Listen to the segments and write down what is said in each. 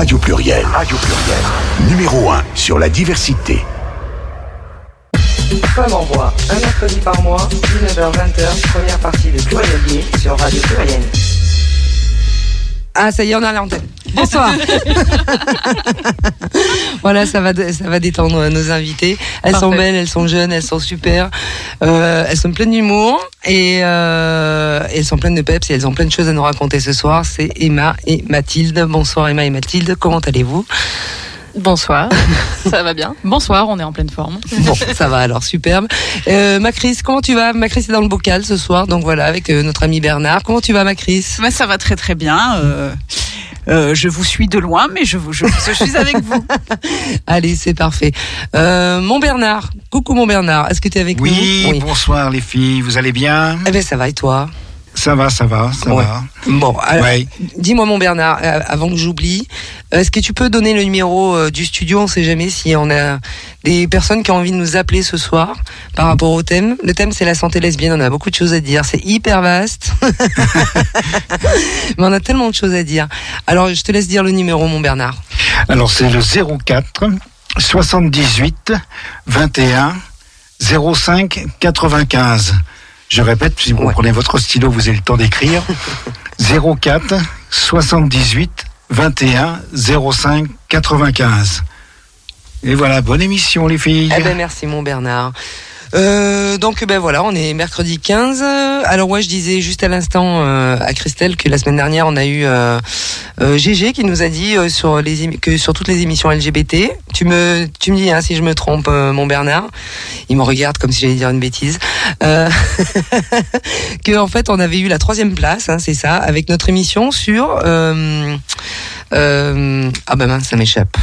Radio Pluriel. Radio Pluriel. Numéro 1 sur la diversité. Femme en voix, un mercredi par mois, 19h-20h, première partie de Pluriel sur Radio Pluriel. Ah, ça y est, on a l'antenne. Bonsoir. voilà, ça va, ça va détendre nos invités. Elles sont belles, elles sont jeunes, elles sont super. Euh, elles sont pleines d'humour et euh, elles sont pleines de peps et elles ont plein de choses à nous raconter ce soir. C'est Emma et Mathilde. Bonsoir Emma et Mathilde, comment allez-vous? Bonsoir, ça va bien? Bonsoir, on est en pleine forme. Bon, ça va alors, superbe. Euh, Macris, comment tu vas? Macris est dans le bocal ce soir, donc voilà, avec euh, notre ami Bernard. Comment tu vas Macris? Bah, Ça va très très bien. Euh, euh, je vous suis de loin, mais je, je, je suis avec vous. Allez, c'est parfait. Euh, mon Bernard, coucou mon Bernard, est-ce que tu es avec oui, nous? Oui, bonsoir les filles, vous allez bien? Eh bien ça va et toi? Ça va, ça va, ça Ouais. va. Bon, alors, Ouais. dis-moi mon Bernard, euh, avant que j'oublie, est-ce que tu peux donner le numéro euh, du studio? On sait jamais si on a des personnes qui ont envie de nous appeler ce soir par rapport au thème. Le thème c'est la santé lesbienne, on a beaucoup de choses à dire, c'est hyper vaste. Mais on a tellement de choses à dire. Alors je te laisse dire le numéro mon Bernard. Alors c'est le 04 78 21 05 95. Je répète, si vous Ouais. prenez votre stylo, vous avez le temps d'écrire. 04 78 21 05 95. Et voilà, bonne émission les filles. Eh ben merci mon Bernard. Euh, donc ben voilà, on est mercredi 15. Alors ouais, je disais juste à l'instant euh, à Christelle que la semaine dernière on a eu euh, GG qui nous a dit que sur toutes les émissions LGBT. Tu me tu me dis hein, si je me trompe mon Bernard. Il me regarde comme si j'allais dire une bêtise. Que en fait on avait eu la troisième place, hein, c'est ça, avec notre émission sur euh, ah ben mince ça m'échappe.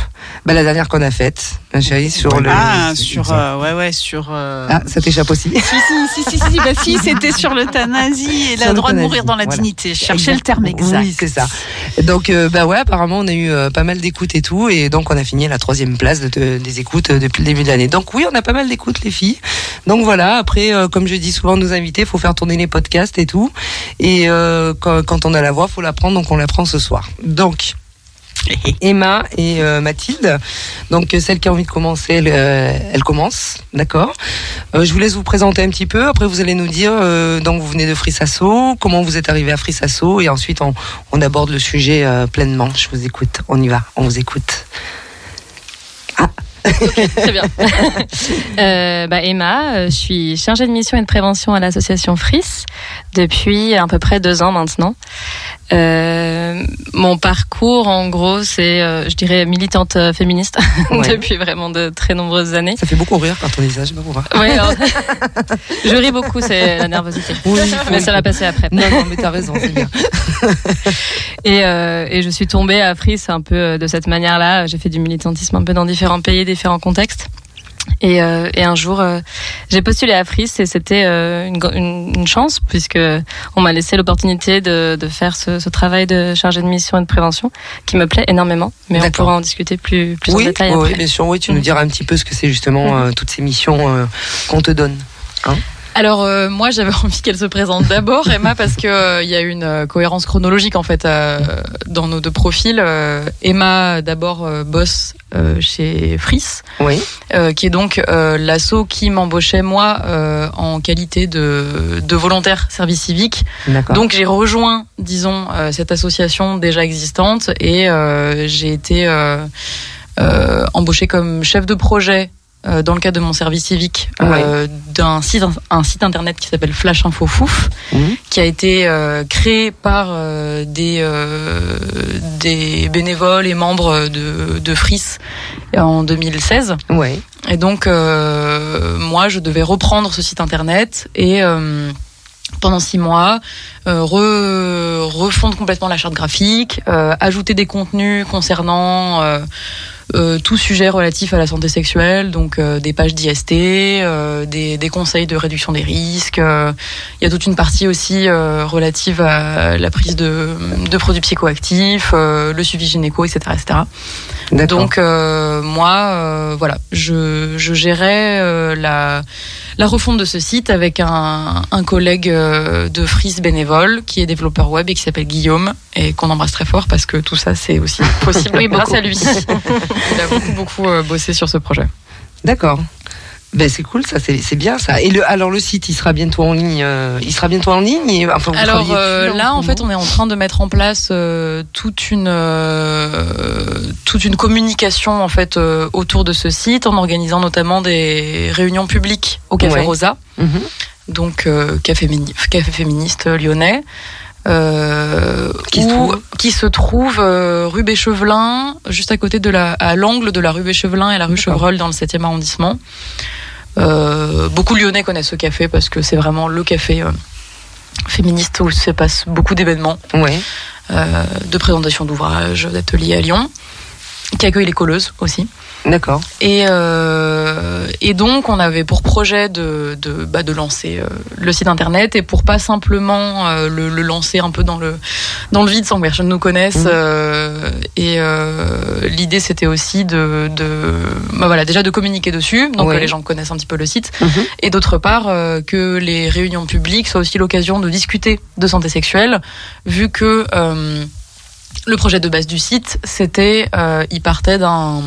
Ben la dernière qu'on a faite, ma chérie, sur le Ah, sur euh, ouais ouais sur. euh, ah, ça t'échappe aussi. Si si si si si, bah si c'était sur l'euthanasie et Sur le droit de mourir dans la voilà. dignité. Je cherchais le terme Exact. Oui, c'est ça. Donc, euh, bah ouais, apparemment, on a eu euh, pas mal d'écoutes et tout, et donc on a fini à la troisième place de, de- des écoutes euh, depuis le début de l'année. Donc oui, on a pas mal d'écoutes, les filles. Donc voilà. Après, euh, comme je dis souvent nos invités, faut faire tourner les podcasts et tout. Et euh, quand, quand on a la voix, faut la prendre. Donc on la prend ce soir. Donc. Emma et euh, Mathilde. Donc euh, celle qui a envie de commencer, elle, euh, commence, d'accord. Je vous laisse vous présenter un petit peu. Après vous allez nous dire euh, donc vous venez de Frissasso, comment vous êtes arrivé à Frissasso et ensuite on, on aborde le sujet pleinement. Je vous écoute. On y va. On vous écoute. Très bien. Euh, bah, Emma, euh, je suis chargée de mission et de prévention à l'association FRIS depuis à peu près deux ans maintenant. Euh, mon parcours, en gros, c'est, euh, je dirais, militante féministe Ouais. depuis vraiment de très nombreuses années. Ça fait beaucoup rire quand on dit ça. Je sais pas pourquoi. Ouais, alors, je ris beaucoup, c'est la nervosité. Oui, Mais oui. ça va passer après. Non, non, mais t'as raison, c'est bien. Et, euh, et je suis tombée à Fris un peu de cette manière-là. J'ai fait du militantisme un peu dans différents pays, différents contextes. Et, euh, et un jour, euh, j'ai postulé à Fris et c'était euh, une, gr- une, une chance puisque on m'a laissé l'opportunité de, de faire ce, ce travail de chargé de mission et de prévention qui me plaît énormément. Mais on pourra en discuter plus, plus en Oui, détail oui, après. oui, bien sûr. Oui, tu nous Mhm. diras un petit peu ce que c'est justement euh, toutes ces missions qu'on te donne. Alors euh, moi j'avais envie qu'elle se présente d'abord Emma parce que euh, il y a une euh, cohérence chronologique en fait euh, dans nos deux profils. Euh, Emma d'abord bosse euh, chez Fris, Oui. euh, qui est donc euh, l'asso qui m'embauchait moi euh, en qualité de, de volontaire service civique. Donc j'ai rejoint, disons, euh, cette association déjà existante et euh, j'ai été euh, euh, embauchée comme chef de projet euh, dans le cadre de mon service civique euh, d'un site, un site internet qui s'appelle Flash Info Fouf, Mhm. qui a été euh, créé par des, des bénévoles et membres de, de FRIS en 2016. Ouais. Et donc, moi, je devais reprendre ce site internet et pendant six mois, euh, re- refondre complètement la charte graphique, euh, ajouter des contenus concernant euh, tout sujet relatif à la santé sexuelle, donc euh, des pages d'IST, euh, des, des conseils de réduction des risques. euh, Il y a toute une partie aussi euh, relative à la prise de, de produits psychoactifs, euh, le suivi gynéco, etc. etc. Donc euh, moi, euh, voilà, je, je gérais euh, la, la refonte de ce site avec un, un collègue euh, de Frise bénévole qui est développeur web et qui s'appelle Guillaume et qu'on embrasse très fort parce que tout ça c'est aussi possible Oui, grâce beaucoup. à lui. Il a beaucoup beaucoup euh, bossé sur ce projet. D'accord. Ben c'est cool, ça, c'est c'est bien ça. Et le, alors le site, il sera bientôt en ligne. euh, il sera bientôt en ligne. Et, enfin, vous Alors euh, là, en fait, on est en train de mettre en place euh, toute une euh, toute une communication en fait euh, autour de ce site, en organisant notamment des réunions publiques au Café Ouais. Rosa, Mhm. donc euh, café féministe lyonnais. Euh, Qui se où- trouve qui se trouve euh, rue Béchevelin, juste à côté de la, à l'angle de la rue Béchevelin et la rue. Chevreul dans le 7e arrondissement. Euh, beaucoup de Lyonnais connaissent ce café parce que c'est vraiment le café euh, féministe où se passe beaucoup d'événements, Ouais. de présentations d'ouvrages, d'ateliers à Lyon, qui accueille les colleuses aussi. D'accord. Et, euh, et donc, on avait pour projet de, de, bah, de lancer euh, le site internet et pour pas simplement euh, le, le lancer un peu dans le, dans le vide sans que personne nous connaisse. Euh, et l'idée, c'était aussi de, de bah, voilà, déjà de communiquer dessus, donc Ouais. que les gens connaissent un petit peu le site. Mhm. Et d'autre part, que les réunions publiques soient aussi l'occasion de discuter de santé sexuelle, vu que le projet de base du site, c'était, euh, il partait d'un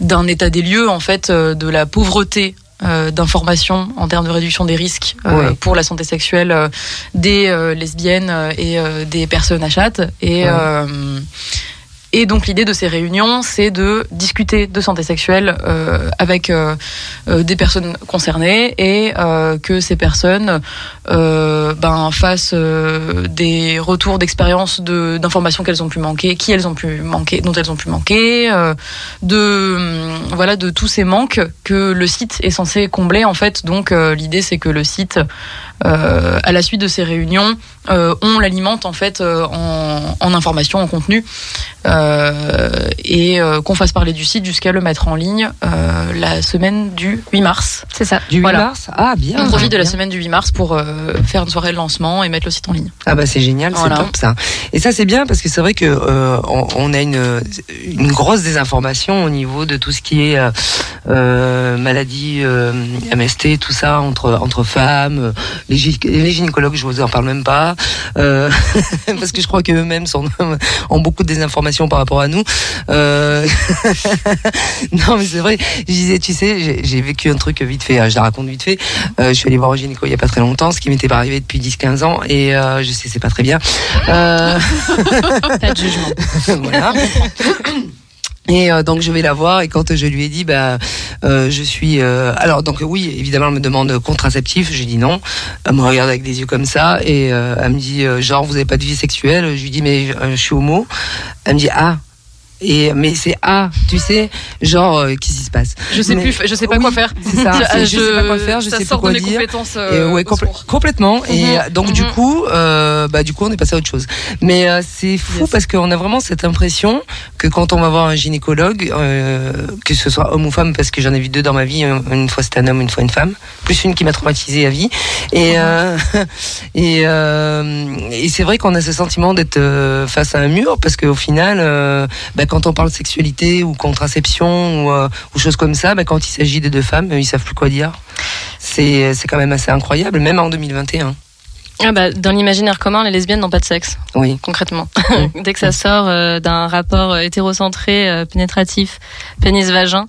d'un état des lieux en fait euh, de la pauvreté. euh, d'informations en termes de réduction des risques euh, Ouais. pour la santé sexuelle euh, des euh, lesbiennes et des personnes à chatte et Ouais. Et donc l'idée de ces réunions, c'est de discuter de santé sexuelle euh, avec euh, euh, des personnes concernées et que ces personnes ben, fassent des retours d'expérience de- d'informations qu'elles ont pu manquer, qui elles ont pu manquer, dont elles ont pu manquer, de hum, voilà de tous ces manques que le site est censé combler en fait. Donc l'idée c'est que le site à la suite de ces réunions, euh, on l'alimente en fait euh, en, en information, en contenu, euh, et euh, qu'on fasse parler du site jusqu'à le mettre en ligne euh, la semaine du 8 mars. C'est ça. Du 8 Voilà. mars Ah, bien. On profite de la semaine du 8 mars pour euh, faire une soirée de lancement et mettre le site en ligne. Ah bah c'est génial, Voilà. c'est top ça. Et ça c'est bien parce que c'est vrai que euh, on, on a une, une grosse désinformation au niveau de tout ce qui est euh, euh, maladie, euh, MST, tout ça entre entre femmes, euh, les, gy- les gynécologues, je vous en parle même pas, euh, parce que je crois qu'eux-mêmes ont beaucoup de désinformation par rapport à nous. Euh, non mais c'est vrai. Je disais, tu sais, j'ai- j'ai vécu un truc vite fait. hein, Je la raconte vite fait. Euh, je suis allée voir un gynéco il y a pas très longtemps, ce qui m'était pas arrivé depuis 10-15 ans, et euh, je sais c'est pas très bien. Euh, Pas de jugement. voilà. Et euh, donc je vais la voir. Et quand je lui ai dit bah euh, je suis euh, alors donc oui évidemment elle me demande contraceptif. Je lui dis non. Elle me regarde avec des yeux comme ça. Et elle me dit genre vous avez pas de vie sexuelle. Je lui dis mais je suis homo. Elle me dit ah et mais c'est ah tu sais genre euh, qu'est-ce qui se passe Je sais Mais- plus, je sais pas oui, quoi faire. c'est ça c'est je, sais pas quoi faire je ça sais sort quoi de mes dire compétences. et euh, ouais, secours. complètement. Et Mhm, euh, donc du mhm. coup, euh, bah du coup, on est passé à autre chose. Mais euh, c'est fou Yes. parce qu'on a vraiment cette impression que quand on va voir un gynécologue, euh, que ce soit homme ou femme, parce que j'en ai vu deux dans ma vie, un- une fois c'était un homme, une fois une femme, plus une qui m'a traumatisée à vie. Et euh, et, euh, et c'est vrai qu'on a ce sentiment d'être euh, face à un mur parce qu'au final, euh, bah, quand on parle de sexualité ou contraception ou, euh, ou choses comme ça, bah, quand il s'agit de deux femmes, ils savent plus quoi dire. C'est c'est quand même assez incroyable, même en 2021. Ah bah, dans l'imaginaire commun, les lesbiennes n'ont pas de sexe, Oui. concrètement. Dès que ça sort euh, d'un rapport euh, hétérocentré, euh, pénétratif, pénis-vagin,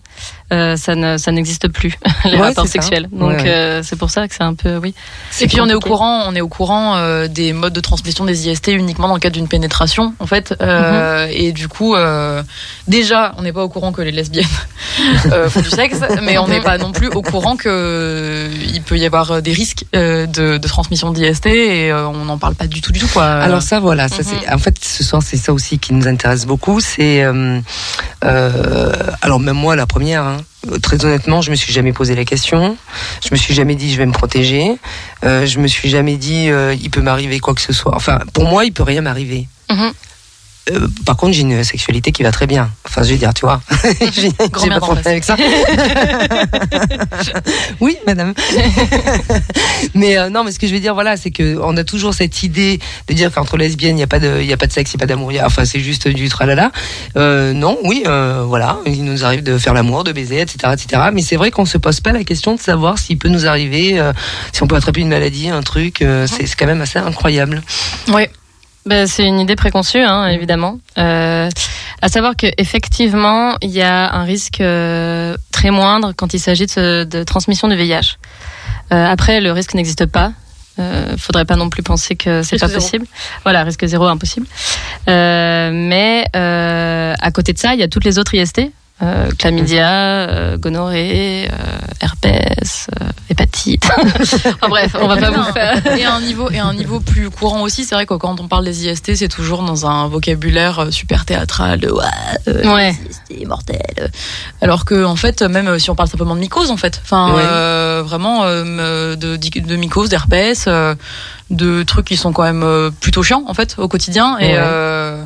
euh, ça ne ça n'existe plus les Ouais, rapports ça. sexuels. Donc Ouais, euh, c'est pour ça que c'est un peu oui. Et puis on est au courant, on est au courant euh, des modes de transmission des IST uniquement dans le cadre d'une pénétration, en fait. Euh, Et du coup, euh, déjà, on n'est pas au courant que les lesbiennes euh, font du sexe, mais on n'est pas non plus au courant que il peut y avoir des risques euh, de, de transmission d'IST et euh, on n'en parle pas du tout, du tout quoi. Alors ça, voilà, ça Mhm. c'est. En fait, ce soir, c'est ça aussi qui nous intéresse beaucoup. C'est, euh, euh, alors même moi, la première. hein, euh, Très honnêtement, je me suis jamais posé la question. Je me suis jamais dit je vais me protéger. Euh, je me suis jamais dit euh, il peut m'arriver quoi que ce soit. Enfin, pour moi, il peut rien m'arriver. Mhm. Euh, par contre, j'ai une sexualité qui va très bien. Enfin, je veux dire, tu vois. j'ai pas de problème avec ça. oui, madame. mais euh, non, mais ce que je veux dire, voilà, c'est que on a toujours cette idée de dire qu'entre lesbiennes, il n'y a pas de, il a pas de sexe, il n'y a pas d'amour. Enfin, c'est juste du tralala. Euh, non, oui, voilà, il nous arrive de faire l'amour, de baiser, etc., etc. Mais c'est vrai qu'on se pose pas la question de savoir s'il peut nous arriver, si on peut attraper une maladie, un truc. c'est quand même assez incroyable. Oui. Ben, c'est une idée préconçue, hein, évidemment. Euh, à savoir que effectivement, il y a un risque euh, très moindre quand il s'agit de, de transmission du VIH. Euh, après, le risque n'existe pas. Euh, faudrait pas non plus penser que c'est pas zéro. possible. Voilà, risque zéro, impossible. Mais à côté de ça, il y a toutes les autres IST. Euh, chlamydia, euh, gonorrhée, euh, herpès, euh, hépatite. Enfin, bref, on va pas vous faire. Et à un niveau et à un niveau plus courant aussi, c'est vrai que quand on parle des IST, c'est toujours dans un vocabulaire euh, super théâtral de ouais, euh, Ouais. IST mortel. Alors que en fait, même si on parle simplement de mycose, en fait, enfin Ouais. euh, vraiment euh, de, de mycose, d'herpès, euh, de trucs qui sont quand même plutôt chiants en fait au quotidien et Ouais.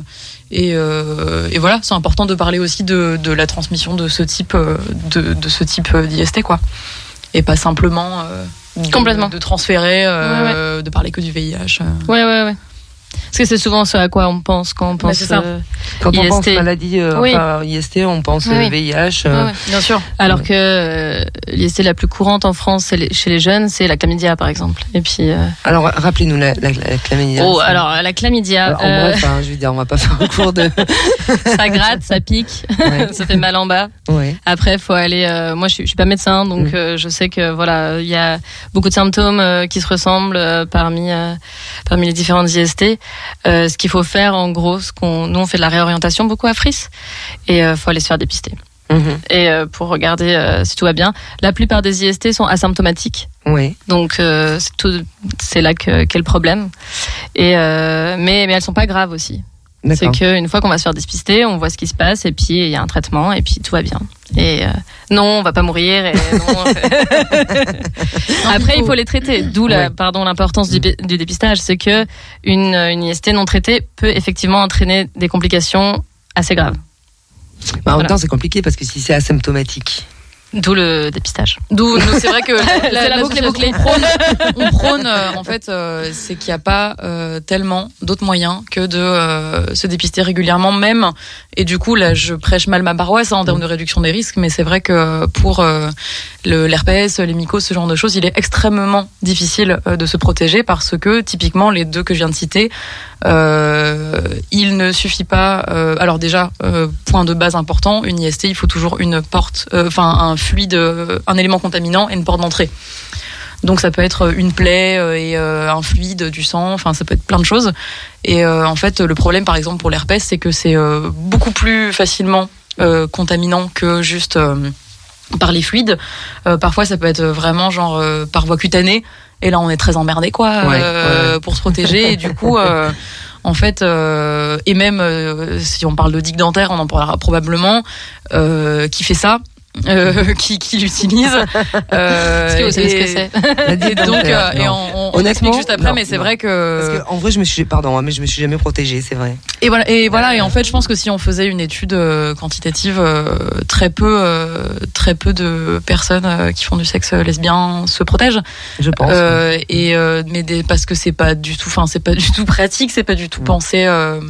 Euh, et, euh, et voilà, c'est important de parler aussi de, de la transmission de ce type euh, de, de ce type euh, d'IST quoi, et pas simplement euh, de, Complètement. de transférer, euh, de parler que du VIH. Ouais, ouais, ouais. Parce que c'est souvent ce à quoi on pense quand on pense. c'est ça. euh, Quand on IST. pense maladie, euh, Oui. enfin, IST, on pense Oui, euh, oui. VIH. euh, ouais. Bien sûr. Alors que euh, l'IST la plus courante en France chez les jeunes, c'est la chlamydia par exemple. Et puis. euh, Alors, rappelez-nous la, la, la chlamydia. Oh, alors la chlamydia, Alors, en euh, bref, hein, je veux dire, on va pas faire un cours de. ça gratte, ça pique, Ouais. ça fait mal en bas. ouais. Après, faut aller. euh, moi, je suis, je suis pas médecin, donc Mm. euh, je sais que voilà, il y a beaucoup de symptômes euh, qui se ressemblent euh, parmi euh, parmi les différentes IST. Euh, ce qu'il faut faire, en gros, ce qu'on nous on fait de la réorientation beaucoup à Fris, et euh, faut aller se faire dépister. Mhm. Et euh, pour regarder euh, si tout va bien, la plupart des IST sont asymptomatiques. Ouais. Donc c'est tout- c'est là que qu'est le problème. Et mais mais elles sont pas graves aussi. C'est qu'une fois qu'on va se faire dépister, on voit ce qui se passe et puis il y a un traitement et puis tout va bien. Et euh, non, on va pas mourir. Et non, Après, il faut les traiter. D'où la Ouais. pardon l'importance du, dépistage, c'est que une, une IST non traitée peut effectivement entraîner des complications assez graves. Bah, en Voilà. même temps, c'est compliqué parce que si c'est asymptomatique. D'où le dépistage. D'où c'est vrai que la, la la boucle est boucle bouclée. on prône, on prône, euh, en fait, euh, c'est qu'il n'y a pas euh, tellement d'autres moyens que de euh, se dépister régulièrement, même. Et du coup, là, je prêche mal ma paroisse hein, en termes de réduction des risques, mais c'est vrai que pour euh, l'herpès, les mycoses, ce genre de choses, il est extrêmement difficile euh, de se protéger parce que typiquement les deux que je viens de citer, euh, il ne suffit pas. euh, alors déjà, euh, point de base important, une IST, il faut toujours une porte, euh, enfin un fluide, euh, un élément contaminant et une porte d'entrée. Donc ça peut être une plaie euh, et euh, un fluide, du sang, enfin ça peut être plein de choses. Et euh, en fait, le problème, par exemple pour l'herpès, c'est que c'est euh, beaucoup plus facilement euh, contaminant que juste euh, par les fluides. Euh, parfois, ça peut être vraiment genre euh, par voie cutanée. Et là, on est très emmerdé, quoi, Ouais, euh, ouais, pour se protéger. Et du coup, euh, en fait, euh, et même euh, si on parle de digue dentaire, on en parlera probablement. euh, qui fait ça euh, qui, qui l'utilise euh, Est-ce que vous savez ce que c'est et donc, euh, et on, on, on Honnêtement, explique juste après, non, mais c'est vrai que, Parce que, en vrai, je me suis, pardon, hein, mais je me suis jamais protégée, c'est vrai. et voilà, et voilà, et en fait, je pense que si on faisait une étude euh, quantitative, euh, très peu, euh, très peu de personnes euh, qui font du sexe lesbien se protègent. Je pense. Euh, et euh, mais des, parce que c'est pas du tout, enfin, c'est pas du tout pratique, c'est pas du tout Mm. pensé euh,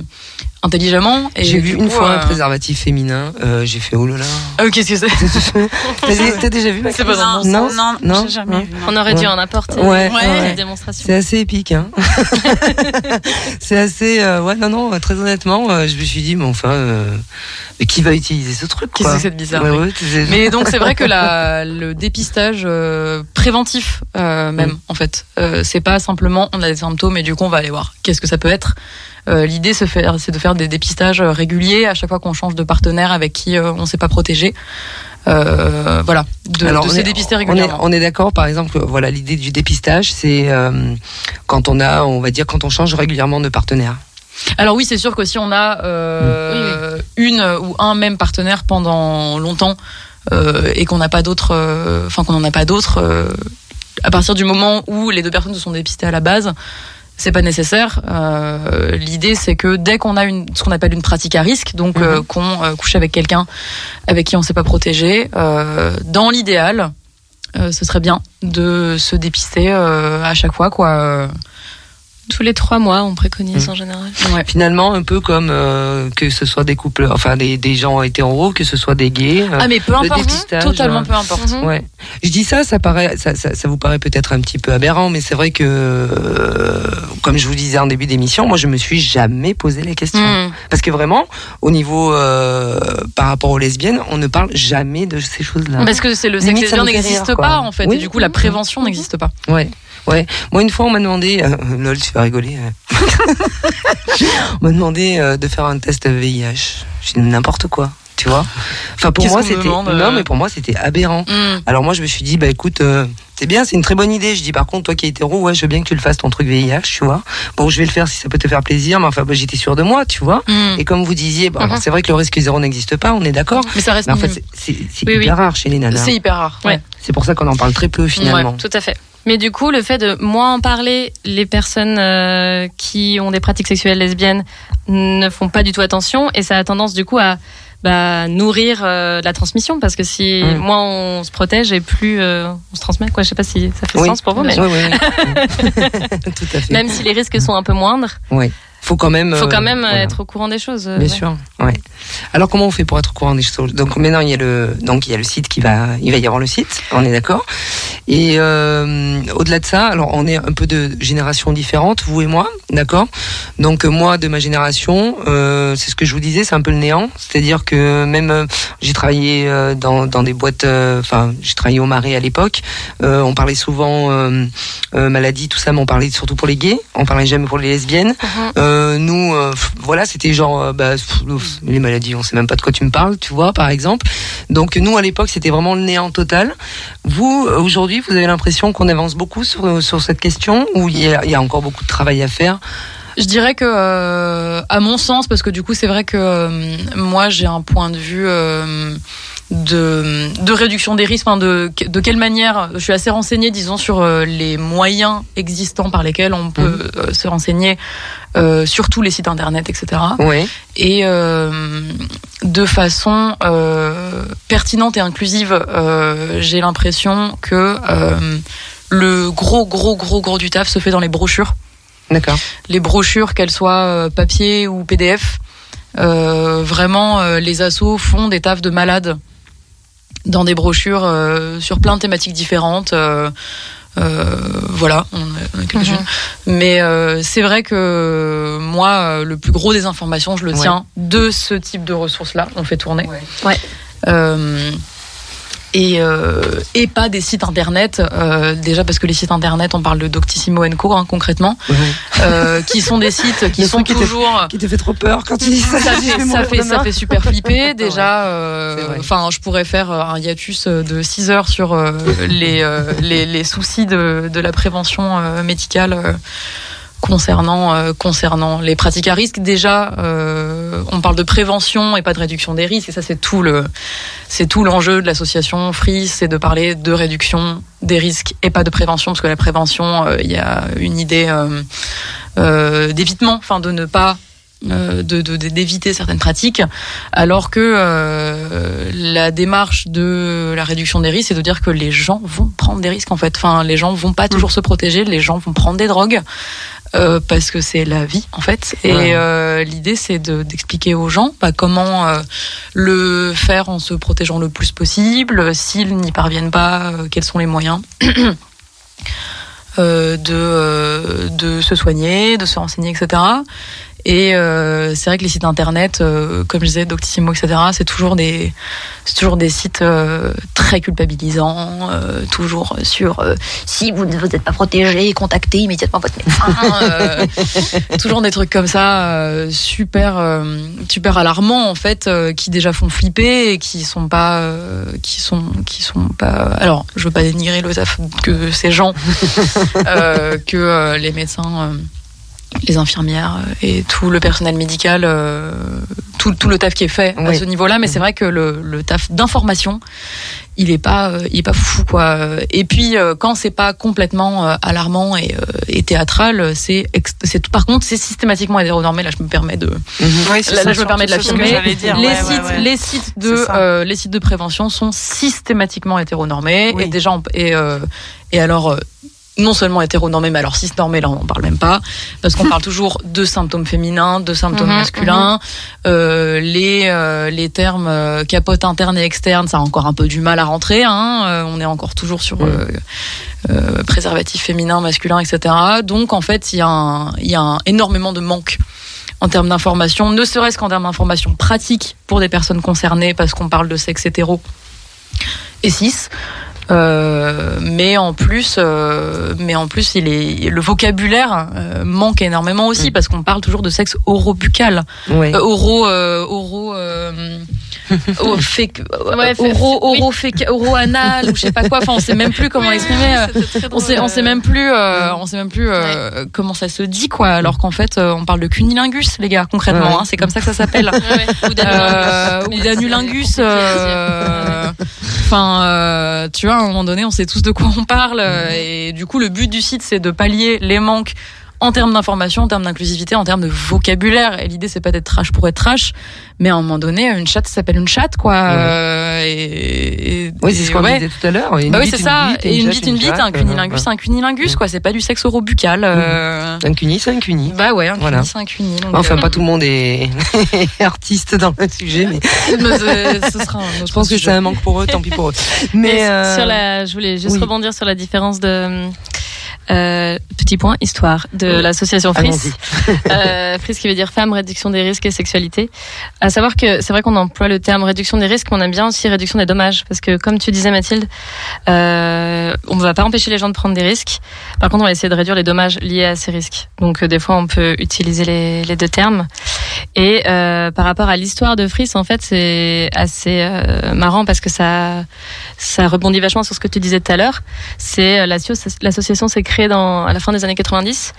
intelligemment. Et J'ai vu une coup, fois un euh, préservatif féminin. euh, j'ai fait oh là là. ah, qu'est-ce que c'est T'as t'as déjà vu C'est pas dans Non, non, non, jamais non. vu. On aurait dû en apporter. Ouais, ouais. démonstration. C'est assez épique, hein. c'est assez, euh, ouais, non, non, très honnêtement, euh, je me suis dit, mais enfin, euh, mais qui va utiliser ce truc, Qu'est-ce que c'est de bizarre Ouais, ouais, c'est- Mais donc c'est vrai que la, le dépistage euh, préventif euh, même Mm. en fait, euh, c'est pas simplement on a des symptômes et du coup on va aller voir qu'est-ce que ça peut être. Euh, L'idée c'est de faire des dépistages euh, réguliers à chaque fois qu'on change de partenaire avec qui euh, on s'est pas protégé. Euh, voilà, de, Alors, de on se est- dépister On est, régulièrement. on est d'accord, par exemple, que, voilà, l'idée du dépistage, c'est euh, quand on a, on va dire, quand on change régulièrement de partenaire. Alors oui, c'est sûr que si on a euh, une ou un même partenaire pendant longtemps euh, et qu'on n'a pas d'autres, euh, enfin qu'on n'en a pas d'autres, euh, à partir du moment où les deux personnes se sont dépistées à la base, c'est pas nécessaire. Euh, L'idée, c'est que dès qu'on a une, ce qu'on appelle une pratique à risque, donc Mhm. euh, qu'on euh, couche avec quelqu'un avec qui on s'est pas protégé, dans l'idéal, ce serait bien de se dépister à chaque fois, quoi. Euh, Tous les trois mois, on préconise Mm. en général. ouais. Finalement, un peu comme euh, que ce soit des couples, enfin des, des gens hétéros, que ce soit des gays. euh, Ah mais peu le importe, dépistage, totalement euh, peu importe. Mhm. Ouais. Je dis ça, ça paraît, ça, ça, ça vous paraît peut-être un petit peu aberrant, mais c'est vrai que, euh, comme je vous disais en début d'émission, moi je me suis jamais posé la question. Mm. Parce que vraiment, au niveau euh, par rapport aux lesbiennes, on ne parle jamais de ces choses-là. Parce que c'est le sexe lesbien n'existe quoi. pas en fait, Oui. et du coup la prévention n'existe pas. Ouais, ouais. Moi, une fois, on m'a demandé, euh, lol, tu vas rigoler. euh. on m'a demandé euh, de faire un test VIH. J'ai dit n'importe quoi, tu vois. Enfin, pour moi, c'était demande, euh non, mais pour moi, c'était aberrant. Mm. Alors moi, je me suis dit, bah écoute, c'est bien, c'est une très bonne idée. Je dis, par contre, toi qui es hétéro, ouais, je veux bien que tu le fasses ton truc VIH, tu vois. Bon, je vais le faire si ça peut te faire plaisir, mais enfin, bah, j'étais sûr de moi, tu vois. Mm. Et comme vous disiez, bah, Mhm. c'est vrai que le risque zéro n'existe pas, on est d'accord. Mais ça reste Mais en fait, c'est Oui, hyper oui. rare chez les nanas. c'est hyper rare. Ouais. Ouais. C'est pour ça qu'on en parle très peu finalement. Tout à fait. Mais du coup, le fait de moins en parler, les personnes euh, qui ont des pratiques sexuelles lesbiennes ne font pas du tout attention et ça a tendance du coup à bah, nourrir euh, la transmission parce que si Mm. moins on se protège et plus euh, on se transmet, quoi. Je sais pas si ça fait Oui. sens pour vous, mais Oui, oui, oui. Tout à fait. même si les risques sont un peu moindres, Faut quand même. faut euh, quand même voilà. être au courant des choses. euh, Bien ouais. sûr, ouais. Alors comment on fait pour être au courant des choses? Donc maintenant il y a le donc il y a le site qui va il va y avoir le site, on est d'accord. Et euh, au-delà de ça, alors on est un peu de générations différentes, vous et moi, d'accord? Donc euh, moi de ma génération, euh, c'est ce que je vous disais, c'est un peu le néant, c'est-à-dire que même euh, j'ai travaillé euh, dans dans des boîtes, euh, enfin j'ai travaillé au Marais à l'époque. Euh, on parlait souvent euh, euh, maladie, tout ça, mais on parlait surtout pour les gays, on parlait jamais pour les lesbiennes. Mhm. Euh, nous, euh, voilà, c'était genre, euh, bah, les maladies, on sait même pas de quoi tu me parles, tu vois, par exemple. Donc nous, à l'époque, c'était vraiment le néant total. Vous, aujourd'hui, vous avez l'impression qu'on avance beaucoup sur, sur cette question ou il y, a, encore beaucoup de travail à faire? Je dirais que, à mon sens, parce que du coup, c'est vrai que moi, j'ai un point de vue de, de réduction des risques. De, de quelle manière Je suis assez renseignée, disons, sur euh, les moyens existants par lesquels on peut euh, se renseigner, euh, sur tous les sites internet, etc. Oui. Et euh, de façon euh, pertinente et inclusive, euh, j'ai l'impression que euh, le gros, gros, gros, gros du taf se fait dans les brochures D'accord. les brochures, qu'elles soient papier ou PDF. Euh, vraiment, euh, les assos font des tafs de malades dans des brochures euh, sur plein de thématiques différentes. euh, euh, voilà, on a, on a quelques-unes. Mais euh, c'est vrai que moi, euh, le plus gros des informations, je le Ouais. tiens de ce type de ressources-là. On fait tourner. Ouais. Euh, et, euh, et pas des sites internet, euh, déjà parce que les sites internet, on parle de Doctissimo Co, hein, concrètement, Oui. euh, qui sont des sites qui sont qui toujours. Qui te fait trop peur quand tu dis ça Ça fait, ça, fait, ça demain. fait super flipper. Déjà, euh, enfin, je pourrais faire euh, un hiatus de 6 heures sur euh, les, euh, les, les soucis de, de la prévention euh, médicale euh, concernant, euh, concernant les pratiques à risque. Déjà, euh, on parle de prévention et pas de réduction des risques. Et ça, c'est tout le, c'est tout l'enjeu de l'association Free, c'est de parler de réduction des risques et pas de prévention, parce que la prévention, euh, il y a une idée euh, euh, d'évitement, enfin de ne pas euh, de de- d'éviter certaines pratiques, alors que euh, la démarche de la réduction des risques, c'est de dire que les gens vont prendre des risques en fait. Enfin, les gens vont pas toujours se protéger, les gens vont prendre des drogues. Euh, parce que c'est la vie en fait et Ouais. euh, l'idée c'est de- d'expliquer aux gens bah, comment euh, le faire en se protégeant le plus possible s'ils n'y parviennent pas quels sont les moyens de, de se soigner, de se renseigner, etc. Et euh, c'est vrai que les sites internet, euh, comme je disais, Doctissimo, etc., c'est toujours des, c'est toujours des sites euh, très culpabilisants, toujours sur si vous ne vous êtes pas protégé, contactez immédiatement votre médecin. toujours des trucs comme ça, super, super alarmants en fait, qui déjà font flipper et qui sont pas, qui sont, qui sont pas. Alors, je veux pas dénigrer le taf que ces gens, que les médecins. Les infirmières euh, et tout le personnel médical, euh, tout, tout le taf qui est fait à Oui. ce niveau-là, mais c'est vrai que le, le taf d'information, il est pas, euh, il est pas fou quoi. Et puis euh, quand c'est pas complètement euh, alarmant et, euh, et théâtral, c'est, c'est par contre c'est systématiquement hétéronormé. Là, je me permets de, Oui, c'est là, ça, là, je me permets de l'affirmer. Les Ouais, ouais, sites, ouais. les sites de, euh, les sites de prévention sont systématiquement hétéronormés Oui. et déjà et euh, et alors. Non seulement hétéronormés, mais alors cisnormés, là on n'en parle même pas, parce qu'on parle toujours de symptômes féminins, de symptômes Mhm, masculins. Euh, les euh, les termes euh, capote interne et externe, ça a encore un peu du mal à rentrer. Hein. On est encore toujours sur préservatif féminin, masculin, etc. Donc en fait, il y a un, y a un énormément de manque en termes d'information, ne serait-ce qu'en termes d'information pratique pour des personnes concernées, parce qu'on parle de sexe hétéro et cis. Euh, mais en plus, euh, mais en plus, il est le vocabulaire euh, manque énormément aussi parce qu'on parle toujours de sexe euh, oro, euh, oro, féc- Ouais, fait- oro, oro, féc- oro anal ou je sais pas quoi. Enfin, on sait même plus comment l'exprimer. euh, on sait, on sait même plus, on sait même plus comment ça se dit quoi. Alors qu'en fait, on parle de cunilingus, les gars, concrètement. Ouais. hein, c'est comme ça que ça s'appelle. Ou d'anulingus. Enfin, euh, à un moment donné, on sait tous de quoi on parle. euh, Et du coup, le but du site, c'est de pallier les manques en termes d'information, en termes d'inclusivité, en termes de vocabulaire. Et l'idée, c'est pas d'être trash pour être trash, mais à un moment donné, une chatte s'appelle une chatte, quoi. Euh, et, et- Oui, c'est ce qu'on ouais. disait tout à l'heure. Bah oui, c'est ça. bite, Et une bite, une bite, un cunilingus, euh, c'est un cunilingus, quoi. C'est pas du sexe orobuccal. Euh... Un cuni, c'est un cuni. Bah ouais, un Voilà. cuni, c'est un cuni. donc, Enfin, euh, pas tout le monde est artiste dans le sujet, mais mais ce- ce sera un autre je pense que c'est un manque pour eux, tant pis pour eux. Mais euh, sur la, je voulais juste oui. rebondir sur la différence de euh, petit point histoire de l'association FRIS. euh, FRIS qui veut dire femme, réduction des risques et sexualité. À savoir que c'est vrai qu'on emploie le terme réduction des risques, mais on aime bien aussi réduction des dommages, parce que comme tu disais Mathilde, euh, on ne va pas empêcher les gens de prendre des risques. Par contre, on va essayer de réduire les dommages liés à ces risques. Donc euh, des fois, on peut utiliser les, les deux termes. Et euh, par rapport à l'histoire de Fris, en fait, c'est assez euh, marrant parce que ça, ça rebondit vachement sur ce que tu disais tout à l'heure. C'est euh, l'asso- l'association s'est dans à la fin des années 90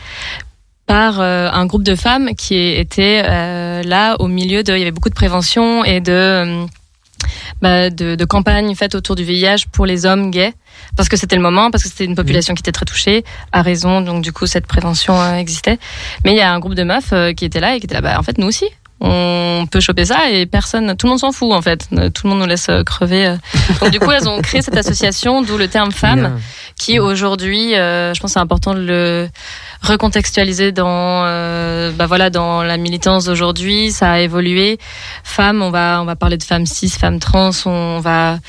par euh, un groupe de femmes qui était euh, là au milieu de, il y avait beaucoup de prévention et de euh, bah, de, de campagnes faites autour du VIH pour les hommes gays parce que c'était le moment, parce que c'était une population qui était très touchée, à raison, donc du coup cette prévention euh, existait. Mais il y a un groupe de meufs qui étaient là et qui étaient là, bah, en fait nous aussi, on peut choper ça et personne, tout le monde s'en fout en fait, tout le monde nous laisse crever. Donc du coup elles ont créé cette association, d'où le terme femme. Qui aujourd'hui, euh, je pense c'est important de le recontextualiser dans, euh, bah voilà, dans la militance d'aujourd'hui. Ça a évolué. Femmes, on va, on va parler de femmes cis, femmes trans. On va,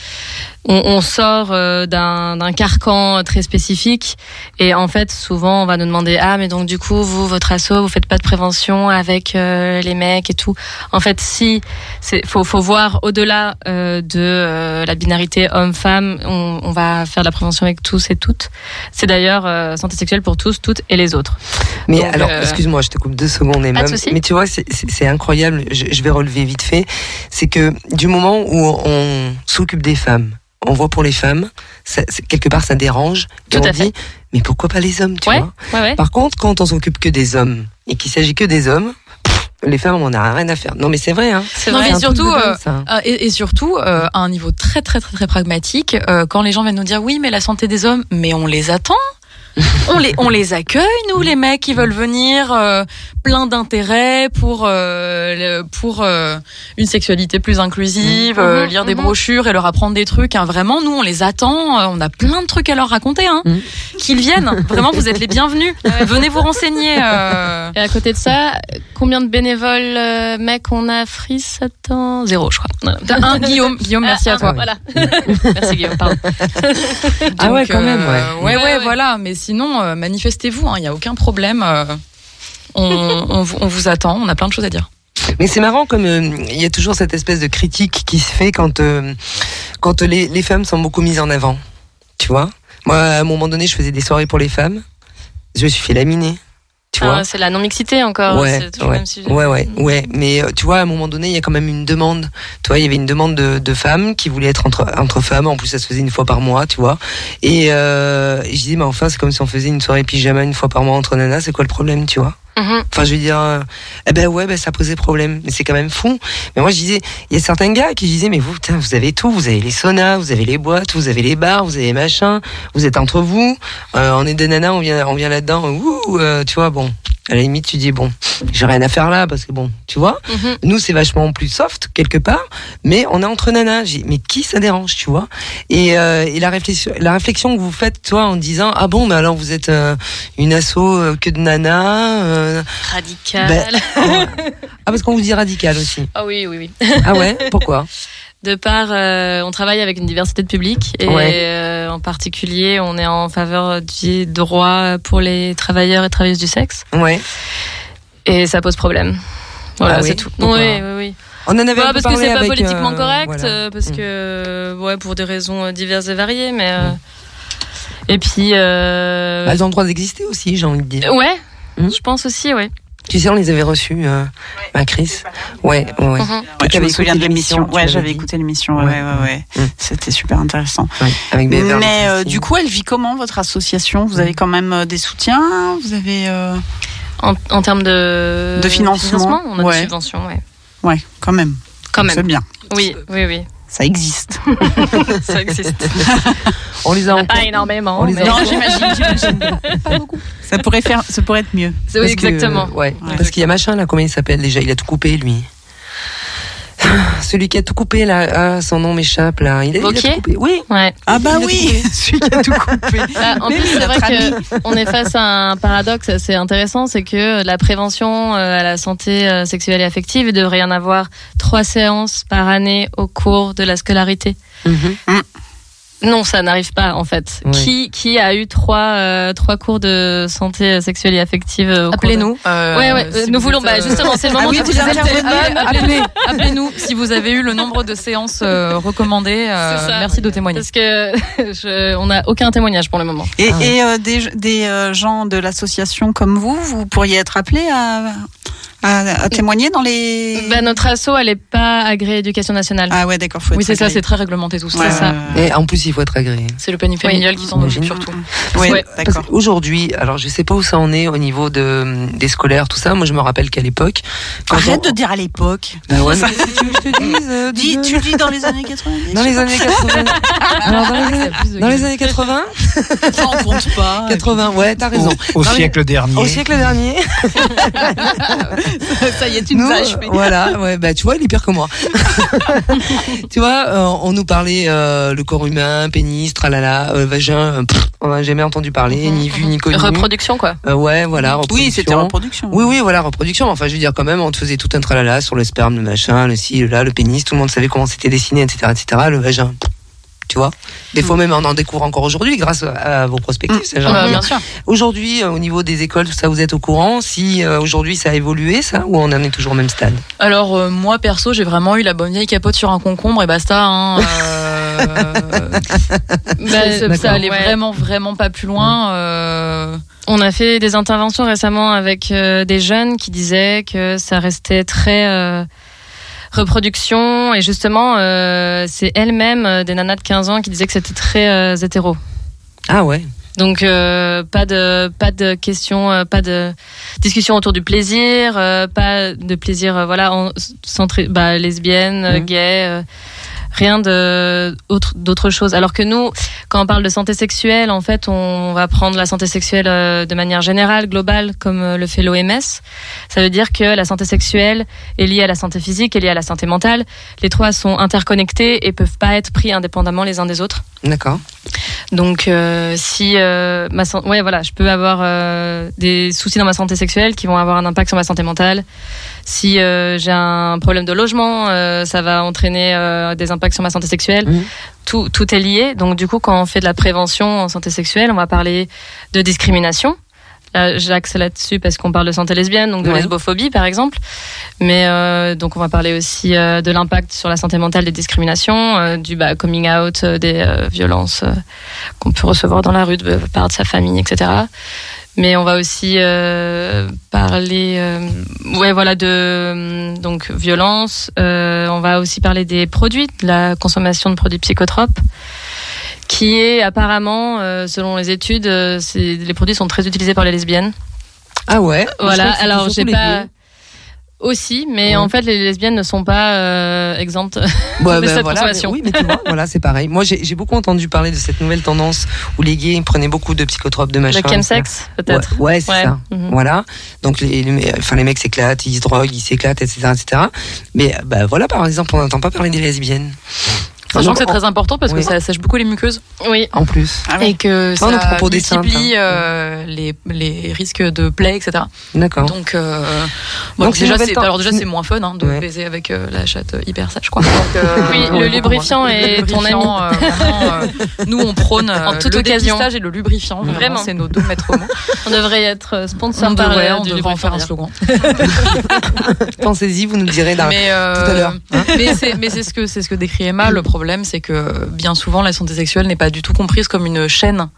on, on sort euh, d'un carcan très spécifique. Et en fait, souvent, on va nous demander ah, mais donc du coup, vous, votre asso, vous faites pas de prévention avec euh, les mecs et tout. En fait, si, c'est faut, faut voir au-delà euh, de la binarité homme-femme. On, on va faire de la prévention avec tous et toutes. C'est d'ailleurs santé sexuelle pour tous, toutes et les autres. Mais Donc, alors, excuse-moi, je te coupe deux secondes, souci. Mais tu vois, c'est- incroyable. Je, je vais relever vite fait. C'est que du moment où on s'occupe des femmes, on voit pour les femmes, ça, quelque part, ça dérange. Et on à fait. dit, mais pourquoi pas les hommes, tu Ouais, vois ouais, ouais. Par contre, quand on s'occupe que des hommes et qu'il s'agit que des hommes, pff, les femmes, on n'a rien à faire. Non, mais c'est vrai. Hein. C'est Non, vrai. mais surtout, euh. Euh, et, et surtout, euh, à un niveau très très très très pragmatique, euh, quand les gens viennent nous dire oui, mais la santé des hommes, mais on les attend. On les on les accueille nous les mecs qui veulent venir euh, plein d'intérêt pour euh, pour euh, une sexualité plus inclusive euh, Mhm, lire des mhm. brochures et leur apprendre des trucs hein. vraiment nous on les attend euh, on a plein de trucs à leur raconter hein. Mhm. qu'ils viennent vraiment vous êtes les bienvenus venez vous renseigner euh. Et à côté de ça, combien de bénévoles euh, mecs on a Fris Attends, zéro, je crois. Un Guillaume Guillaume merci Ah, à un, toi Voilà. Merci Guillaume, pardon. Ah ouais, quand même, ouais. euh, ouais, Ouais, ouais, ouais. voilà. Mais sinon, euh, manifestez-vous, il n'y a aucun problème. euh, on, vous- attend, on a plein de choses à dire. Mais c'est marrant comme euh, il y a toujours cette espèce de critique qui se fait quand quand les, les femmes sont beaucoup mises en avant. Tu vois Moi, à un moment donné, je faisais des soirées pour les femmes. Je me suis fait laminer. Tu vois Ah, c'est la non-mixité encore. Ouais, ouais, même sujet. ouais, ouais, ouais. Mais euh, tu vois, à un moment donné, il y a quand même une demande. Tu vois, il y avait une demande de, de femmes qui voulaient être entre, entre femmes. En plus, ça se faisait une fois par mois, tu vois. Et, euh, je disais, mais enfin, c'est comme si on faisait une soirée pyjama une fois par mois entre nanas. C'est quoi le problème, tu vois? Mhm. Enfin, je veux dire, euh, eh ben ouais, ben ça posait problème. Mais c'est quand même fou. Mais moi, je disais, il y a certains gars qui disaient, mais vous, putain, vous avez tout. Vous avez les saunas, vous avez les boîtes, vous avez les bars, vous avez les machins. Vous êtes entre vous. Euh, on est des nanas, on vient, on vient là-dedans. Ouh, euh, tu vois, bon. À la limite, tu dis, bon, j'ai rien à faire là parce que bon, tu vois. Mhm. Nous, c'est vachement plus soft quelque part, mais on est entre nanas. J'ai- Mais qui ça dérange, tu vois Et, euh, et la réflexion, la réflexion que vous faites, toi, en disant, ah bon, mais alors vous êtes euh, une asso euh, que de nanas. euh, Radical. Ben, ah parce qu'on vous dit radical aussi. Ah oui, oui, oui. Ah ouais? Pourquoi? De part, euh, on travaille avec une diversité de public et Ouais. euh, en particulier, on est en faveur du droit pour les travailleurs et travailleuses du sexe Ouais. et ça pose problème. Voilà, Ah oui c'est tout. Pourquoi Oui, oui, oui. On en avait Ouais, un peu parce que parlé c'est pas politiquement euh, correct, voilà. euh, parce Mm. que ouais, pour des raisons diverses et variées, mais euh, et puis Bah, elles ont le droit d'exister aussi, j'ai envie de dire. ouais, Mm. je pense aussi, ouais. Tu sais, on les avait reçus, euh, bah, Chris. Ouais, ouais. ouais. Ouais, je me souviens écouté de l'émission. Ouais, j'avais écouté l'émission. Ouais, Ouais. ouais, ouais. Mm. C'était super intéressant. Ouais, Avec Beverly Mais euh, du coup, elle vit comment votre association? Vous avez quand même euh, des soutiens? Vous avez euh, En, en termes de De financement, on a ouais. des subventions, ouais. Ouais, quand même. Quand C'est même. bien. Oui, oui, oui. Ça existe. Ça existe. on les a en Pas énormément. On les a- non, j'imagine, j'imagine. Pas beaucoup. Ça pourrait faire, ça pourrait être mieux. Oui, que, exactement. ouais. Ouais. Parce qu'il y a machin là, comment il s'appelle déjà? Il a tout coupé lui. Celui qui a tout coupé là, ah, son nom m'échappe là. Il a, il a Wauquiez tout coupé. Oui. Ah Ouais. Bah oui, celui qui a tout coupé. Bah, en Mais plus, c'est vrai notre ami. que on est face à un paradoxe assez intéressant, c'est que la prévention euh, à la santé euh, sexuelle et affective, il devrait y en avoir trois séances par année au cours de la scolarité. Mhm. Non, ça n'arrive pas en fait. Qui qui a eu trois euh, trois cours de santé sexuelle et affective euh, au cours de- Appelez-nous. euh, Ouais ouais, si euh, nous vous voulons êtes, bah, euh, justement, c'est le moment Ah oui, de vous appelez- Appelez-nous si vous avez eu le nombre de séances euh, recommandées. euh, C'est ça. merci de témoigner. Parce que je, on n'a aucun témoignage pour le moment. Et, Ah ouais. et, euh, des, des euh, gens de l'association comme vous, vous pourriez être appelés à, à, à témoigner dans les. Bah, notre asso, elle est pas agréée éducation nationale. Ah ouais, d'accord. faut Oui, c'est ça, c'est très réglementé tout ça. Ouais, ouais. Et en plus, il faut être agréé. C'est le planning familial qui s'en occupe surtout. Oui, Ouais, Parce d'accord. qu'aujourd'hui, alors je sais pas où ça en est au niveau de des scolaires, tout ça. Moi, je me rappelle qu'à l'époque, Arrête on- de dire à l'époque. Ouais, mais qu'est-ce que tu veux que je te dise euh, Dis, tu le dis dans les années 90 Dans les années 80. Alors, dans les années, Abuse de dans les années 80, Ça, on compte pas. 80, ouais, t'as raison. Au, au Non, mais- siècle dernier. Au siècle dernier, Ça y est, tu nous achevé. voilà, ouais, bah tu vois, il est pire que moi. tu vois, euh, on nous parlait euh, le corps humain, pénis, tralala, euh, vagin, euh, pff, on n'a jamais entendu parler, ni vu ni connu. Reproduction, quoi. Euh, ouais, voilà. Oui, c'était reproduction. reproduction. Oui, oui, voilà, reproduction. Enfin, je veux dire, quand même, on te faisait tout un tralala sur le sperme, le machin, le ci, le là, le pénis. Tout le monde savait comment c'était dessiné, etc., etc. Le vagin. Tu vois Des fois même, on en découvre encore aujourd'hui grâce à, vos prospectives. c'est genre- Ah, bien sûr. Aujourd'hui, euh, au niveau des écoles, tout ça, vous êtes au courant Si euh, aujourd'hui ça a évolué, ça, ou on en est toujours au même stade? Alors euh, moi perso, j'ai vraiment eu la bonne vieille capote sur un concombre et basta. Hein, euh, Bah, ça, allait Ouais. vraiment vraiment pas plus loin. euh, On a fait des interventions récemment avec euh, des jeunes qui disaient que ça restait très euh, reproduction et justement euh, c'est elles-mêmes euh, des nanas de 15 ans qui disaient que c'était très euh, hétéro. Ah ouais Donc euh, pas de pas de questions, pas de discussion autour du plaisir, pas de plaisir voilà en, centré bah, lesbienne, Mhm. gay, rien de autre d'autre chose. Alors que nous, quand on parle de santé sexuelle, en fait, on va prendre la santé sexuelle euh, de manière générale, globale, comme euh, le fait l'OMS. Ça veut dire que la santé sexuelle est liée à la santé physique, est liée à la santé mentale. Les trois sont interconnectés et peuvent pas être pris indépendamment les uns des autres. D'accord. Donc euh, si euh, ma ouais voilà, je peux avoir euh, des soucis dans ma santé sexuelle qui vont avoir un impact sur ma santé mentale. Si euh, j'ai un problème de logement, euh, ça va entraîner euh, des impacts sur ma santé sexuelle. Mhm. Tout tout est lié. Donc du coup, quand on fait de la prévention en santé sexuelle, on va parler de discrimination. Là, j'axe là-dessus parce qu'on parle de santé lesbienne, donc de Ouais. lesbophobie par exemple. Mais euh, donc on va parler aussi euh, de l'impact sur la santé mentale des discriminations, euh, du bah, coming out, des violences qu'on peut recevoir dans la rue de la part de sa famille, etc. Mais on va aussi euh, parler, euh, ouais, voilà, de euh, donc violence. Euh, on va aussi parler des produits, de la consommation de produits psychotropes, qui est apparemment, euh, selon les études, euh, les produits sont très utilisés par les lesbiennes. Ah ouais. Voilà, alors j'ai pas. Aussi, mais Ouais. en fait, les lesbiennes ne sont pas euh, exemptes Ouais, de bah, cette voilà, consommation. mais- oui, mais tu vois, voilà, c'est pareil. Moi, j'ai beaucoup entendu parler de cette nouvelle tendance où les gays prenaient beaucoup de psychotropes de machin. Le chemsex, peut-être. Ouais, ouais, c'est ça. Mhm. Voilà. Donc les, les- enfin, les mecs s'éclatent, ils se droguent, ils s'éclatent, etc., etc. Mais bah voilà, par exemple, on n'entend pas parler des lesbiennes. Sachant que c'est très important parce Oui. que ça sèche beaucoup les muqueuses Oui. En plus. Ah oui. et que Ça, saintes, multiplie hein. euh, les, les risques de plaie, etc. D'accord. Donc, euh, bon, Donc, déjà, alors déjà c'est moins fun hein, de Ouais. baiser avec euh, la chatte hyper sèche quoi. Donc, euh, Oui, le lubrifiant est ton euh, euh, nous on prône euh, En toute le occasion. dépistage et le lubrifiant. Vraiment, Vraiment. c'est nos deux maîtres mots. On devrait être sponsor On par devrait, on du devrait en faire un slogan. Pensez-y, vous nous direz tout à l'heure, hein. mais c'est mais c'est ce que c'est ce que décrit Emma. Le problème, c'est que bien souvent la santé sexuelle n'est pas du tout comprise comme une chaîne.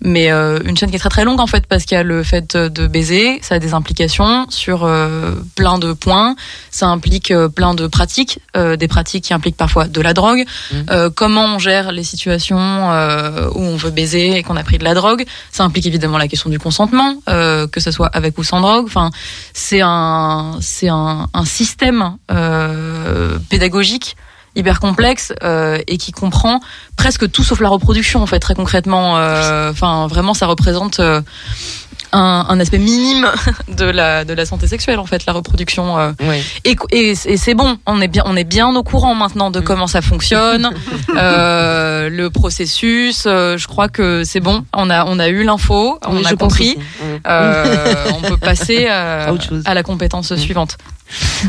Mais euh, une chaîne qui est très très longue en fait parce qu'il y a le fait de baiser, ça a des implications sur euh, plein de points, ça implique euh, plein de pratiques, des pratiques qui impliquent parfois de la drogue. Euh, comment on gère les situations où on veut baiser et qu'on a pris de la drogue, ça implique évidemment la question du consentement, que ce soit avec ou sans drogue, enfin c'est un c'est un, un système pédagogique hyper complexe euh, et qui comprend presque tout sauf la reproduction en fait très concrètement Euh, enfin vraiment ça représente euh, un, un aspect minime de la de la santé sexuelle en fait la reproduction euh, et, et, et c'est bon, on est bien, on est bien au courant maintenant de comment ça fonctionne, euh, le processus. euh, je crois que c'est bon, on a, on a eu l'info, on Oui, a compris. Euh, on peut passer À à la compétence Mm. suivante.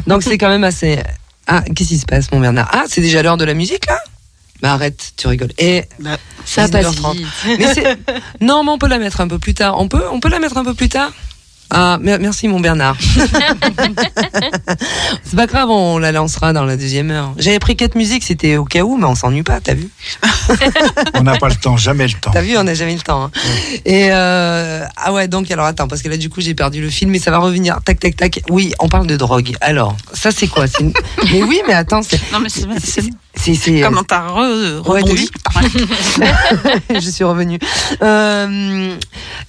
Donc c'est quand même assez. Ah, qu'est-ce qui se passe, mon Bernard Ah, c'est déjà l'heure de la musique là Bah arrête, tu rigoles. Et Ça passe 19h30. vite. Mais c'est non, mais on peut la mettre un peu plus tard. On peut, on peut la mettre un peu plus tard. Ah, mer- merci mon Bernard. c'est pas grave, on la lancera dans la deuxième heure. J'avais pris quatre musiques, c'était au cas où, mais on s'ennuie pas, t'as vu On n'a pas le temps, jamais le temps. T'as vu, on n'a jamais le temps. hein. Et euh, ah ouais, donc alors attends, parce que là du coup j'ai perdu le film, mais ça va revenir. Tac, tac, tac. Oui, on parle de drogue. Alors, ça c'est quoi? Une- Mais oui, mais attends, c'est, Non, mais c'est c'est- c'est, c'est- comment t'as re- Ouais, rebondi. je suis revenue. Euh,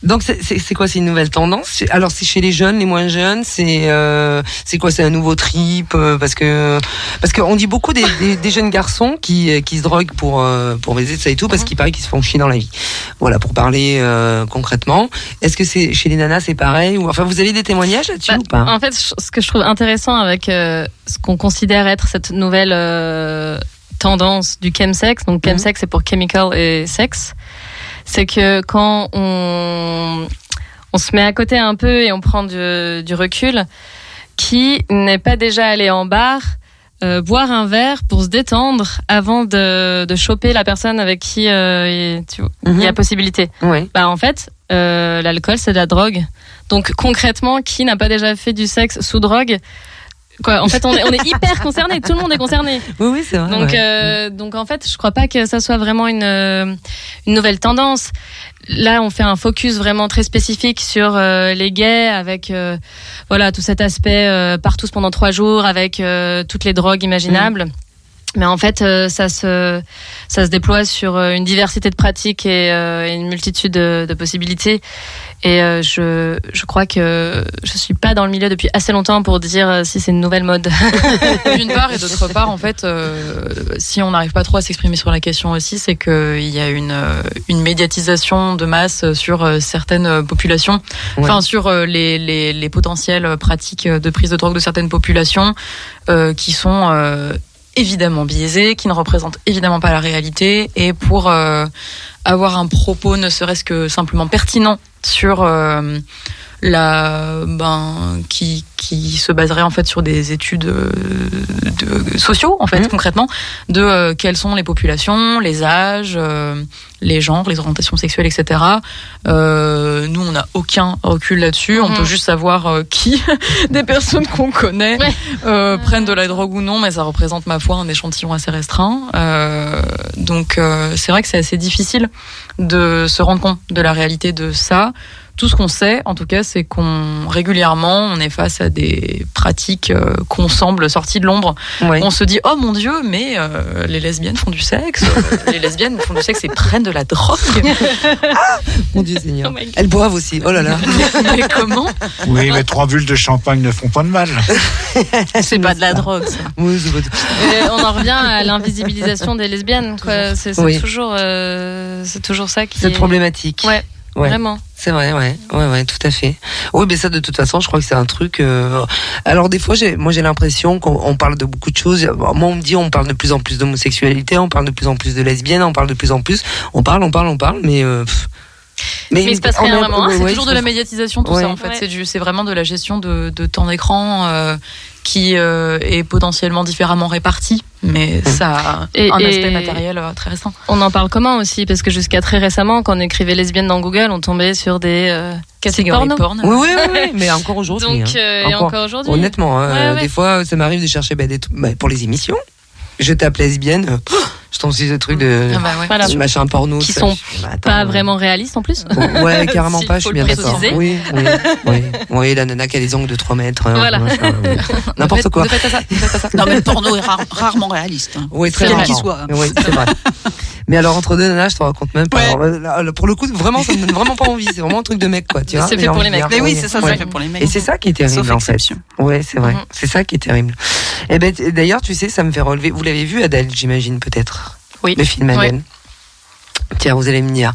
donc c'est- quoi C'est une nouvelle tendance? Alors c'est chez les jeunes, les moins jeunes. C'est euh, c'est quoi C'est un nouveau trip euh, Parce que parce qu'on dit beaucoup des, des, des jeunes garçons qui qui se droguent pour euh, pour baiser ça et tout parce qu'il paraît qu'ils se font chier dans la vie. Voilà pour parler euh, concrètement. Est-ce que c'est chez les nanas c'est pareil? Ou enfin vous avez des témoignages là-dessus Bah, ou pas? En fait, ce que je trouve intéressant avec euh, ce qu'on considère être cette nouvelle euh, tendance du chemsex, donc Mhm. chemsex c'est pour chemical et sexe, c'est que quand on, on se met à côté un peu et on prend du, du recul, qui n'est pas déjà allé en bar euh, boire un verre pour se détendre avant de, de choper la personne avec qui euh, il, tu vois, il y a Mhm. possibilité. Bah en fait, euh, l'alcool c'est de la drogue. Donc concrètement, qui n'a pas déjà fait du sexe sous drogue Quoi, en fait, on est, on est hyper concerné. Tout le monde est concerné. Oui oui c'est vrai. Donc, ouais. euh, donc en fait, je crois pas que ça soit vraiment une euh, une nouvelle tendance. Là, on fait un focus vraiment très spécifique sur euh, les gays, avec euh, voilà tout cet aspect euh, partout pendant trois jours, avec euh, toutes les drogues imaginables. Mais en fait, euh, ça se ça se déploie sur euh, une diversité de pratiques et, euh, une multitude de, de possibilités. Et je je crois que je suis pas dans le milieu depuis assez longtemps pour dire si c'est une nouvelle mode. D'une part et d'autre part, en fait, euh, si on n'arrive pas trop à s'exprimer sur la question aussi, c'est qu'il y a une, une médiatisation de masse sur certaines populations, enfin sur les, les, les potentielles pratiques de prise de drogue de certaines populations euh, qui sont euh, évidemment biaisées, qui ne représentent évidemment pas la réalité, et pour euh, avoir un propos ne serait-ce que simplement pertinent sur euh, la ben qui qui se baserait en fait sur des études euh, de, sociaux en fait Mhm. concrètement de euh, quelles sont les populations, les âges, euh, les genres, les orientations sexuelles, etc. Euh, nous on n'a aucun recul là-dessus, on Mhm. peut juste savoir qui des personnes qu'on connaît Ouais. prennent de la drogue ou non, mais ça représente ma foi un échantillon assez restreint. Euh, donc euh, c'est vrai que c'est assez difficile de se rendre compte de la réalité de ça tout ce qu'on sait, en tout cas, c'est qu'on régulièrement, on est face à des pratiques euh, qu'on semble sorties de l'ombre. Ouais. On se dit, oh mon Dieu, mais euh, les lesbiennes font du sexe, les lesbiennes font du sexe et prennent de la drogue. Mon Dieu Seigneur. Oh. Elles boivent aussi. Oh là là. mais comment Oui, mais trois bulles de champagne ne font pas de mal. C'est pas de la drogue, ça. Oui, c'est pas. Et on en revient à l'invisibilisation des lesbiennes. C'est Oui. toujours, euh, c'est toujours ça qui Cette est problématique. Ouais. Ouais. vraiment. C'est vrai, ouais, ouais, ouais, tout à fait. Oui, mais ça, de toute façon, je crois que c'est un truc. euh, Alors, des fois, j'ai, moi, j'ai l'impression qu'on on parle de beaucoup de choses. Moi, on me dit, on parle de plus en plus d'homosexualité, on parle de plus en plus de lesbiennes, on parle de plus en plus. On parle, on parle, on parle, mais. euh, pff. Mais il se passe en rien vraiment, hein, ouais, C'est ouais, toujours de la médiatisation, tout Ouais. ça en fait. Ouais. C'est du- C'est vraiment de la gestion de, de temps d'écran euh, qui euh, est potentiellement différemment réparti, mais ça a Et- un et- aspect matériel euh, très récent. On en parle comment aussi? Parce que jusqu'à très récemment, quand on écrivait lesbienne dans Google, on tombait sur des euh, sites Catégorie porno. porn. Oui, oui, oui, oui, mais encore aujourd'hui. Donc, hein. euh, et encore aujourd'hui. Honnêtement, hein, Ouais, ouais. des fois, ça m'arrive de chercher bah, des bah, pour les émissions. Je tape lesbienne, euh, je tombe sur des trucs de, Ah bah ouais. Voilà. de machin porno. Qui sont bah, attends, Pas vraiment réaliste en plus. Ouais, carrément pas, je faut suis le bien d'accord. préciser. Oui, oui, oui, oui, la nana qui a les ongles de 3 mètres. hein, Voilà. oui. N'importe quoi. Ne faites pas ça. ne faites pas ça. Non, mais le porno est rare- rarement réaliste. hein. Oui, très Quel rarement. qu'il soit. Mais Oui, c'est vrai. Mais alors, entre deux nanas, je te raconte même pas. Ouais. Alors, là, là, pour le coup, vraiment, ça me donne vraiment pas envie. C'est vraiment un truc de mec, quoi. Tu vois, C'est fait pour les mecs. Mais oui, c'est ça, Ouais. c'est fait pour les mecs. Et c'est ça qui est terrible, Sauf en fait. exception. Ouais, c'est vrai. Mhm. C'est ça qui est terrible. Et ben, t- d'ailleurs, tu sais, ça me fait relever. Vous l'avez vu, Adèle, j'imagine, peut-être? Oui. Le film Adèle. Tiens, vous allez me dire.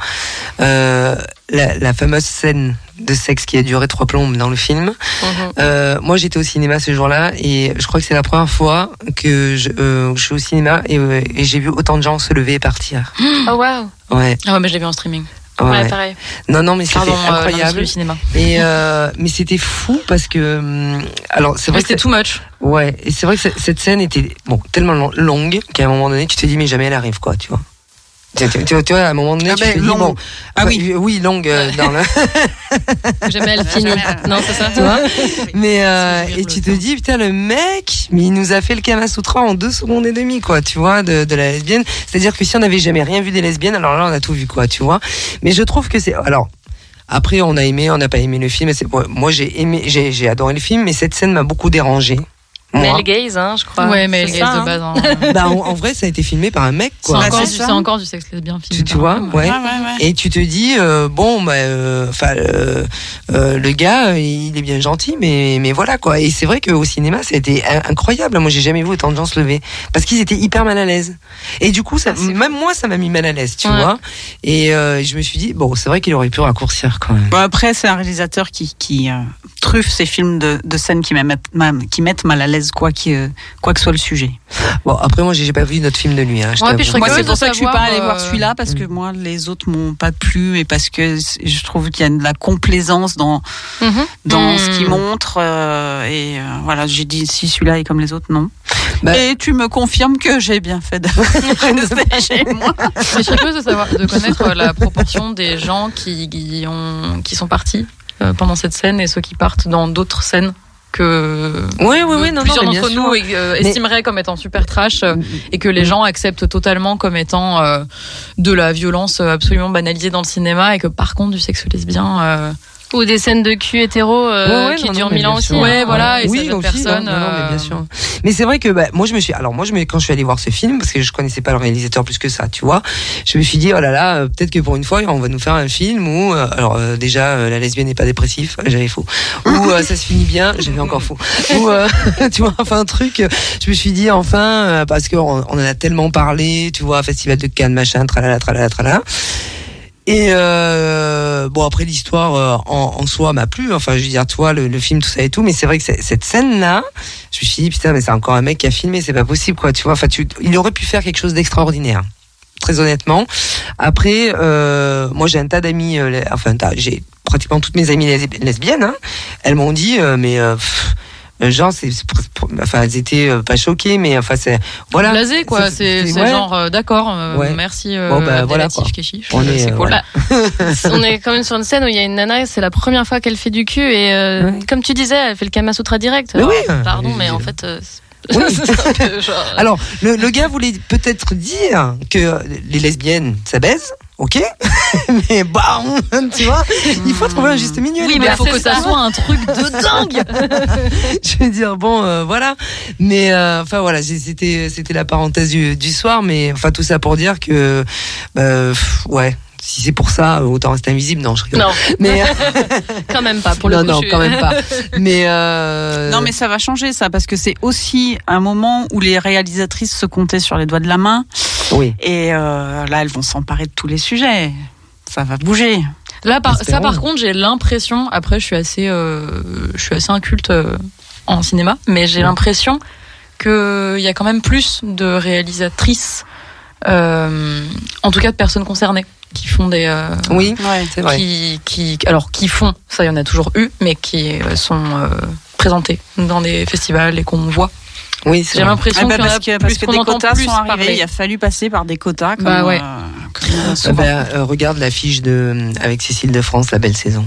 Euh, la, la fameuse scène de sexe qui a duré trois plombes dans le film. Mhm. Euh, moi, j'étais au cinéma ce jour-là et je crois que c'est la première fois que je, euh, je suis au cinéma et, et j'ai vu autant de gens se lever et partir. Oh waouh. Ouais, Ah ouais, mais je l'ai vu en streaming. ouais. Ouais, pareil. Non, non, mais c'était incroyable. du cinéma. Et mais c'était fou parce que hum, alors c'est vrai C'était too much. Ouais, et c'est vrai que cette- scène était bon tellement long- longue qu'à un moment donné, tu te dis mais jamais elle arrive quoi, tu vois. Tu, tu- tu vois, tu vois, à un moment donné, Ah tu ben, te dis longue. bon, Ah oui. oui, longue euh, dans le, Jamais elle finit. Non, c'est ça. tu vois. Mais euh, et tu te dis putain le mec, mais il nous a fait le Kama Sutra en deux secondes et demie quoi, tu vois, de, de la lesbienne. C'est-à-dire que si on n'avait jamais rien vu des lesbiennes, alors là on a tout vu quoi, tu vois. Mais je trouve que c'est alors. Après, on a aimé, on n'a pas aimé le film. et c'est- ouais, Moi, j'ai aimé, j'ai j'ai adoré le film, mais cette scène m'a beaucoup dérangé. Male gaze, hein, je crois. Ouais, mais C'est les ça, gaz de hein. base. hein. Bah, en, en vrai, ça a été filmé par un mec, C'est quoi. Bah, encore, c'est du- ça. c'est encore du sexe lesbien filmé tu vois, ouais. Ouais, ouais, ouais. Et tu te dis, euh, bon, bah, euh, enfin, euh, euh, le gars, il est bien gentil, mais, mais voilà quoi. Et c'est vrai qu'au cinéma, ça a été in- incroyable. Moi, j'ai jamais vu autant de gens se lever parce qu'ils étaient hyper mal à l'aise. Et du coup, ça, Ah, même moi, ça m'a mis mal à l'aise, tu Ouais. vois. Et euh, je me suis dit, bon, c'est vrai qu'il aurait pu raccourcir quand même. Bon, après, c'est un réalisateur qui, qui euh, truffe ses films de, de scènes qui, qui mettent mal à l'aise quoi, qui, quoi que soit le sujet. Bon, après, moi, j'ai pas vu notre film de lui. Hein, je Ouais, puis je Moi, c'est pour ça que je suis pas allée voir euh, celui-là parce que moi, les autres m'ont pas plu et parce que je trouve qu'il y a de la complaisance dans Mhm. dans ce qu'il montre euh, et euh, voilà, j'ai dit si celui-là est comme les autres, non. Bah- et tu me confirmes que j'ai bien fait de rester chez moi. Mais je serais curieuse de savoir, de connaître la proportion des gens qui, qui ont, qui sont partis pendant cette scène et ceux qui partent dans d'autres scènes que Oui, oui, oui, non, plusieurs d'entre nous euh, Mais- estimeraient comme étant super trash euh, et que les gens acceptent totalement comme étant euh, de la violence absolument banalisée dans le cinéma et que par contre du sexe lesbien euh, Ou des scènes de cul hétéro euh, Ouais, ouais, qui non, durent non, mille ans aussi. hein. Ouais, voilà, et oui, ça aussi, personne, non, non, mais bien euh, sûr. Mais c'est vrai que bah, moi je me suis, alors moi je me, quand je suis allé voir ce film parce que je connaissais pas le réalisateur plus que ça, tu vois, je me suis dit oh là là, euh, peut-être que pour une fois on va nous faire un film où euh, alors euh, déjà euh, la lesbienne n'est pas dépressif, j'avais faux, ou euh, ça se finit bien, j'avais encore faux, ou euh, tu vois enfin un truc, je me suis dit enfin parce qu'on on en a tellement parlé, tu vois, festival de Cannes machin, tralala tralala tralala. Et euh, bon après l'histoire euh, en, en soi m'a plu. Enfin je veux dire toi le, le film tout ça et tout, mais c'est vrai que cette scène là, je me suis dit putain mais c'est encore un mec qui a filmé, c'est pas possible quoi. Tu vois, enfin tu, il aurait pu faire quelque chose d'extraordinaire. Très honnêtement. Après, euh, moi j'ai un tas d'amis, euh, enfin j'ai pratiquement toutes mes amies lesbi- lesbiennes. Hein, elles m'ont dit euh, mais euh, pff, genre c'est, enfin elles étaient euh, pas choquées, mais enfin c'est voilà. blasé quoi. C'est c'est ouais. genre euh, d'accord, euh, Ouais. merci. Euh, Bon, bah, voilà, quoi. Kechiche, On euh, est, c'est euh, cool. voilà. On est quand même sur une scène où il y a une nana, c'est la première fois qu'elle fait du cul et euh, Ouais. comme tu disais, elle fait le Kama Sutra direct. Mais Alors, oui. Pardon, Mais- en fait, euh, Oui. c'est un peu genre. Alors, le, le gars voulait peut-être dire que les lesbiennes, ça baise, ok, mais bah, tu vois, il faut trouver un juste milieu. Oui, mais il faut que ça soit un truc de dingue. je veux dire bon euh, voilà mais euh, enfin voilà c'était c'était la parenthèse du, du soir mais enfin tout ça pour dire que bah, pff, ouais si c'est pour ça autant rester invisible non je rigole Non, mais quand même pas. Pour le non coup, non je quand même pas mais euh, Non, mais ça va changer ça, parce que c'est aussi un moment où les réalisatrices se comptaient sur les doigts de la main, oui et euh, là, elles vont s'emparer de tous les sujets. Ça va bouger. Là, par, ça, par contre, j'ai l'impression. Après, je suis assez, euh, je suis assez inculte euh, en cinéma, mais j'ai l'impression qu'il y a quand même plus de réalisatrices, euh, en tout cas de personnes concernées, qui font des, euh, oui Ouais. c'est vrai qui, qui, alors qui font, ça, il y en a toujours eu, mais qui euh, sont euh, présentées dans des festivals et qu'on voit. oui c'est J'ai l'impression Ah bah, qu'il y en a parce que, plus, parce que qu'on des quotas sont arrivés, parler. il a fallu passer par des quotas comme, Bah ouais. euh, comme Ah euh, regarde l'affiche de avec Cécile de France la belle saison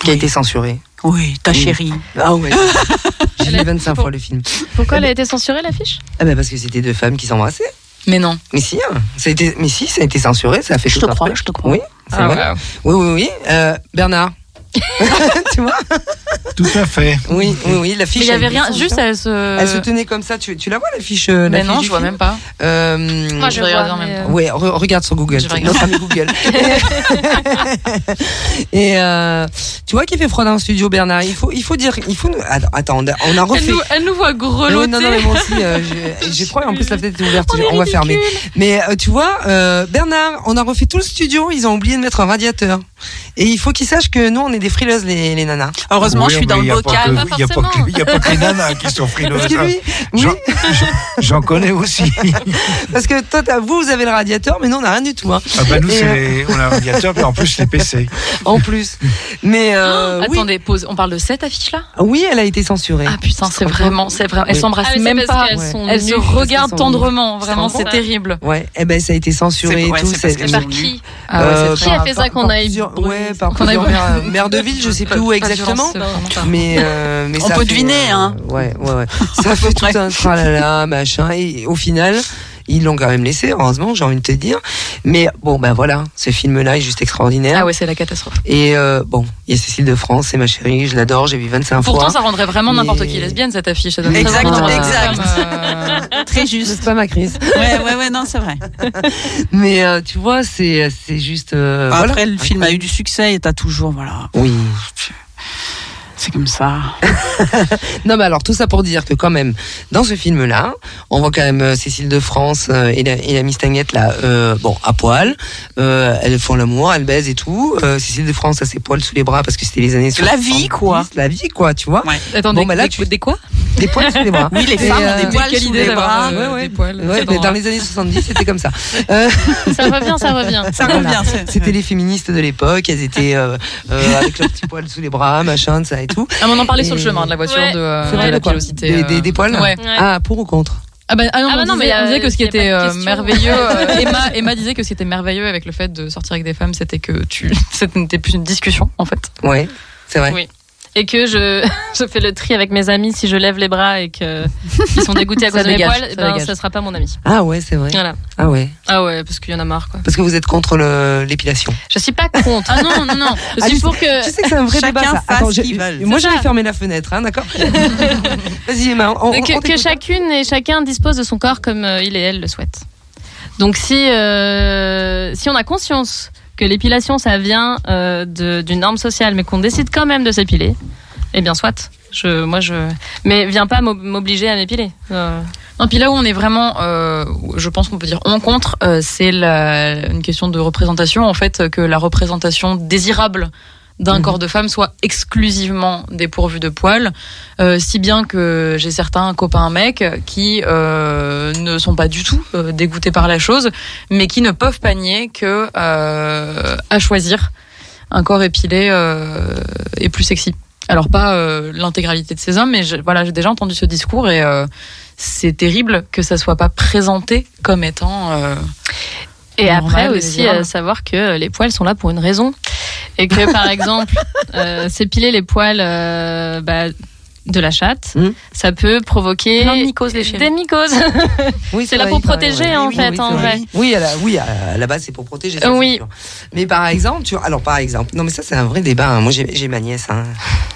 qui a été censurée Oui, ta Oui. chérie. ah ouais j'ai vu 25 fois le film Pourquoi elle a été censurée l'affiche ah ben parce que c'était deux femmes qui s'embrassaient Mais non. mais si hein, ça a été mais si ça a été censuré ça a fait Je tout te un crois, truc. je te crois. oui c'est Ah, vrai ouais. Oui, oui, oui. Euh, Bernard. tu vois? Tout à fait. Oui, oui, oui. La fiche. il y avait rien, juste ça. elle se. Elle se tenait comme ça. Tu, tu la vois la fiche euh, Mais la non, je vois film même pas. Euh, Moi, je Je vais regarder vois, en même temps. euh, Ouais, re- regarde sur Google. Notre ami Google. Et euh, tu vois qu'il fait froid dans le studio, Bernard. Il faut, il faut dire, il faut. nous- Attends, on a, Elle refait. nous, elle nous voit grelotter. non, non, mais moi aussi, euh, j'ai- froid en plus la fenêtre est ouverte. On est on va fermer. Mais euh, tu vois, euh, Bernard, on a refait tout le studio. Ils ont oublié de mettre un radiateur. Et il faut qu'ils sachent que nous, on est des frileuses, les, les nanas. Heureusement, Oui, je suis mais dans le a bocal. Il n'y a, pas que- il y a pas que les nanas qui sont frileuses. Parce que lui, oui, J'en- J'en connais aussi. Parce que toi, t'as- vous, vous avez le radiateur, mais nous, on n'a rien du tout, hein. Ah bah nous, euh, les- on a un radiateur, puis en plus les PC. En plus. Mais euh, oui. Attendez, pause. On parle de cette affiche-là? Oui, elle a été censurée. Ah putain, c'est vraiment, c'est vraiment. Elles Oui. s'embrassent Ah, mais même pas. qu'elles Ouais. sont Elles se regardent tendrement. Vraiment, C'est terrible. Ouais, eh ben ça a été censuré C'est- et tout. c'est Par qui? Euh, c'est Qui a fait ça qu'on aille plusieurs, brûler ouais, par maires de ville, je sais plus où exactement. C'est. Mais, euh, mais On ça peut fait, deviner, euh, hein. Ouais, ouais, ouais. Ça fait tout un tralala, machin. Et au final, ils l'ont quand même laissé, heureusement, j'ai envie de te dire. Mais bon, ben voilà, ce film-là est juste extraordinaire. Ah ouais, c'est la catastrophe. Et euh, bon, il y a Cécile de France, c'est ma chérie, je l'adore, j'ai vu 25 Pourtant, fois. ça rendrait vraiment n'importe Mais- qui lesbienne cette affiche. Ça donne Exact, vraiment, euh, exact. euh, Très C'est juste. pas ma crise. Ouais, ouais, ouais, non, c'est vrai. Mais euh, tu vois, c'est c'est juste. euh, Après, voilà. le film a eu du succès et t'as toujours, voilà, Oui. C'est comme ça. Non, mais alors tout ça pour dire que quand même, dans ce film-là, on voit quand même euh, Cécile de France euh, et, la, et la Mistagnette là, euh, bon, à poil. Euh, elles font l'amour, elles baisent et tout. Euh, Cécile de France a ses poils sous les bras parce que c'était les années La vie, 70, quoi. La vie, quoi, tu vois. Ouais. Attendez, Bon, bah là, des, tu- des quoi Des poils sous les bras. Oui, les Et, femmes ont euh, des poils sous les bras. euh, Ouais, ouais. des poils. Ouais, mais dans les années 70, c'était comme ça. Euh, Ça revient, ça revient. Ça Voilà. revient. C'était les féministes de l'époque, elles étaient euh, euh, avec leurs petits poils sous les bras, machin, ça et tout. Ah, mais on en parlait sur le chemin de la voiture Ouais. de, euh, de la pilosité. des, euh. des, des poils Ouais. Ah, pour ou contre Ah bah, ah non, Ah bah on, non, disait, mais, on disait que euh, ce qui était euh, merveilleux, euh, Emma, Emma disait que ce qui était merveilleux avec le fait de sortir avec des femmes, c'était que tu, c'était plus une discussion en fait. Ouais, c'est vrai. Oui. Et que je, je fais le tri avec mes amis si je lève les bras et que ils sont dégoûtés à Ça cause de mes poils, ça ben, ça sera pas mon ami. Ah ouais, c'est vrai. Voilà. Ah ouais. Ah ouais, parce qu'il y en a marre quoi. Parce que vous êtes contre l'épilation. Je suis pas contre. Ah non, non, non. Je Ah, suis juste- pour que. Tu sais que c'est un vrai Chacun débat ça. fasse Attends, ce je- qu'il veut. moi je ça. fermer la fenêtre, hein, d'accord Vas-y Emma, on, on, que, on que t'écoute. chacune et chacun dispose de son corps comme euh, il et elle le souhaitent. Donc si euh, si on a conscience que l'épilation ça vient euh, d'une norme sociale, mais qu'on décide quand même de s'épiler, eh bien soit. Je, moi je, mais viens pas m'ob- m'obliger à m'épiler. Euh, Non, puis là où on est vraiment, euh, je pense qu'on peut dire on contre, euh, c'est une question de représentation. En fait, que la représentation désirable d'un Mhm. corps de femme soit exclusivement dépourvu de poils, euh, si bien que j'ai certains copains mecs qui euh, ne sont pas du tout euh, dégoûtés par la chose, mais qui ne peuvent pas nier que euh, à choisir, un corps épilé euh, est plus sexy. Alors pas euh, l'intégralité de ces hommes, mais je- voilà, j'ai déjà entendu ce discours et euh, c'est terrible que ça soit pas présenté comme étant. euh, Et après aussi euh, savoir que les poils sont là pour une raison. Et que par exemple euh, s'épiler les poils, euh, bah, de la chatte, Hmm. ça peut provoquer Plein de mycoses, les des mycoses. Oui, C'est là pour protéger, ouais. en Oui, fait, oui, en c'est vrai. Oui, à la, oui, à la base, c'est pour protéger. ça, Oui. Mais par exemple, tu vois, alors par exemple, non mais ça c'est un vrai débat. hein. Moi j'ai ma nièce hein,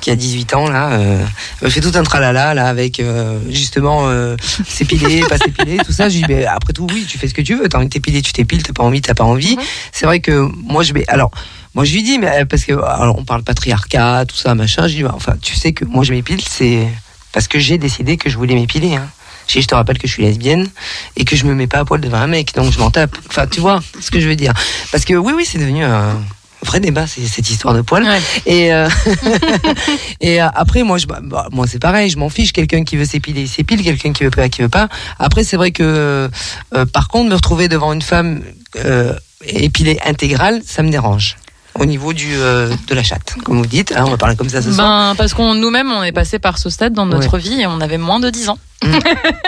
qui a 18 ans là, euh, elle fait tout un tralala là avec euh, justement euh, s'épiler, pas s'épiler, tout ça. Je dis mais après tout oui, tu fais ce que tu veux. T'as envie de t'épiler, tu t'épiles. T'as pas envie, t'as pas envie. Mhm. C'est vrai que moi je vais alors. Moi, je lui dis, mais euh, parce que alors, on parle patriarcat, tout ça, machin. Je dis, bah, enfin, tu sais que moi, je m'épile, c'est parce que j'ai décidé que je voulais m'épiler. Hein. Je dis, je te rappelle que je suis lesbienne et que je me mets pas à poil devant un mec, donc je m'en tape. Enfin, tu vois ce que je veux dire. Parce que oui, oui, c'est devenu un vrai débat, c'est- cette histoire de poil. Ouais. Et, euh, et euh, après, moi, je, bah, bah, moi, c'est pareil, je m'en fiche. Quelqu'un qui veut s'épiler, il s'épile. Quelqu'un qui veut pas, qui veut pas. Après, c'est vrai que, euh, par contre, me retrouver devant une femme euh, épilée intégrale, ça me dérange. Au niveau du euh, de la chatte, comme vous dites, hein, on va parler comme ça ce soir. Ben, parce qu'on nous-mêmes, on est passé par ce stade dans notre vie et on avait moins de 10 ans.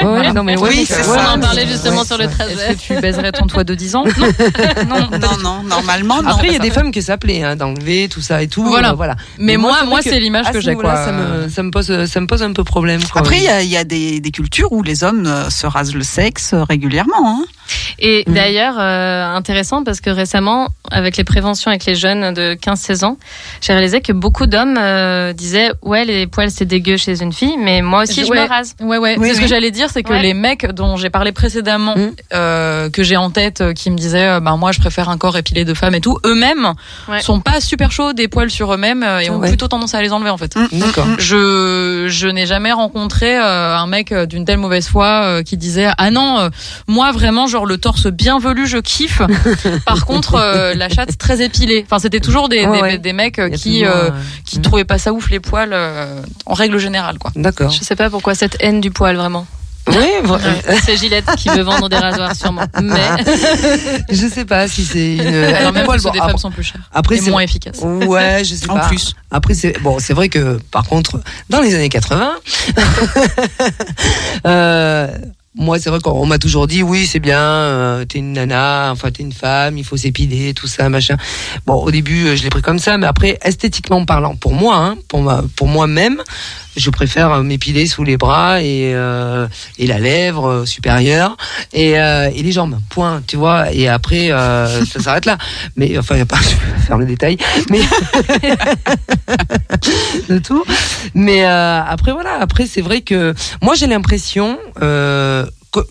Ouais, ouais, non, mais ouais, Oui, c'est ça. On en parlait justement ouais, sur le ouais. trajet. Est-ce que tu baiserais ton toit de 10 ans? Non. Non, non, non, normalement, non. Après, il y a des femmes que ça plaît, hein, d'enlever tout ça et tout. Voilà. euh, voilà. Mais moi, c'est moi, c'est l'image que j'ai, quoi. Ça me, ça me pose, ça me pose un peu problème. Quoi. Après, il y a, il y a des, des cultures où les hommes euh, se rasent le sexe euh, régulièrement. Hein. Et Mhm. d'ailleurs, euh, intéressant parce que récemment, avec les préventions avec les jeunes de 15-16 ans, j'ai réalisé que beaucoup d'hommes euh, disaient ouais les poils c'est dégueu chez une fille, mais moi aussi je Ouais. me rase. Ouais, ouais. Oui, c'est ce que j'allais dire, c'est que Ouais. les mecs dont j'ai parlé précédemment, Mm. euh, que j'ai en tête, euh, qui me disaient, euh, bah moi je préfère un corps épilé de femme et tout, eux-mêmes Ouais. sont pas super chauds des poils sur eux-mêmes euh, et ont Ouais. plutôt tendance à les enlever en fait. Mm, D'accord. Je je n'ai jamais rencontré euh, un mec d'une telle mauvaise foi euh, qui disait ah non euh, moi vraiment genre le torse bien velu je kiffe par contre euh, la chatte très épilée enfin c'était toujours des, Ouais, des, ouais. des mecs euh, qui euh, euh, qui mm. trouvaient pas ça ouf les poils euh, en règle générale quoi D'accord. Je sais pas pourquoi cette haine du poil vraiment. Oui, C'est Gillette qui veut vendre des rasoirs sûrement. Mais je sais pas si c'est une. alors même poil, bon, des après- femmes sont plus chères Après, c'est moins efficaces Ouais, je sais En pas. plus. Après, c'est bon, c'est vrai que par contre, dans les années 80, euh, moi, c'est vrai qu'on m'a toujours dit, oui, c'est bien, euh, t'es une nana, enfin t'es une femme, il faut s'épiler, tout ça, machin. Bon, au début, euh, je l'ai pris comme ça, mais après, esthétiquement parlant, pour moi, hein, pour ma, pour moi-même, je préfère euh, m'épiler sous les bras et euh, et la lèvre euh, supérieure et euh, et les jambes. Point, tu vois. Et après, euh, ça s'arrête là. Mais enfin, y a pas, je vais faire le détail. Mais de tout. Mais euh, après voilà, après c'est vrai que moi j'ai l'impression euh,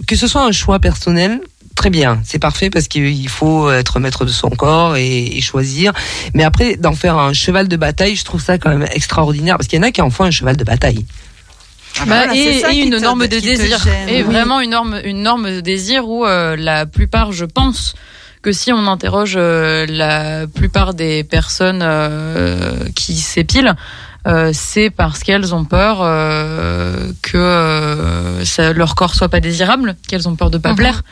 que ce soit un choix personnel. Très bien, c'est parfait parce qu'il faut être maître de son corps et, et choisir. Mais après, d'en faire un cheval de bataille, je trouve ça quand même extraordinaire parce qu'il y en a qui en font un cheval de bataille. Ah Bah, voilà, et, une norme de désir gêne. et Oui. vraiment une norme une norme de désir où euh, la plupart je pense que si on interroge euh, la plupart des personnes euh, qui s'épilent euh, c'est parce qu'elles ont peur euh, que euh, ça, leur corps soit pas désirable, qu'elles ont peur de pas Mhm. plaire.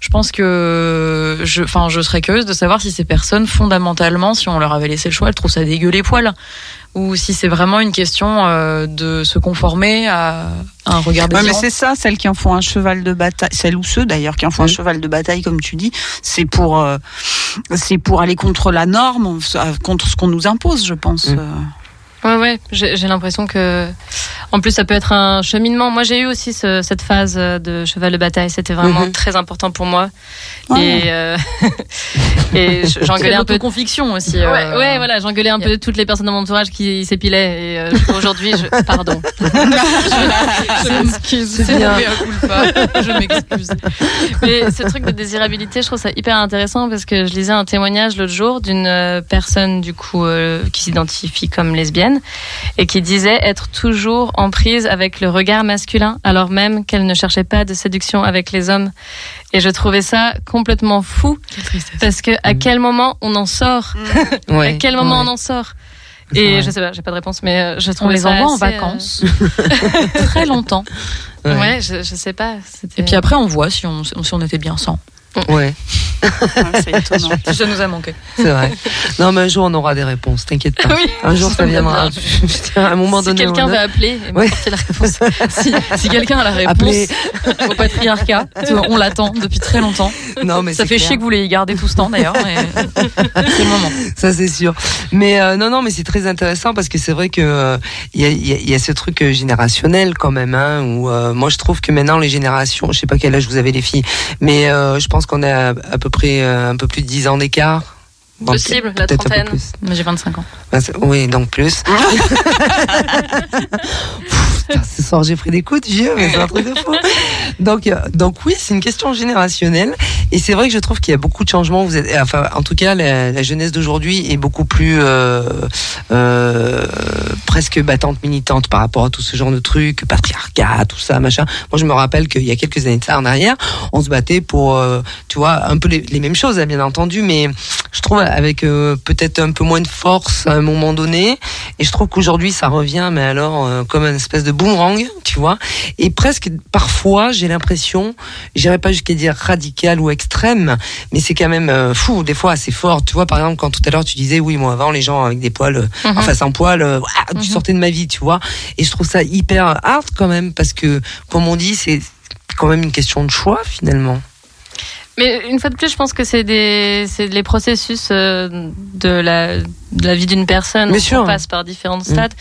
Je pense que je, enfin, je serais curieuse de savoir si ces personnes, fondamentalement, si on leur avait laissé le choix, elles trouvent ça dégueu les poils, ou si c'est vraiment une question euh, de se conformer à un regard Ouais, mais c'est ça, celles qui en font un cheval de bataille, celles ou ceux d'ailleurs qui en font un Mm. cheval de bataille, comme tu dis, c'est pour, euh, c'est pour aller contre la norme, contre ce qu'on nous impose, je pense. Mm. Ouais, ouais, j'ai l'impression que. En plus, ça peut être un cheminement. Moi, j'ai eu aussi ce- cette phase de cheval de bataille. C'était vraiment Mhm. très important pour moi. Ouais. Et, euh, et j'engueulais un peu. conviction aussi. Ouais, euh, ouais, voilà, j'engueulais un Yeah. peu toutes les personnes dans mon entourage qui s'épilaient. Et euh, aujourd'hui, je... pardon. Je m'excuse, culpa. Je m'excuse. Mais ce truc de désirabilité, je trouve ça hyper intéressant parce que je lisais un témoignage l'autre jour d'une euh, personne du coup euh, qui s'identifie comme lesbienne et qui disait être toujours en prise avec le regard masculin alors même qu'elle ne cherchait pas de séduction avec les hommes. Et je trouvais ça complètement fou parce que à quel moment on en sort Ouais. À quel moment Ouais. on en sort Et je sais pas, j'ai pas de réponse, mais euh, je On trouvais les envoie en euh, vacances très longtemps. Ouais, je, je sais pas. Et puis après, on voit si on, si on était bien sans. Ouais. Ouais, c'est étonnant. Ça nous a manqué. C'est vrai. Non, mais un jour, on aura des réponses, t'inquiète pas. Oui. Un jour, ça viendra. à un moment Si donné. quelqu'un on veut a- appeler et Ouais. la réponse. si si quelqu'un a la réponse Appeler. au patriarcat, on l'attend depuis très longtemps. Non, mais Ça fait clair. chier que vous l'ayez gardé tout ce temps d'ailleurs. C'est le moment. Ça c'est sûr. Mais euh, non, non, mais c'est très intéressant parce que c'est vrai que euh, il y, a, il y a- il y a ce truc euh, générationnel quand même, hein, où euh, moi je trouve que maintenant les générations, je sais pas quel âge vous avez les filles, mais euh, je pense qu'on a à, à peu près euh, un peu plus de 10 ans d'écart. Possible, la trentaine. Moi j'ai 25 ans. C'est- Oui, donc plus. Putain, ce soir j'ai pris des coups de vieux, mais c'est un truc de fou. Donc, euh, donc oui, c'est une question générationnelle, et c'est vrai que je trouve qu'il y a beaucoup de changements. Vous êtes, enfin, en tout cas, la, la jeunesse d'aujourd'hui est beaucoup plus euh, euh, presque battante, militante par rapport à tout ce genre de trucs, patriarcat, tout ça, machin. Moi, je me rappelle qu'il y a quelques années de ça en arrière, on se battait pour, euh, tu vois, un peu les, les mêmes choses, hein, bien entendu, mais je trouve avec euh, peut-être un peu moins de force à un moment donné. Et je trouve qu'aujourd'hui, ça revient, mais alors euh, comme une espèce de boomerang, tu vois. Et presque parfois, j'ai l'impression, j'irais pas jusqu'à dire radical ou extrême, mais c'est quand même euh, fou, des fois assez fort. Tu vois, par exemple, quand tout à l'heure tu disais, oui, moi avant, les gens avec des poils, euh, Mhm. enfin sans poils, tu Mhm. sortais de ma vie, tu vois. Et je trouve ça hyper hard quand même, parce que, comme on dit, c'est quand même une question de choix finalement. Mais une fois de plus, je pense que c'est des, c'est les processus euh, de la, de la vie d'une personne. Bien On sûr. passe par différentes stades.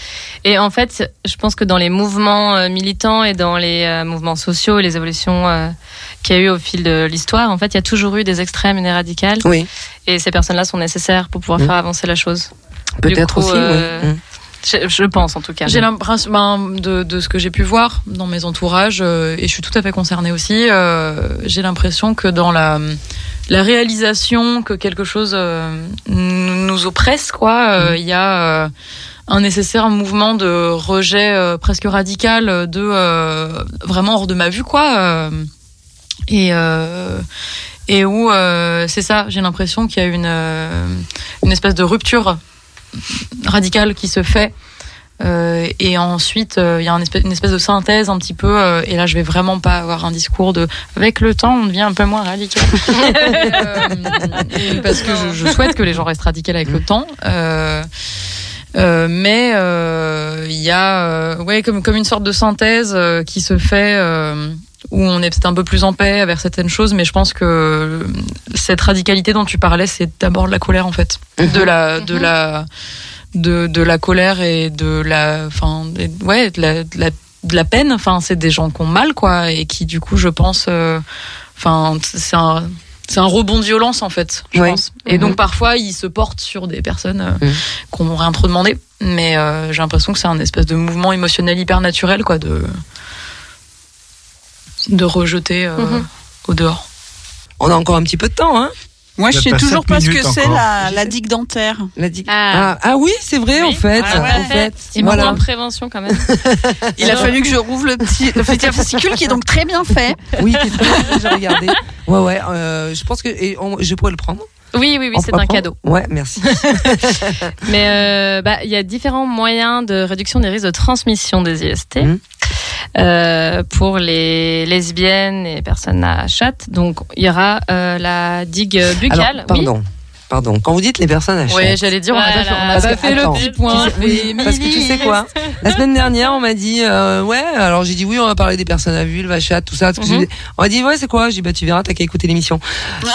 Et en fait, je pense que dans les mouvements euh, militants et dans les euh, mouvements sociaux et les évolutions qu'il y a eu au fil de l'histoire, en fait, il y a toujours eu des extrêmes et des radicales. Oui, Et ces personnes-là sont nécessaires pour pouvoir Mhm. faire avancer la chose. peut-être aussi. euh, oui. Mm. Je, je pense en tout cas. J'ai l'impression ben, de, de ce que j'ai pu voir dans mes entourages, euh, et je suis tout à fait concernée aussi, euh, j'ai l'impression que dans la, la réalisation que quelque chose euh, nous oppresse, quoi, euh, il y a un nécessaire mouvement de rejet presque radical de vraiment hors de ma vue, quoi. et et où euh, c'est ça, j'ai l'impression qu'il y a une euh, une espèce de rupture radicale qui se fait. Euh, et ensuite, euh, il y a un espèce- une espèce de synthèse un petit peu. euh, et là, je vais vraiment pas avoir un discours de. Avec le temps, on devient un peu moins radical. Euh, parce que je, je souhaite que les gens restent radicaux avec le temps. Euh, euh, mais euh, il y a euh, ouais comme comme une sorte de synthèse euh, qui se fait euh, où on est peut-être un peu plus en paix avec certaines choses mais je pense que cette radicalité dont tu parlais c'est d'abord de la colère en fait. De la de la de, de la colère et de la enfin ouais de la, de la de la peine. Enfin c'est des gens qui ont mal quoi et qui du coup je pense euh, enfin c'est un c'est un rebond de violence en fait je Ouais. pense. Et donc parfois ils se portent sur des personnes euh, Mhm. qui n'ont rien trop demandé mais euh, j'ai l'impression que c'est un espèce de mouvement émotionnel hyper naturel quoi de de rejeter euh, Mhm. au dehors On a encore un petit peu de temps, hein Moi, je sais toujours pas ce que c'est la, la digue dentaire. La di- Ah. ah. ah oui, c'est vrai en fait. Ah ouais. en fait. Et Voilà. prévention quand même. Il a fallu que je rouvre le petit le petit fascicule qui est donc très bien fait. Oui, qui est très bien, j'ai regardé. Ouais, ouais. euh, je pense que et on- je pourrais le prendre. Oui, oui, oui, c'est un cadeau. Ouais, merci. Mais euh, bah, il y a différents moyens de réduction des risques de transmission des IST Mhm. Euh, pour les lesbiennes et personnes à chatte. Donc, il y aura euh, la digue buccale. Alors, pardon. Pardon. Quand vous dites les personnes à chatte, j'allais dire on a pas Voilà. on a Parce pas que, fait attends, le petit point tu sais- oui, parce que tu sais quoi La semaine dernière, on m'a dit euh, ouais. Alors j'ai dit oui, on va parler des personnes à vulve, à chatte, tout ça. Mhm. On m'a dit ouais, c'est quoi? J'ai dit bah tu verras, t'as qu'à écouter l'émission.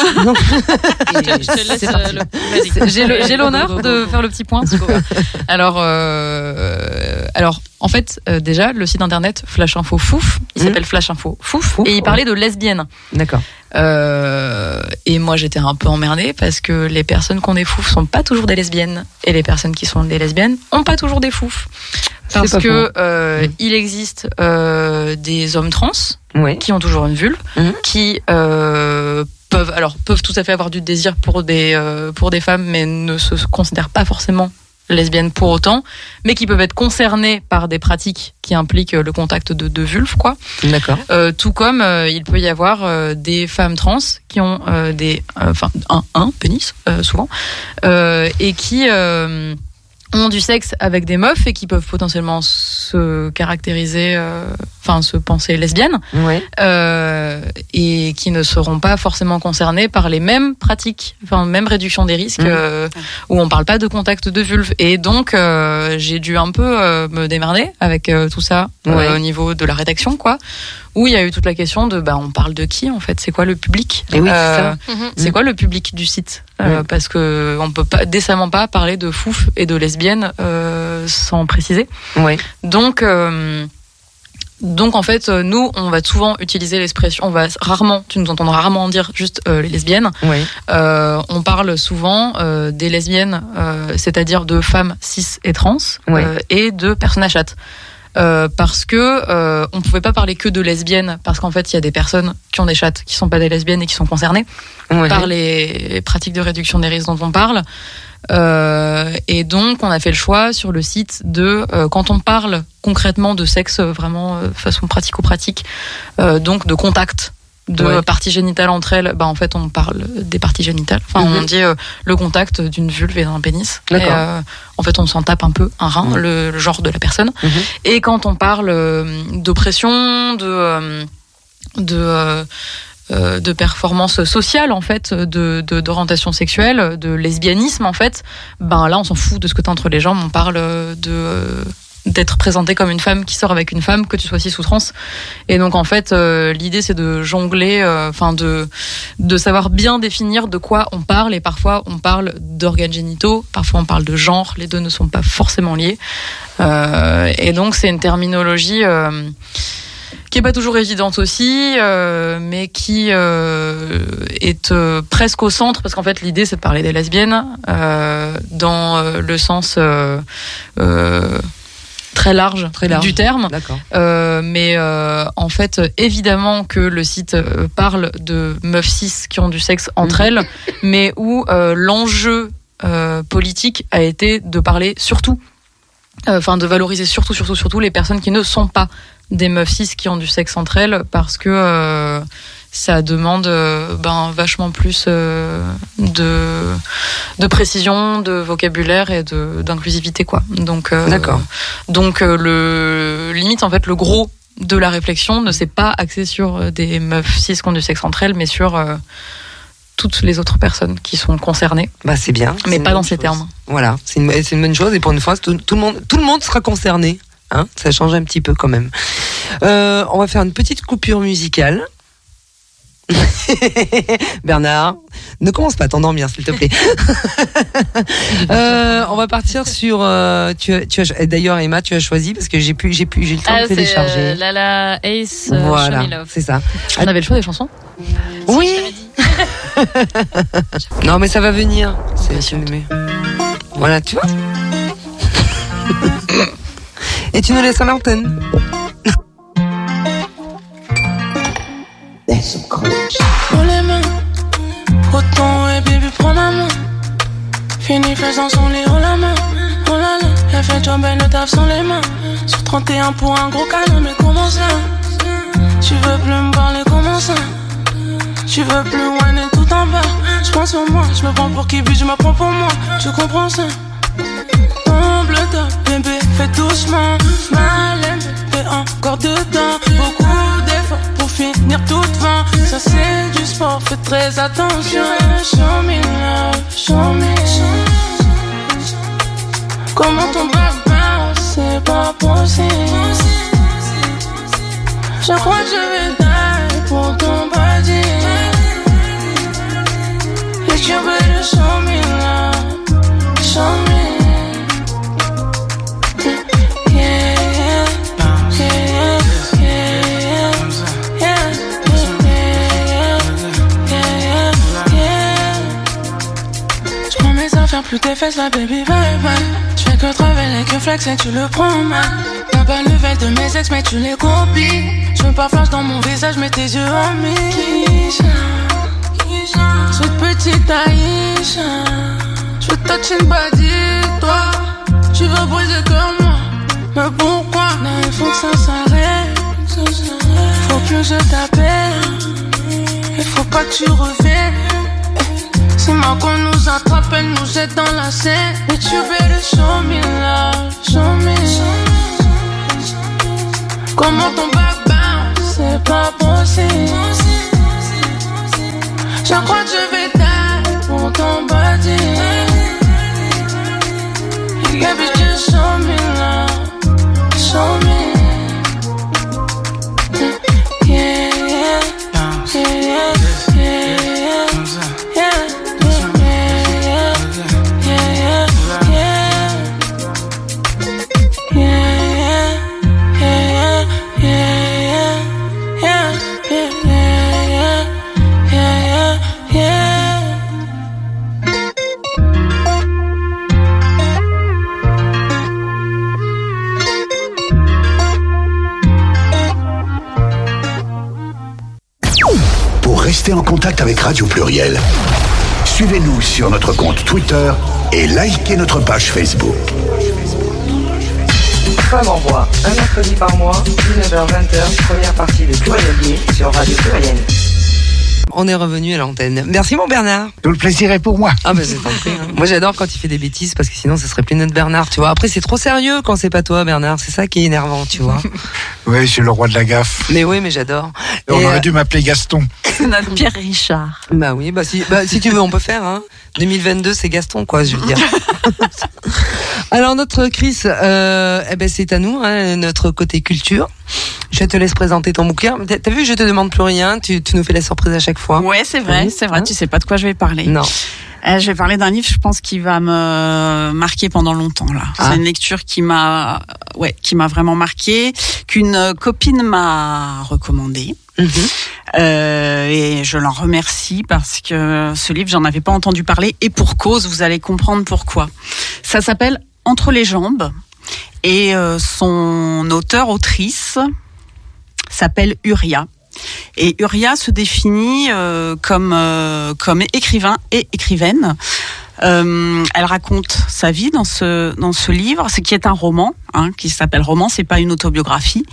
J'ai l'honneur de faire le petit point. Alors, euh, alors, en fait, euh, déjà, le site internet Flash Info Fouf, il Mhm. s'appelle Flash Info Fouf, Fouf, et il ouais. parlait de lesbiennes. D'accord. Euh, et moi, j'étais un peu emmerdée parce que les personnes qu'on est fouf sont pas toujours des lesbiennes, et les personnes qui sont des lesbiennes ont pas toujours des fouf. Parce que euh, Mhm. il existe des hommes trans qui ont toujours une vulve, Mhm. qui peuvent alors peuvent tout à fait avoir du désir pour des pour des femmes, mais ne se considèrent pas forcément lesbiennes pour autant, mais qui peuvent être concernées par des pratiques qui impliquent le contact de, de vulve, quoi. D'accord. Euh, tout comme euh, il peut y avoir euh, des femmes trans qui ont euh, des, euh, enfin un, un pénis euh, souvent, euh, et qui euh, ont du sexe avec des meufs et qui peuvent potentiellement se caractériser euh, enfin se penser lesbiennes, Ouais. euh, et qui ne seront pas forcément concernées par les mêmes pratiques, enfin même réduction des risques, Mhm. euh, où on parle pas de contact de vulve. Et donc euh, j'ai dû un peu euh, me démerder avec tout ça Ouais. au niveau de la rédaction, quoi. Où il y a eu toute la question de, bah, on parle de qui en fait? C'est quoi le public? Et oui, c'est Euh, ça. c'est quoi le public du site? Euh. Parce que on peut pas décemment pas parler de fouf et de lesbiennes euh, sans préciser. Ouais. Donc euh, donc en fait, nous, on va souvent utiliser l'expression, on va rarement, tu nous entendras rarement dire juste euh, les lesbiennes. Euh, on parle souvent euh, des lesbiennes, euh, c'est-à-dire de femmes cis et trans, euh, et de personnes à chatte. Euh, parce que euh, on pouvait pas parler que de lesbiennes parce qu'en fait il y a des personnes qui ont des chattes qui sont pas des lesbiennes et qui sont concernées Ouais. par les pratiques de réduction des risques dont on parle. Euh, et donc, on a fait le choix sur le site de, euh, quand on parle concrètement de sexe, euh, vraiment euh, façon pratico-pratique, euh, donc de contact de Ouais. parties génitales entre elles, bah en fait on parle des parties génitales. Enfin Mhm. on dit euh, le contact d'une vulve et d'un pénis. Et, euh, en fait on s'en tape un peu un rein, Mhm. le, le genre de la personne. Mhm. Et quand on parle euh, d'oppression, de de de performance sociale en fait, de d'orientation sexuelle, de lesbianisme en fait, ben là on s'en fout de ce que t'as entre les jambes, on parle de d'être présenté comme une femme qui sort avec une femme, que tu sois cis ou trans. Et donc en fait, euh, l'idée c'est de jongler, euh, enfin de de savoir bien définir de quoi on parle. Et parfois on parle d'organes génitaux, parfois on parle de genre. Les deux ne sont pas forcément liés. Euh, et donc c'est une terminologie. qui est pas toujours évidente aussi, mais qui est presque au centre, parce qu'en fait l'idée c'est de parler des lesbiennes dans le sens très large, Très large. du terme. Euh, mais euh, en fait, évidemment que le site euh, parle de meufs cis qui ont du sexe entre Mhm. elles, mais où euh, l'enjeu politique a été de parler surtout, enfin de valoriser surtout, surtout, surtout les personnes qui ne sont pas des meufs cis qui ont du sexe entre elles, parce que ça demande euh, ben vachement plus euh, de de précision, de vocabulaire et d'inclusivité quoi. Donc euh, D'accord. donc le limite en fait le gros de la réflexion ne s'est pas axé sur des meufs cis qui ont du sexe entre elles, mais sur euh, toutes les autres personnes qui sont concernées, Bah c'est bien. Mais pas dans ces chose. termes. Voilà, c'est une, une bonne chose et pour une fois, tout, tout le monde, tout le monde sera concerné. Hein ça change un petit peu quand même. Euh, on va faire une petite coupure musicale. Bernard, ne commence pas à t'endormir s'il te plaît. Euh, on va partir sur. euh, tu as, tu as, d'ailleurs Emma, tu as choisi parce que j'ai pu, j'ai pu, j'ai le temps Ah, de c'est télécharger. euh, Lala Ace, euh, voilà, c'est ça. On avait le choix des chansons? Oui. non mais ça va venir. C'est Patiente. mais- Voilà, tu vois. Et tu nous laisses à l'antenne. Prends les mains, coton et baby prends ma main. Fini faisant son lit, oh la main, oh la la. Elle fait job, elle le taf sans les mains. Sur 31 pour un gros câlin, mais comment ça? Tu veux plus me parler, comment ça? Tu veux plus whiner tout en bas Je pense sur moi, je me prends pour qui, puis je me prends pour moi. Tu comprends ça? Tombe le bébé, fais doucement. Malin, fais encore dedans. Beaucoup d'efforts finir toute fin. Ça c'est du sport, fais très attention. Show me love. Comment ton bac c'est pas possible. Je crois que je vais die pour ton body. Et tu veux le show plus tes fesses, la baby, bye bye. Je fais que travailler, que flex et tu le prends mal. T'as pas le nouvelle de mes ex, mais tu les copies. Je veux pas flash dans mon visage, mais tes yeux en Kisha, cette petite Aïcha. Je veux touch une body, toi. Tu veux briser comme moi. Mais pourquoi? Non, il faut que ça s'arrête. Faut que je t'appelle. Il faut pas que tu reviennes. C'est moi qu'on nous attrape, elle nous jette dans la scène. Et tu le show me love, show me. Comment ton bac c'est pas possible. Je crois que je vais taire pour ton body. Pour rester en contact avec Radio Pluriel, suivez-nous sur notre compte Twitter et likez notre page Facebook. Femme en voix, un mercredi par mois, 19h-20h, première partie de Pluriel sur Radio Pluriel. On est revenu à l'antenne. Merci mon Bernard. Tout le plaisir est pour moi. Ah bah c'est compris. hein. Moi j'adore quand il fait des bêtises parce que sinon ce serait plus notre Bernard, tu vois. Après c'est trop sérieux quand c'est pas toi Bernard, c'est ça qui est énervant, tu vois. Oui, je suis le roi de la gaffe. Mais oui, mais j'adore. On Et, aurait euh, dû m'appeler Gaston. C'est notre Pierre Richard. Bah oui, bah si, bah, si tu veux on peut faire. Hein. 2022 c'est Gaston quoi, je veux dire. Alors notre Chris, euh, eh ben c'est à nous, hein, notre côté culture. Je te laisse présenter ton bouquin. T'as vu, je te demande plus rien, tu, tu nous fais la surprise à chaque fois. Ouais, c'est vrai, Oui, c'est vrai. hein. Tu sais pas de quoi je vais parler. Non. Euh, je vais parler d'un livre, je pense, qui va me marquer pendant longtemps. Là, Ah. c'est une lecture qui m'a, ouais, qui m'a vraiment marqué, qu'une copine m'a recommandé. Mhm. Euh, et je l'en remercie parce que ce livre, j'en avais pas entendu parler et pour cause, vous allez comprendre pourquoi. Ça s'appelle Entre les jambes et euh, son auteur-autrice s'appelle Uria. Et Uria se définit euh, comme comme écrivain et écrivaine. Elle raconte sa vie dans ce dans ce livre, ce qui est un roman, hein, qui s'appelle roman, c'est pas une autobiographie.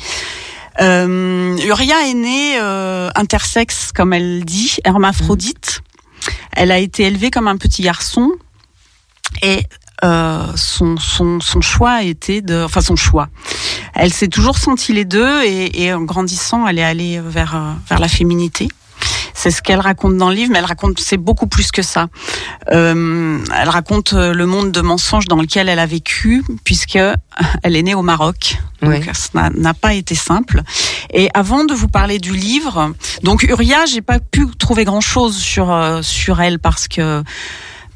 Euh, Uria est née euh, intersexe, comme elle dit, hermaphrodite. Elle a été élevée comme un petit garçon et euh, son, son, son choix a été de, enfin son choix. Elle s'est toujours sentie les deux et, et en grandissant, elle est allée vers euh, vers la féminité. C'est ce qu'elle raconte dans le livre, mais elle raconte c'est beaucoup plus que ça. Euh, elle raconte euh, le monde de mensonges dans lequel elle a vécu, puisque elle est née au Maroc. Donc Oui. ça n'a- n'a pas été simple. Et avant de vous parler du livre, donc Uria, j'ai pas pu trouver grand chose sur euh, sur elle parce que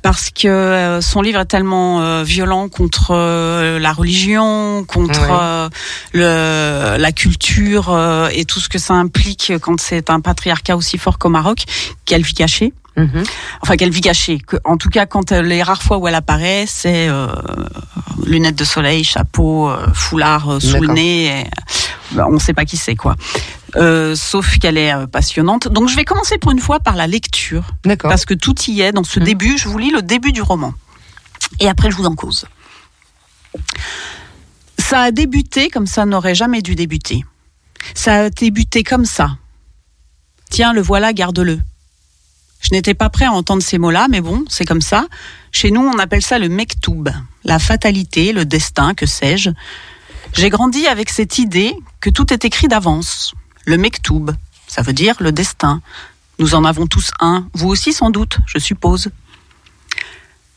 parce que euh, son livre est tellement euh, violent contre euh, la religion, contre Ouais. euh, le, la culture euh, et tout ce que ça implique quand c'est un patriarcat aussi fort qu'au Maroc, qu'elle vit cachée. Mhm. Enfin, qu'elle vit cachée. Que, en tout cas, quand elle, les rares fois où elle apparaît, c'est euh, lunettes de soleil, chapeau, euh, foulard euh, sous le nez. et, ben, on ne sait pas qui c'est, quoi. Euh, sauf qu'elle est euh, passionnante. Donc, je vais commencer pour une fois par la lecture D'accord. parce que tout y est dans ce Mhm. début. Je vous lis le début du roman. Et après, je vous en cause. Ça a débuté comme ça n'aurait jamais dû débuter. Ça a débuté comme ça. Tiens, le voilà, garde-le. Je n'étais pas prêt à entendre ces mots-là, mais bon, c'est comme ça. Chez nous, on appelle ça le mektoub, la fatalité, le destin, que sais-je. J'ai grandi avec cette idée que tout est écrit d'avance. Le mektoub, ça veut dire le destin. Nous en avons tous un, vous aussi sans doute, je suppose.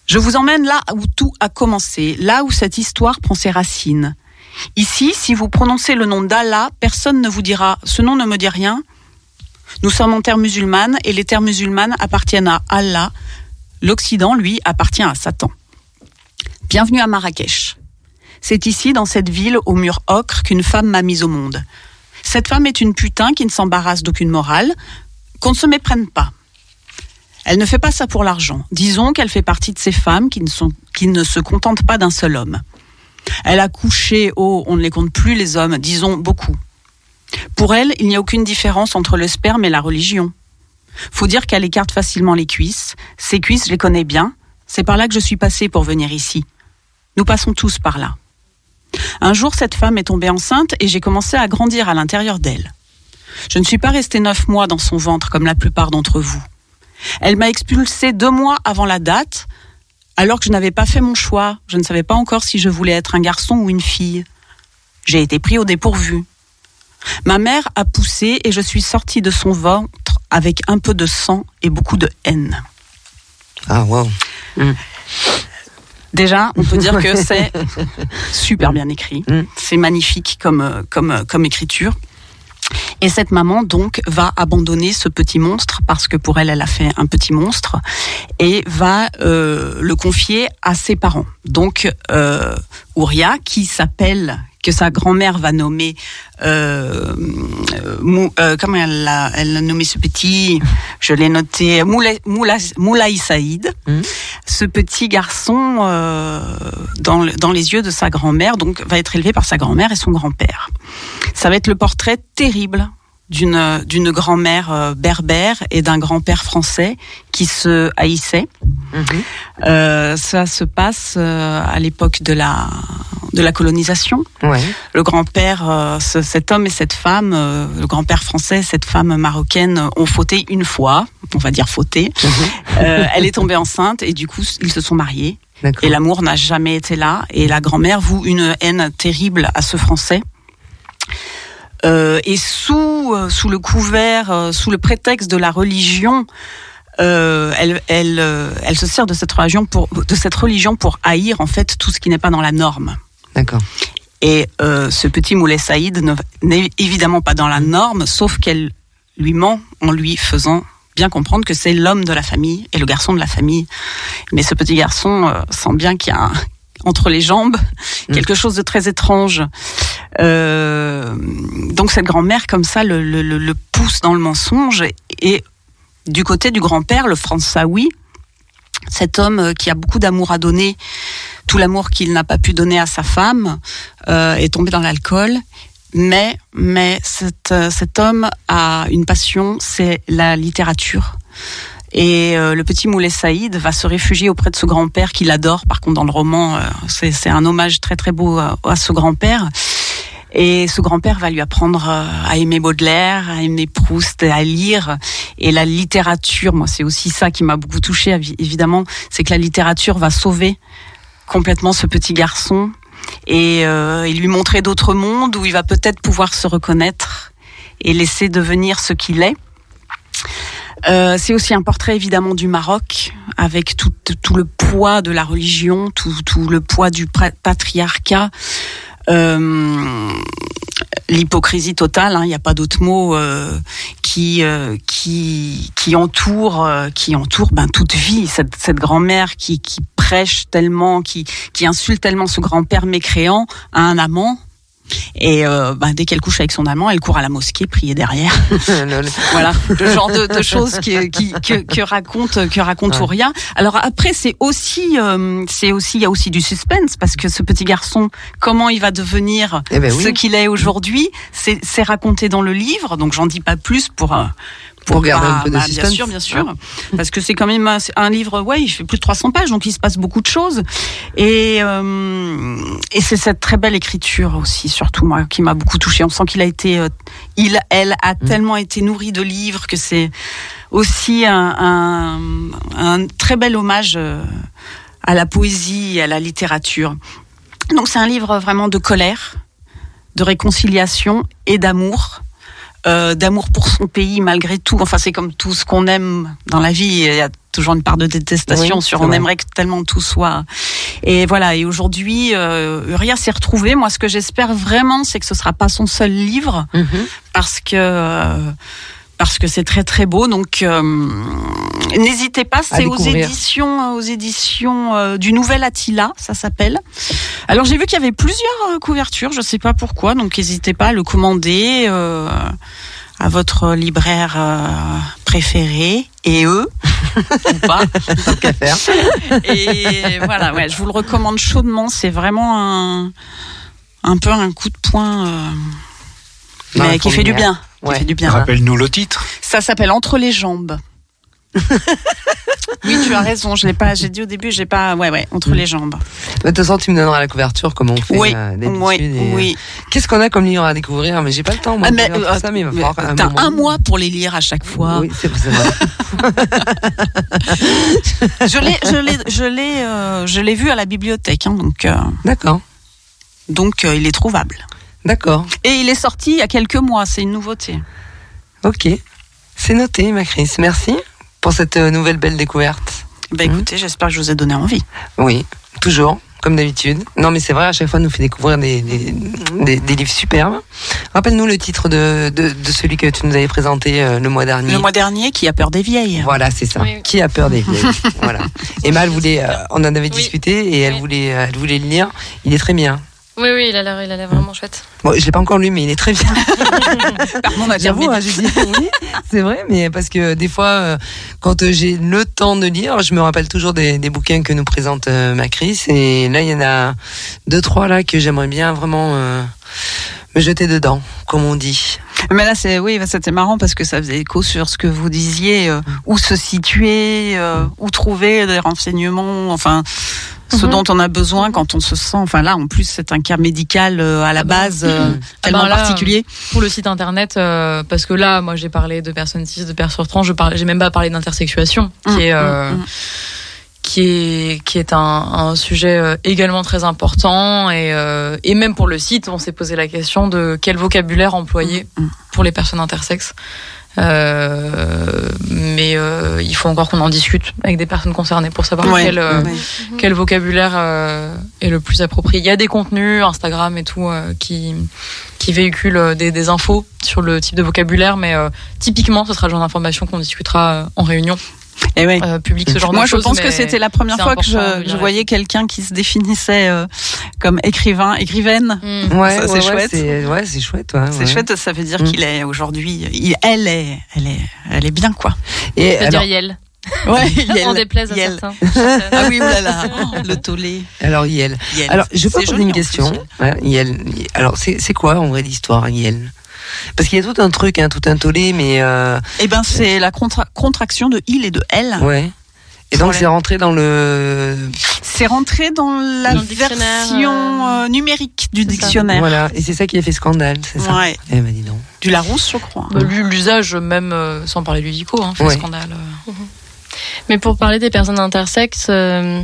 Je vous emmène là où tout a commencé, là où cette histoire prend ses racines. Ici, si vous prononcez le nom d'Allah, personne ne vous dira ⁇ ce nom ne me dit rien ⁇ Nous sommes en terre musulmane et les terres musulmanes appartiennent à Allah. L'Occident, lui, appartient à Satan. Bienvenue à Marrakech. C'est ici, dans cette ville au mur ocre, qu'une femme m'a mise au monde. Cette femme est une putain qui ne s'embarrasse d'aucune morale, qu'on ne se méprenne pas. Elle ne fait pas ça pour l'argent. Disons qu'elle fait partie de ces femmes qui ne, se contentent pas d'un seul homme. Elle a couché, oh, on ne les compte plus les hommes, disons beaucoup. Pour elle, il n'y a aucune différence entre le sperme et la religion. Faut dire qu'elle écarte facilement les cuisses. Ces cuisses, je les connais bien. C'est par là que je suis passée pour venir ici. Nous passons tous par là. Un jour, cette femme est tombée enceinte et j'ai commencé à grandir à l'intérieur d'elle. Je ne suis pas restée neuf mois dans son ventre comme la plupart d'entre vous. Elle m'a expulsée deux mois avant la date, alors que je n'avais pas fait mon choix. Je ne savais pas encore si je voulais être un garçon ou une fille. J'ai été pris au dépourvu. Ma mère a poussé et je suis sortie de son ventre avec un peu de sang et beaucoup de haine. Ah, wow. Déjà, on peut dire que c'est super bien écrit. Mm. C'est magnifique comme, comme, comme écriture. Et cette maman, donc, va abandonner ce petit monstre parce que pour elle, elle a fait un petit monstre et va euh, le confier à ses parents. Donc, euh, Ouria, qui s'appelle, que sa grand-mère va nommer, euh, euh, Mou- euh, comment elle l'a, elle a nommé ce petit, je l'ai noté, Moulay, Moulay, Moulay Saïd, Mhm. ce petit garçon euh, dans, dans les yeux de sa grand-mère, donc va être élevé par sa grand-mère et son grand-père. Ça va être le portrait terrible d'une d'une grand-mère euh, berbère et d'un grand-père français qui se haïssaient. Mhm. Euh, ça se passe euh, à l'époque de la de la colonisation. Ouais. Le grand-père, ce- cet homme et cette femme, le grand-père français, et cette femme marocaine ont fauté une fois, on va dire fauté. Euh, elle est tombée enceinte et du coup ils se sont mariés. Et l'amour n'a jamais été là. Et la grand-mère voue une haine terrible à ce Français. Euh, et sous euh, sous le couvert, euh, sous le prétexte de la religion, euh, elle elle euh, elle se sert de cette religion pour de cette religion pour haïr en fait tout ce qui n'est pas dans la norme. D'accord. Et euh, ce petit Moulay Saïd ne- n'est évidemment pas dans la norme, sauf qu'elle lui ment en lui faisant bien comprendre que c'est l'homme de la famille et le garçon de la famille. Mais ce petit garçon sent bien qu'il y a un- entre les jambes quelque chose de très étrange. Euh, donc cette grand-mère comme ça le, le- le- le pousse dans le mensonge et, du côté du grand-père, le Françaoui, cet homme euh, qui a beaucoup d'amour à donner, tout l'amour qu'il n'a pas pu donner à sa femme, euh, est tombé dans l'alcool. Mais, mais cet, cet homme a une passion, c'est la littérature. Et euh, le petit Moulay Saïd va se réfugier auprès de ce grand-père qu'il adore. Par contre, dans le roman, euh, c'est un hommage très très beau à, ce grand-père. Et ce grand-père va lui apprendre euh, à aimer Baudelaire, à aimer Proust, à lire. Et la littérature, moi, c'est aussi ça qui m'a beaucoup touchée, évi- évidemment, c'est que la littérature va sauver complètement ce petit garçon et, euh, et lui montrer d'autres mondes où il va peut-être pouvoir se reconnaître et laisser devenir ce qu'il est. Euh, c'est aussi un portrait évidemment du Maroc, avec tout, tout le poids de la religion, tout, tout le poids du patriarcat, euh, l'hypocrisie totale. hein, Il n'y a pas d'autre mot euh, qui euh, qui qui entoure euh, qui entoure ben toute vie cette, cette grand-mère qui qui prêche tellement, qui qui insulte tellement ce grand-père mécréant à un amant. Et euh, ben, dès qu'elle couche avec son amant, elle court à la mosquée prier derrière. Voilà, le genre de, de choses qui, qui, que, que raconte que raconte Ouais. Ouria. Alors après, c'est aussi euh, c'est aussi il y a aussi du suspense parce que ce petit garçon, comment il va devenir Eh ben oui. ce qu'il est aujourd'hui, c'est c'est raconté dans le livre. Donc j'en dis pas plus pour euh, Pour garder pas- un peu de bah, bien suspense. sûr, bien sûr, parce que c'est quand même un livre. Ouais, il fait plus de 300 pages, donc il se passe beaucoup de choses. Et euh, et c'est cette très belle écriture aussi, surtout moi, qui m'a beaucoup touchée. On sent qu'il a été, euh, il, elle a Mm. tellement été nourrie de livres que c'est aussi un, un, un très bel hommage euh, à la poésie et à la littérature. Donc c'est un livre vraiment de colère, de réconciliation et d'amour. Euh, d'amour pour son pays malgré tout. Enfin, c'est comme tout ce qu'on aime dans la vie. Il y a toujours une part de détestation Oui, sur on vrai. aimerait que tellement tout soit. Et voilà. Et aujourd'hui, euh, Uriah s'est retrouvé. Moi, ce que j'espère vraiment, c'est que ce sera pas son seul livre Mhm. parce que euh, parce que c'est très très beau. Donc euh, n'hésitez pas, c'est aux éditions aux éditions euh, du Nouvel Attila, ça s'appelle. Alors j'ai vu qu'il y avait plusieurs euh, couvertures, je sais pas pourquoi, donc n'hésitez pas à le commander euh, à votre libraire euh, préféré et eux ou pas. Tant qu'à faire. Et voilà, ouais, je vous le recommande chaudement. C'est vraiment un un peu un coup de poing. euh, mais qui fait du bien. Ouais. fait du bien. Rappelle-nous le titre. Ça s'appelle Entre les jambes. oui, tu as raison. Je l'ai pas. J'ai dit au début, j'ai pas. Ouais, ouais. Entre les jambes. De toute façon, tu me donneras la couverture, comment on fait Oui, euh, d'habitude, oui, et, euh, oui. Qu'est-ce qu'on a comme livre à découvrir? Mais j'ai pas le temps, moi, Ah, mais, euh, ça, mais il va mais falloir un T'as moment. un mois pour les lire à chaque fois. Oui, c'est c'est vrai. Je l'ai, je l'ai, je l'ai, euh, je l'ai vu à la bibliothèque. hein, donc, euh, D'accord. donc, euh, il est trouvable. D'accord. Et il est sorti il y a quelques mois, c'est une nouveauté. Ok. C'est noté, ma Chris. Merci pour cette euh, nouvelle belle découverte. Bah écoutez, j'espère que je vous ai donné envie. Oui, toujours, comme d'habitude. Non, mais c'est vrai, à chaque fois, elle nous fait découvrir des, des, des- des livres superbes. Rappelle-nous le titre de, de, de celui que tu nous avais présenté euh, le mois dernier. Le mois dernier, qui a peur des vieilles. Voilà, c'est ça. Oui, oui. Qui a peur des vieilles Voilà. Emma, elle voulait, euh, on en avait Oui. discuté et elle voulait, elle voulait le lire. Il est très bien. Oui, oui, il a l'air, il a l'air vraiment chouette. Bon, je l'ai pas encore lu, mais il est très bien. Pardon, ma J'avoue, hein, je dis oui, c'est vrai, mais parce que des fois, euh, quand euh, j'ai le temps de lire, je me rappelle toujours des, des bouquins que nous présente euh, Macris, et là, il y en a deux, trois là que j'aimerais bien vraiment euh, me jeter dedans, comme on dit. Mais là, c'est oui, c'était marrant parce que ça faisait écho sur ce que vous disiez, euh, où se situer, euh, où trouver des renseignements, enfin, ce Mhm. dont on a besoin quand on se sent. Enfin là, en plus, c'est un cas médical euh, à la Ah bah. base euh, Ah tellement bah là, particulier. Pour le site internet, euh, parce que là, moi, j'ai parlé de personnes cis, de personnes trans, je parlais, j'ai même pas parlé d'intersexuation, qui Mm, est, mm, euh, mm. Qui est, qui est un, un sujet euh, également très important. Et, euh, et même pour le site, on s'est posé la question de quel vocabulaire employer Mm, mm. pour les personnes intersexes. Euh, mais euh, il faut encore qu'on en discute avec des personnes concernées pour savoir Ouais, quel, euh, ouais. quel vocabulaire euh, est le plus approprié. Il y a des contenus, Instagram et tout, qui, qui véhiculent des, des infos sur le type de vocabulaire, mais euh, typiquement, ce sera le genre d'information qu'on discutera en réunion Et ouais. euh, publique, ce genre Moi, de je choses. pense que c'était la première fois que je, je voyais quelqu'un qui se définissait euh, comme écrivain, écrivaine. Mm. Ouais, Ça, c'est ouais, chouette. c'est ouais, chouette. ouais, C'est ouais. chouette, ça veut dire Mm. qu'il est aujourd'hui, elle est, elle est, elle est bien quoi. Et Je alors, dire Yel. Ouais, On déplaise à Yel. certains. Ah oui, oulala, Oh, le tollé. alors Yel. Yel. Alors, je peux poser une question. Ouais, Yel. Alors, c'est c'est quoi en vrai l'histoire, Yel? Parce qu'il y a tout un truc, hein, tout un tollé, mais euh, Eh ben, c'est la contra- contraction de il et de elle. ouais. Et donc c'est rentré dans le C'est rentré dans la Dans version euh, euh, numérique du ça. dictionnaire. voilà et c'est ça qui a fait scandale, c'est ça. Ouais. Eh ben dis donc. Du Larousse, je crois. Bah, L'usage, même euh, sans parler du dico, hein, fait Ouais. scandale. euh. Mais pour parler des personnes intersexes, euh,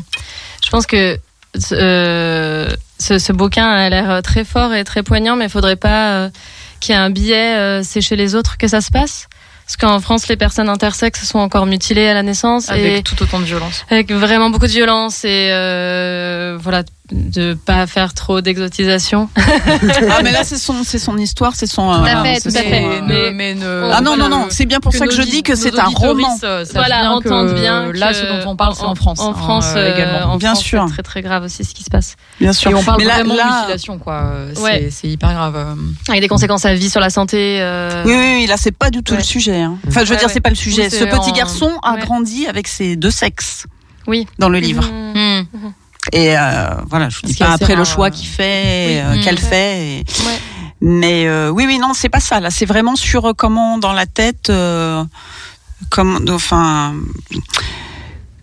je pense que euh, ce, ce bouquin a l'air très fort et très poignant, mais il faudrait pas euh, qu'il y ait un billet, euh, c'est chez les autres que ça se passe? Parce qu'en France, les personnes intersexes sont encore mutilées à la naissance Avec et tout autant de violence. avec vraiment beaucoup de violence et euh, voilà de pas faire trop d'exotisation. Ah, mais là, c'est son, c'est son histoire, c'est son. Tout à euh, fait, tout à fait. euh, Mais, mais ne- Ah non, non, voilà, non, c'est bien pour ça que je dis que c'est un roman. euh, Voilà, bien entendre que bien Là, que ce dont on parle, c'est en France. En hein, France, euh, euh, également. en Bien France, sûr. c'est très très grave aussi ce qui se passe. Bien sûr. Et on parle Mais là- vraiment là- de mutilation, quoi. Euh, C'est Ouais. c'est hyper grave. euh. Avec des conséquences à vie sur la santé. euh, Oui, oui, oui, là, c'est pas du tout Ouais. le sujet. hein. Enfin, je veux dire, c'est pas le sujet. Ce petit garçon a grandi avec ses deux sexes Oui. dans le livre. Et euh, voilà, je vous dis pas après le choix euh. qu'il fait, Oui. euh, qu'elle fait. et- Ouais. Mais euh, oui, oui, non, c'est pas ça. Là, c'est vraiment sur comment dans la tête, euh, comment, enfin,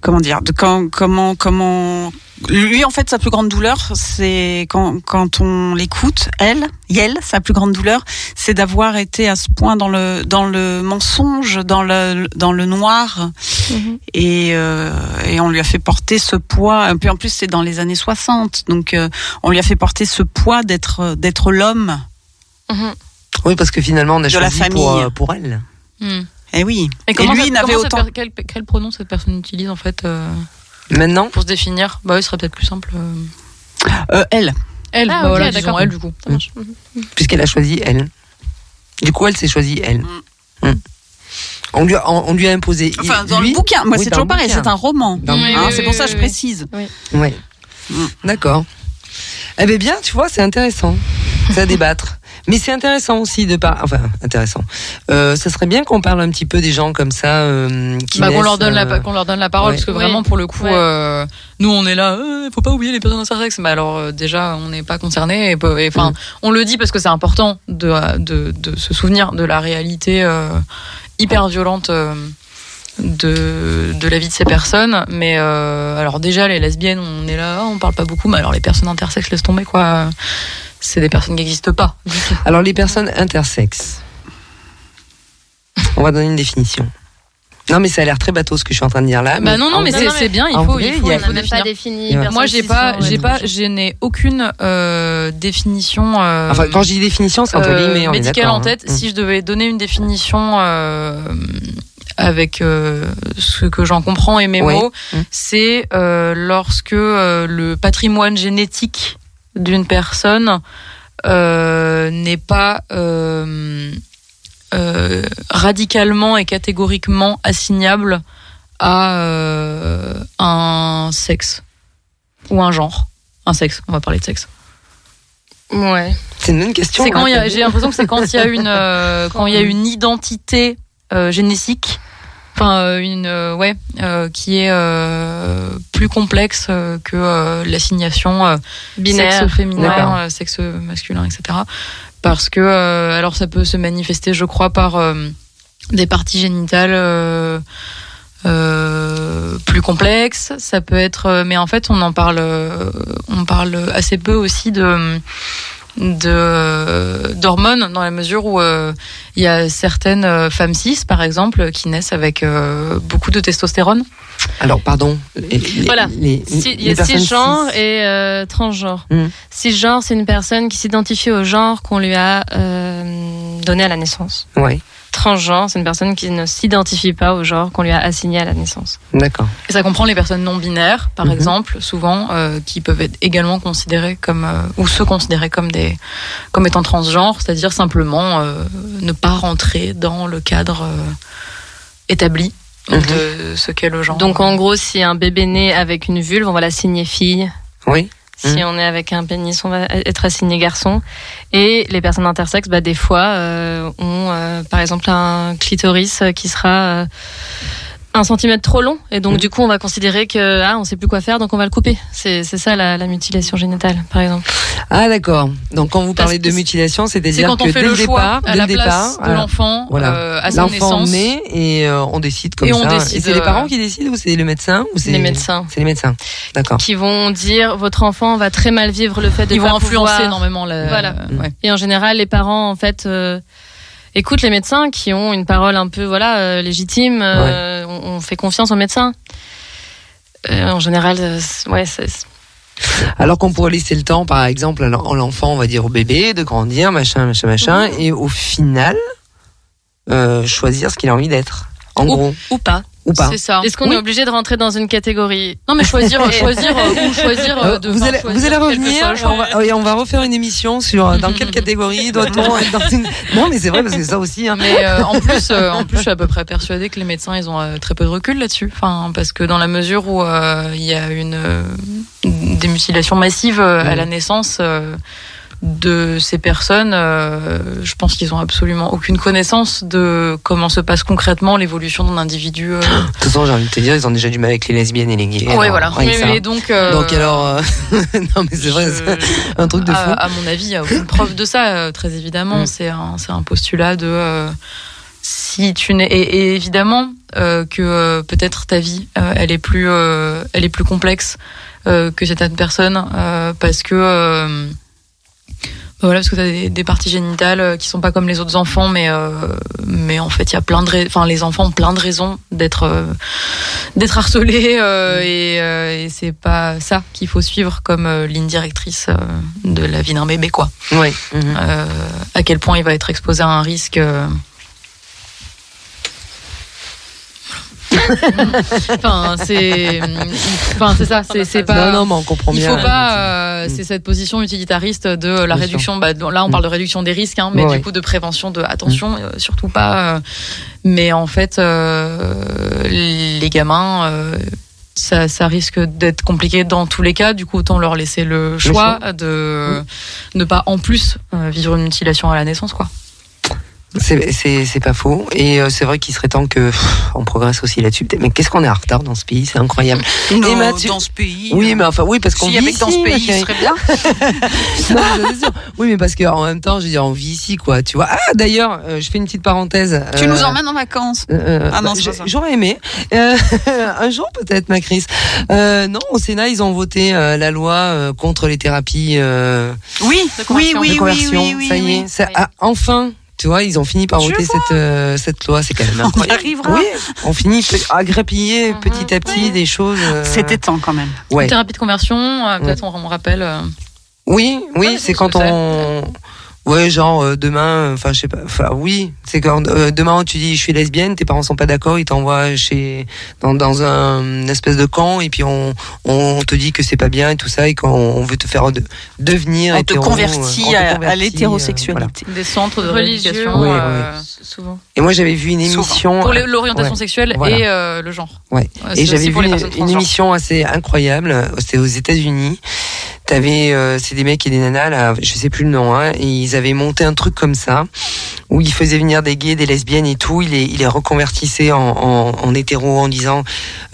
comment dire, de quand, comment, comment. Lui, en fait, sa plus grande douleur, c'est quand, quand on l'écoute, elle, Yel, sa plus grande douleur, c'est d'avoir été à ce point dans le, dans le mensonge, dans le, dans le noir, Mhm. et, euh, et on lui a fait porter ce poids. Et puis en plus, c'est dans les années 60, donc euh, on lui a fait porter ce poids d'être, d'être l'homme. Mhm. Oui, parce que finalement on a De la choisi pour, famille. euh, pour elle. Hmm. Eh oui. Et, Et, lui, ça- il n'avait autant. per- quel, quel pronom cette personne utilise en fait euh, Maintenant, pour se définir? Bah oui, ce serait peut-être plus simple. euh. Euh, elle. Elle, Ah, bah voilà, disons elle du coup. Marche. puisqu'elle a choisi elle. Du coup, elle s'est choisie elle. Mm. Mm. On lui a, on, on lui a imposé. Enfin, dans lui- le bouquin. Moi, Oui, c'est toujours pareil. C'est un roman. Oui, Hein, oui, c'est oui, pour ça que oui, je oui. précise. Mm. D'accord. Eh bien, bien, tu vois, c'est intéressant. C'est à débattre. Mais c'est intéressant aussi de parler. Enfin, intéressant. Euh, ça serait bien qu'on parle un petit peu des gens comme ça. Euh, qui Bah, qu'on naissent, leur donne euh, la qu'on leur donne la parole ouais. parce que Oui. vraiment pour le coup Ouais. euh, nous on est là euh, faut pas oublier les personnes intersexes mais alors euh, déjà on n'est pas concernés et enfin Mm. on le dit parce que c'est important de, de de se souvenir de la réalité euh, hyper violente euh, de de la vie de ces personnes mais euh, alors déjà les lesbiennes on est là on parle pas beaucoup mais alors les personnes intersexes laisse tomber quoi c'est des personnes qui n'existent pas Alors, les personnes intersexes. On va donner une définition. Non, mais ça a l'air très bateau ce que je suis en train de dire là. Bah non, non, mais c'est bien, il faut, vrai, il faut, il y a- il faut définir. pas défini. Ouais. Moi, j'ai pas, j'ai pas, je n'ai aucune euh, définition. euh, Enfin, quand je dis définition, c'est entre euh, guillemets. médicale en hein. tête. Mm. Si je devais donner une définition euh, avec euh, ce que j'en comprends et mes Oui. mots, Mm. c'est euh, lorsque euh, le patrimoine génétique d'une personne euh, n'est pas euh, euh, radicalement et catégoriquement assignable à euh, un sexe ou un genre. Un sexe, on va parler de sexe. Ouais. C'est une bonne question. C'est quand j'ai l'impression que c'est quand il y a une euh, quand il y a une identité euh, génétique, enfin euh, une euh, ouais euh, qui est euh, plus complexe que euh, l'assignation Binaire. sexe féminin, sexe masculin, etc. Parce que alors ça peut se manifester, je crois, par des parties génitales. plus complexes, ça peut être, mais en fait on en parle, on parle assez peu aussi de de d'hormones dans la mesure où euh, il y a certaines euh, femmes cis par exemple qui naissent avec euh, beaucoup de testostérone Alors, pardon. les- Voilà. les- Si- Il y a cisgenre cis. et euh, transgenre. Mm. Cisgenre, c'est une personne qui s'identifie au genre qu'on lui a euh, donné à la naissance. Ouais, Transgenre, c'est une personne qui ne s'identifie pas au genre qu'on lui a assigné à la naissance. d'accord. et ça comprend les personnes non binaires par Mhm. exemple souvent euh, qui peuvent être également considérées comme euh, ou se considérer comme des comme étant transgenres c'est-à-dire simplement euh, ne pas rentrer dans le cadre euh, établi Mhm. de ce qu'est le genre Donc en gros, si un bébé naît avec une vulve, on va l'assigner fille. Oui. Si Mhm. on est avec un pénis, on va être assigné garçon. Et les personnes intersexes, bah, des fois, euh, ont euh, par exemple un clitoris euh, qui sera euh, un centimètre trop long. Et donc Mhm. du coup, on va considérer que ah, on sait plus quoi faire, donc on va le couper. C'est c'est ça la, la mutilation génitale, par exemple. Ah, d'accord. Donc, quand vous Parce parlez de mutilation, c'est c'est-à-dire quand que on fait dès le le départ, à dès la le place départ, de euh, l'enfant voilà. euh, à sa l'enfant naissance naît et euh, on décide comme Et on ça. décide, et c'est les euh, parents qui décident ou c'est les médecins ou c'est Les médecins. C'est les médecins. D'accord. Qui vont dire votre enfant va très mal vivre le fait de ils vont pas influencer pouvoir- énormément la Voilà. ouais. Et en général, les parents, en fait, écoutent les médecins qui ont une parole un peu, voilà, euh, légitime. euh, on, on fait confiance aux médecins. Euh, en général, ouais, c'est Alors qu'on pourrait laisser le temps, par exemple, à l'en- à l'enfant, on va dire au bébé, de grandir, machin, machin, machin, et au final, euh, choisir ce qu'il a envie d'être. En Ou- gros, ou pas. ou pas. c'est ça Est-ce qu'on Oui. est obligé de rentrer dans une catégorie non mais choisir choisir euh, ou choisir euh, Euh, de vous, allez, choisir vous allez revenir, choix. on va, oui, on va refaire une émission sur dans quelle catégorie doit-on être dans une... Non, mais c'est vrai parce que ça aussi. Hein. Mais euh, en plus, euh, en plus, je suis à peu près persuadée que les médecins, ils ont euh, très peu de recul là-dessus. Enfin, parce que dans la mesure où euh, il y a une euh, des mutilations massives euh, à la naissance euh, de ces personnes, euh, je pense qu'ils ont absolument aucune connaissance de comment se passe concrètement l'évolution d'un individu. euh. De toute façon, j'ai envie de te dire, ils ont déjà du mal avec les lesbiennes et les gays. ouais, voilà. Mais- mais donc, euh, Donc alors, euh, non mais c'est vrai, je- un truc de fou. À, à mon avis, il n'y a aucune preuve de ça, euh, très évidemment. Mm. C'est un, c'est un postulat de euh, si tu n'es et, et évidemment euh, que euh, peut-être ta vie, elle est plus, euh, elle est plus complexe euh, que certaines personnes euh, parce que voilà, parce que tu as des, des parties génitales euh, qui sont pas comme les autres enfants, mais euh, mais en fait, il y a plein de, enfin, les enfants ont plein de raisons d'être euh, d'être harcelés euh, et, et c'est pas ça qu'il faut suivre comme ligne directrice de la vie d'un bébé, quoi. Oui. à quel point il va être exposé à un risque. euh. enfin, c'est, enfin, c'est ça, c'est, pas. Non, non, mais on comprend Il bien. faut pas, euh, Mm. c'est cette position utilitariste de la Bien réduction. Bah, là, on Mm. parle de réduction des risques, hein, mais Ouais, du ouais. coup de prévention, de attention, euh, surtout pas. euh, mais en fait, les gamins, ça, ça risque d'être compliqué dans tous les cas. Du coup, autant leur laisser le choix de ne pas en plus vivre une mutilation à la naissance, quoi. C'est- C'est c'est pas faux. Et euh, c'est vrai qu'il serait temps que pff, on progresse aussi là-dessus. Mais qu'est-ce qu'on est en retard dans ce pays? C'est incroyable. Non, Mathieu- dans ce pays. Oui, mais enfin, oui, parce qu'on vit que dans ici, ce pays, ce serait bien. Non, sûr. Oui, mais parce qu'en même temps, je veux dire, on vit ici, quoi. Tu vois. Ah, d'ailleurs, euh, je fais une petite parenthèse. Tu Euh, nous emmènes en vacances. Euh, Ah non, bah. J'aurais aimé. Euh, un jour peut-être, ma Chris. Euh, non, au Sénat, ils ont voté euh, la loi euh, contre les thérapies euh, Oui, oui, oui, de oui, conversion. oui, oui, ça y est, ça enfin Tu vois, ils ont fini par Je voter cette, euh, cette loi. C'est quand même On incroyable. arrivera. Oui, on finit à grappiller petit à petit des choses. euh, C'était temps quand même. ouais. Thérapie de conversion, euh, peut-être on, on rappelle. euh, Oui, oui, Ouais, c'est quand on. Ouais, genre euh, demain, enfin je sais pas, enfin oui, c'est quand euh, demain tu dis je suis lesbienne, tes parents sont pas d'accord, ils t'envoient chez dans, dans un une espèce de camp et puis on, on te dit que c'est pas bien et tout ça et qu'on on veut te faire de, devenir On te hétéro, euh, convertit on te à, à convertit, euh, voilà. l'hétérosexualité. des centres de ouais, euh, souvent. Et moi j'avais vu une Souvent. émission Pour l'orientation Ouais. sexuelle Voilà. et euh, le genre. Ouais. Euh, Et c'est j'avais vu une, une émission assez incroyable. C'était aux États-Unis. T'avais, euh, c'est des mecs et des nanas là, je sais plus le nom. Hein, et ils avaient monté un truc comme ça où ils faisaient venir des gays, des lesbiennes et tout. Ils les, ils les reconvertissaient en, en, en hétéro en disant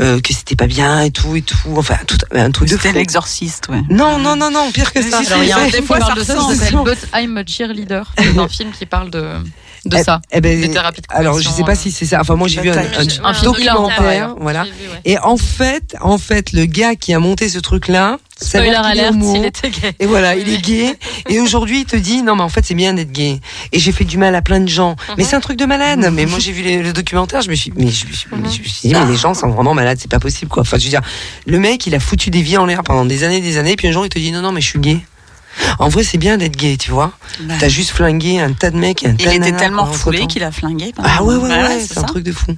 euh, que c'était pas bien et tout et tout. Enfin, tout un truc de. C'était l'exorciste, ouais. Non, non, non, non, pire que ça. Si, si, Alors, il y a un Des film fois, qui ça parle de ça, ressemble. ça s'appelle But I'm a Cheerleader. C'est un film qui parle de, de Eh- ça. eh ben, des thérapies de alors je sais pas euh. si c'est ça. Enfin moi j'ai vu un, Peut-être. un Un documentaire, hilarant, voilà. Et en fait, en fait, le gars qui a monté ce truc-là, Spoiler s'avère qu'il est alert, homo. s'il était gay. Et voilà, il est gay. Et aujourd'hui, il te dit, non, mais en fait, c'est bien d'être gay. Et j'ai fait du mal à plein de gens. Mais c'est un truc de malade. Mais moi, j'ai vu le documentaire, je me suis, mais je, me suis- je me suis dit, mais les gens sont vraiment malades, c'est pas possible, quoi. Enfin, je veux dire, le mec, il a foutu des vies en l'air pendant des années, des années, puis un jour, il te dit, non, non, mais je suis gay. En vrai, c'est bien d'être gay, tu vois. Ouais. T'as juste flingué un tas de mecs et un Il tas était tellement refoulé qu'il a flingué. Ah ouais, ouais, ouais, c'est c'est un truc de fou.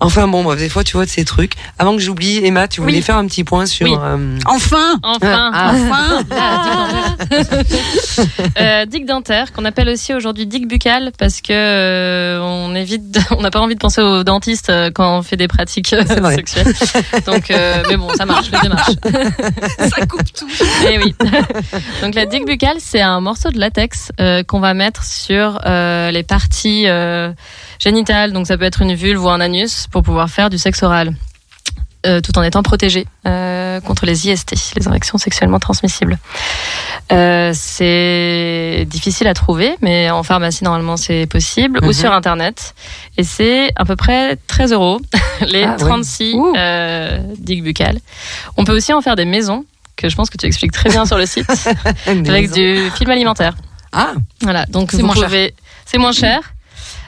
Enfin bon, bref, des fois, tu vois, de ces trucs. Avant que j'oublie, Emma, tu voulais Oui. faire un petit point sur... Oui. euh, Enfin Enfin, Ah. Enfin euh, dick dentaire, qu'on appelle aussi aujourd'hui dick buccal, parce que euh, on évite, de- on n'a pas envie de penser aux dentistes quand on fait des pratiques euh, sexuelles. Donc, euh, mais bon, ça marche, le démarche. Ça coupe tout. Eh oui. Donc la dick buccale, c'est un morceau de latex euh, qu'on va mettre sur euh, les parties euh, génitales. Donc ça peut être une vulve ou un anus pour pouvoir faire du sexe oral. Tout en étant protégé contre les IST, les infections sexuellement transmissibles. C'est difficile à trouver, mais en pharmacie normalement c'est possible, ou Mhm. sur internet. Et c'est à peu près 13 euros les Ah, oui. 36 Ouh. euh, digues buccales. On peut aussi en faire des maisons que je pense que tu expliques très bien sur le site avec du film alimentaire. Ah, Voilà, donc C'est moins cher. pouvez, moins cher.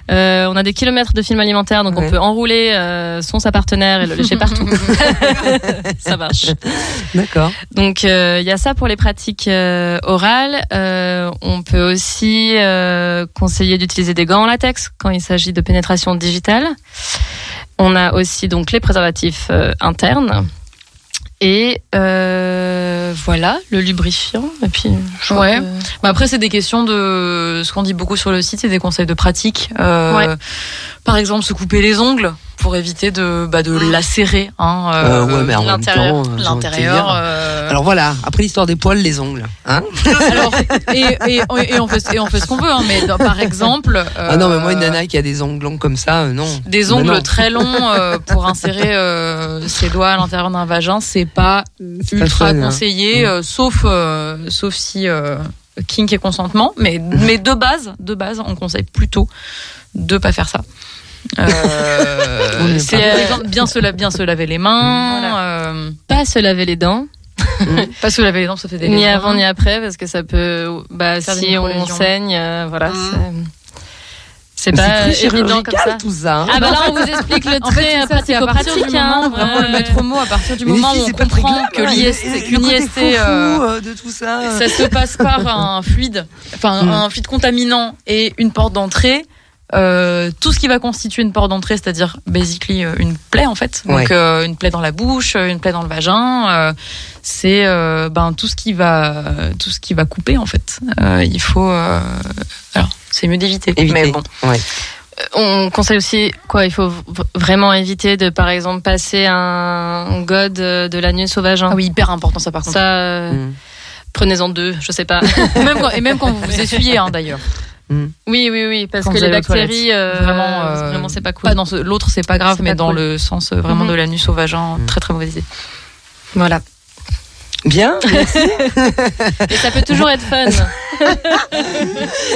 Euh, on a des kilomètres de film alimentaire, donc Ouais. on peut enrouler euh, son sa partenaire et le lécher partout. ça marche. d'accord. Donc euh, il y a ça pour les pratiques orales. On peut aussi conseiller d'utiliser des gants en latex quand il s'agit de pénétration digitale. On a aussi donc les préservatifs internes. Et euh, voilà, le lubrifiant. Et puis, Ouais. que- Mais après, c'est des questions de ce qu'on dit beaucoup sur le site, c'est des conseils de pratique. Euh, Ouais. Par exemple, se couper les ongles pour éviter de, bah, de lacérer hein, Euh, ouais, mais en même l'intérieur, temps, euh, l'intérieur. euh, Alors voilà, après l'histoire des poils, les ongles. Hein alors, et, et, et on fait, et on fait ce qu'on veut, hein, mais dans- par exemple. ah non, mais moi, une euh, nana qui a des ongles longs comme ça, euh, non. Des ongles non. très longs euh, pour insérer euh, ses doigts à l'intérieur d'un vagin, c'est pas C'est ultra hein. conseillé, euh, sauf euh, sauf si euh, kink et consentement. Mais mais de base, de base, on conseille plutôt de pas faire ça. Euh, c'est exemple bien se, la- bien se laver les mains, euh, Pas se laver les dents, pas se laver les dents, ça fait des ni avant ni après, parce que ça peut, bah, Faire si on saigne, euh, voilà, Mm. c'est- pas c'est très évident comme ça. tout ça. hein. Ah bah là, on vous explique le En fait, trait c'est ça, c'est à partir du pratico-pratique, moment, hein, vraiment le ouais. maître mot, à partir du moment où on c'est pas très comprend que hein. qu'une IST, euh, euh, de tout ça. ça se passe par un fluide, enfin Mm. un fluide contaminant et une porte d'entrée. Euh, tout ce qui va constituer une porte d'entrée, c'est-à-dire basically euh, une plaie en fait, donc Ouais. euh, une plaie dans la bouche, une plaie dans le vagin, euh, c'est euh, ben tout ce qui va tout ce qui va couper en fait. Euh, il faut euh, alors c'est mieux d'éviter, Éviter. mais bon. Ouais. On conseille aussi quoi Il faut vraiment éviter de, par exemple, passer un god de l'anus au vagin. Ah oui, hyper important ça par contre. Ça, euh, Mm. prenez-en deux, je sais pas. même quand, et même quand vous vous essuyez hein, d'ailleurs. Oui, oui, oui, parce Quand que les bactéries, euh, Vraiment, euh, vraiment, c'est pas cool. Pas dans ce- l'autre c'est pas grave, mais pas dans cool. le sens euh, vraiment Mhm. de l'anus au vagin, Mhm. très très mauvaise idée. Voilà. Bien. Et ça peut toujours être fun.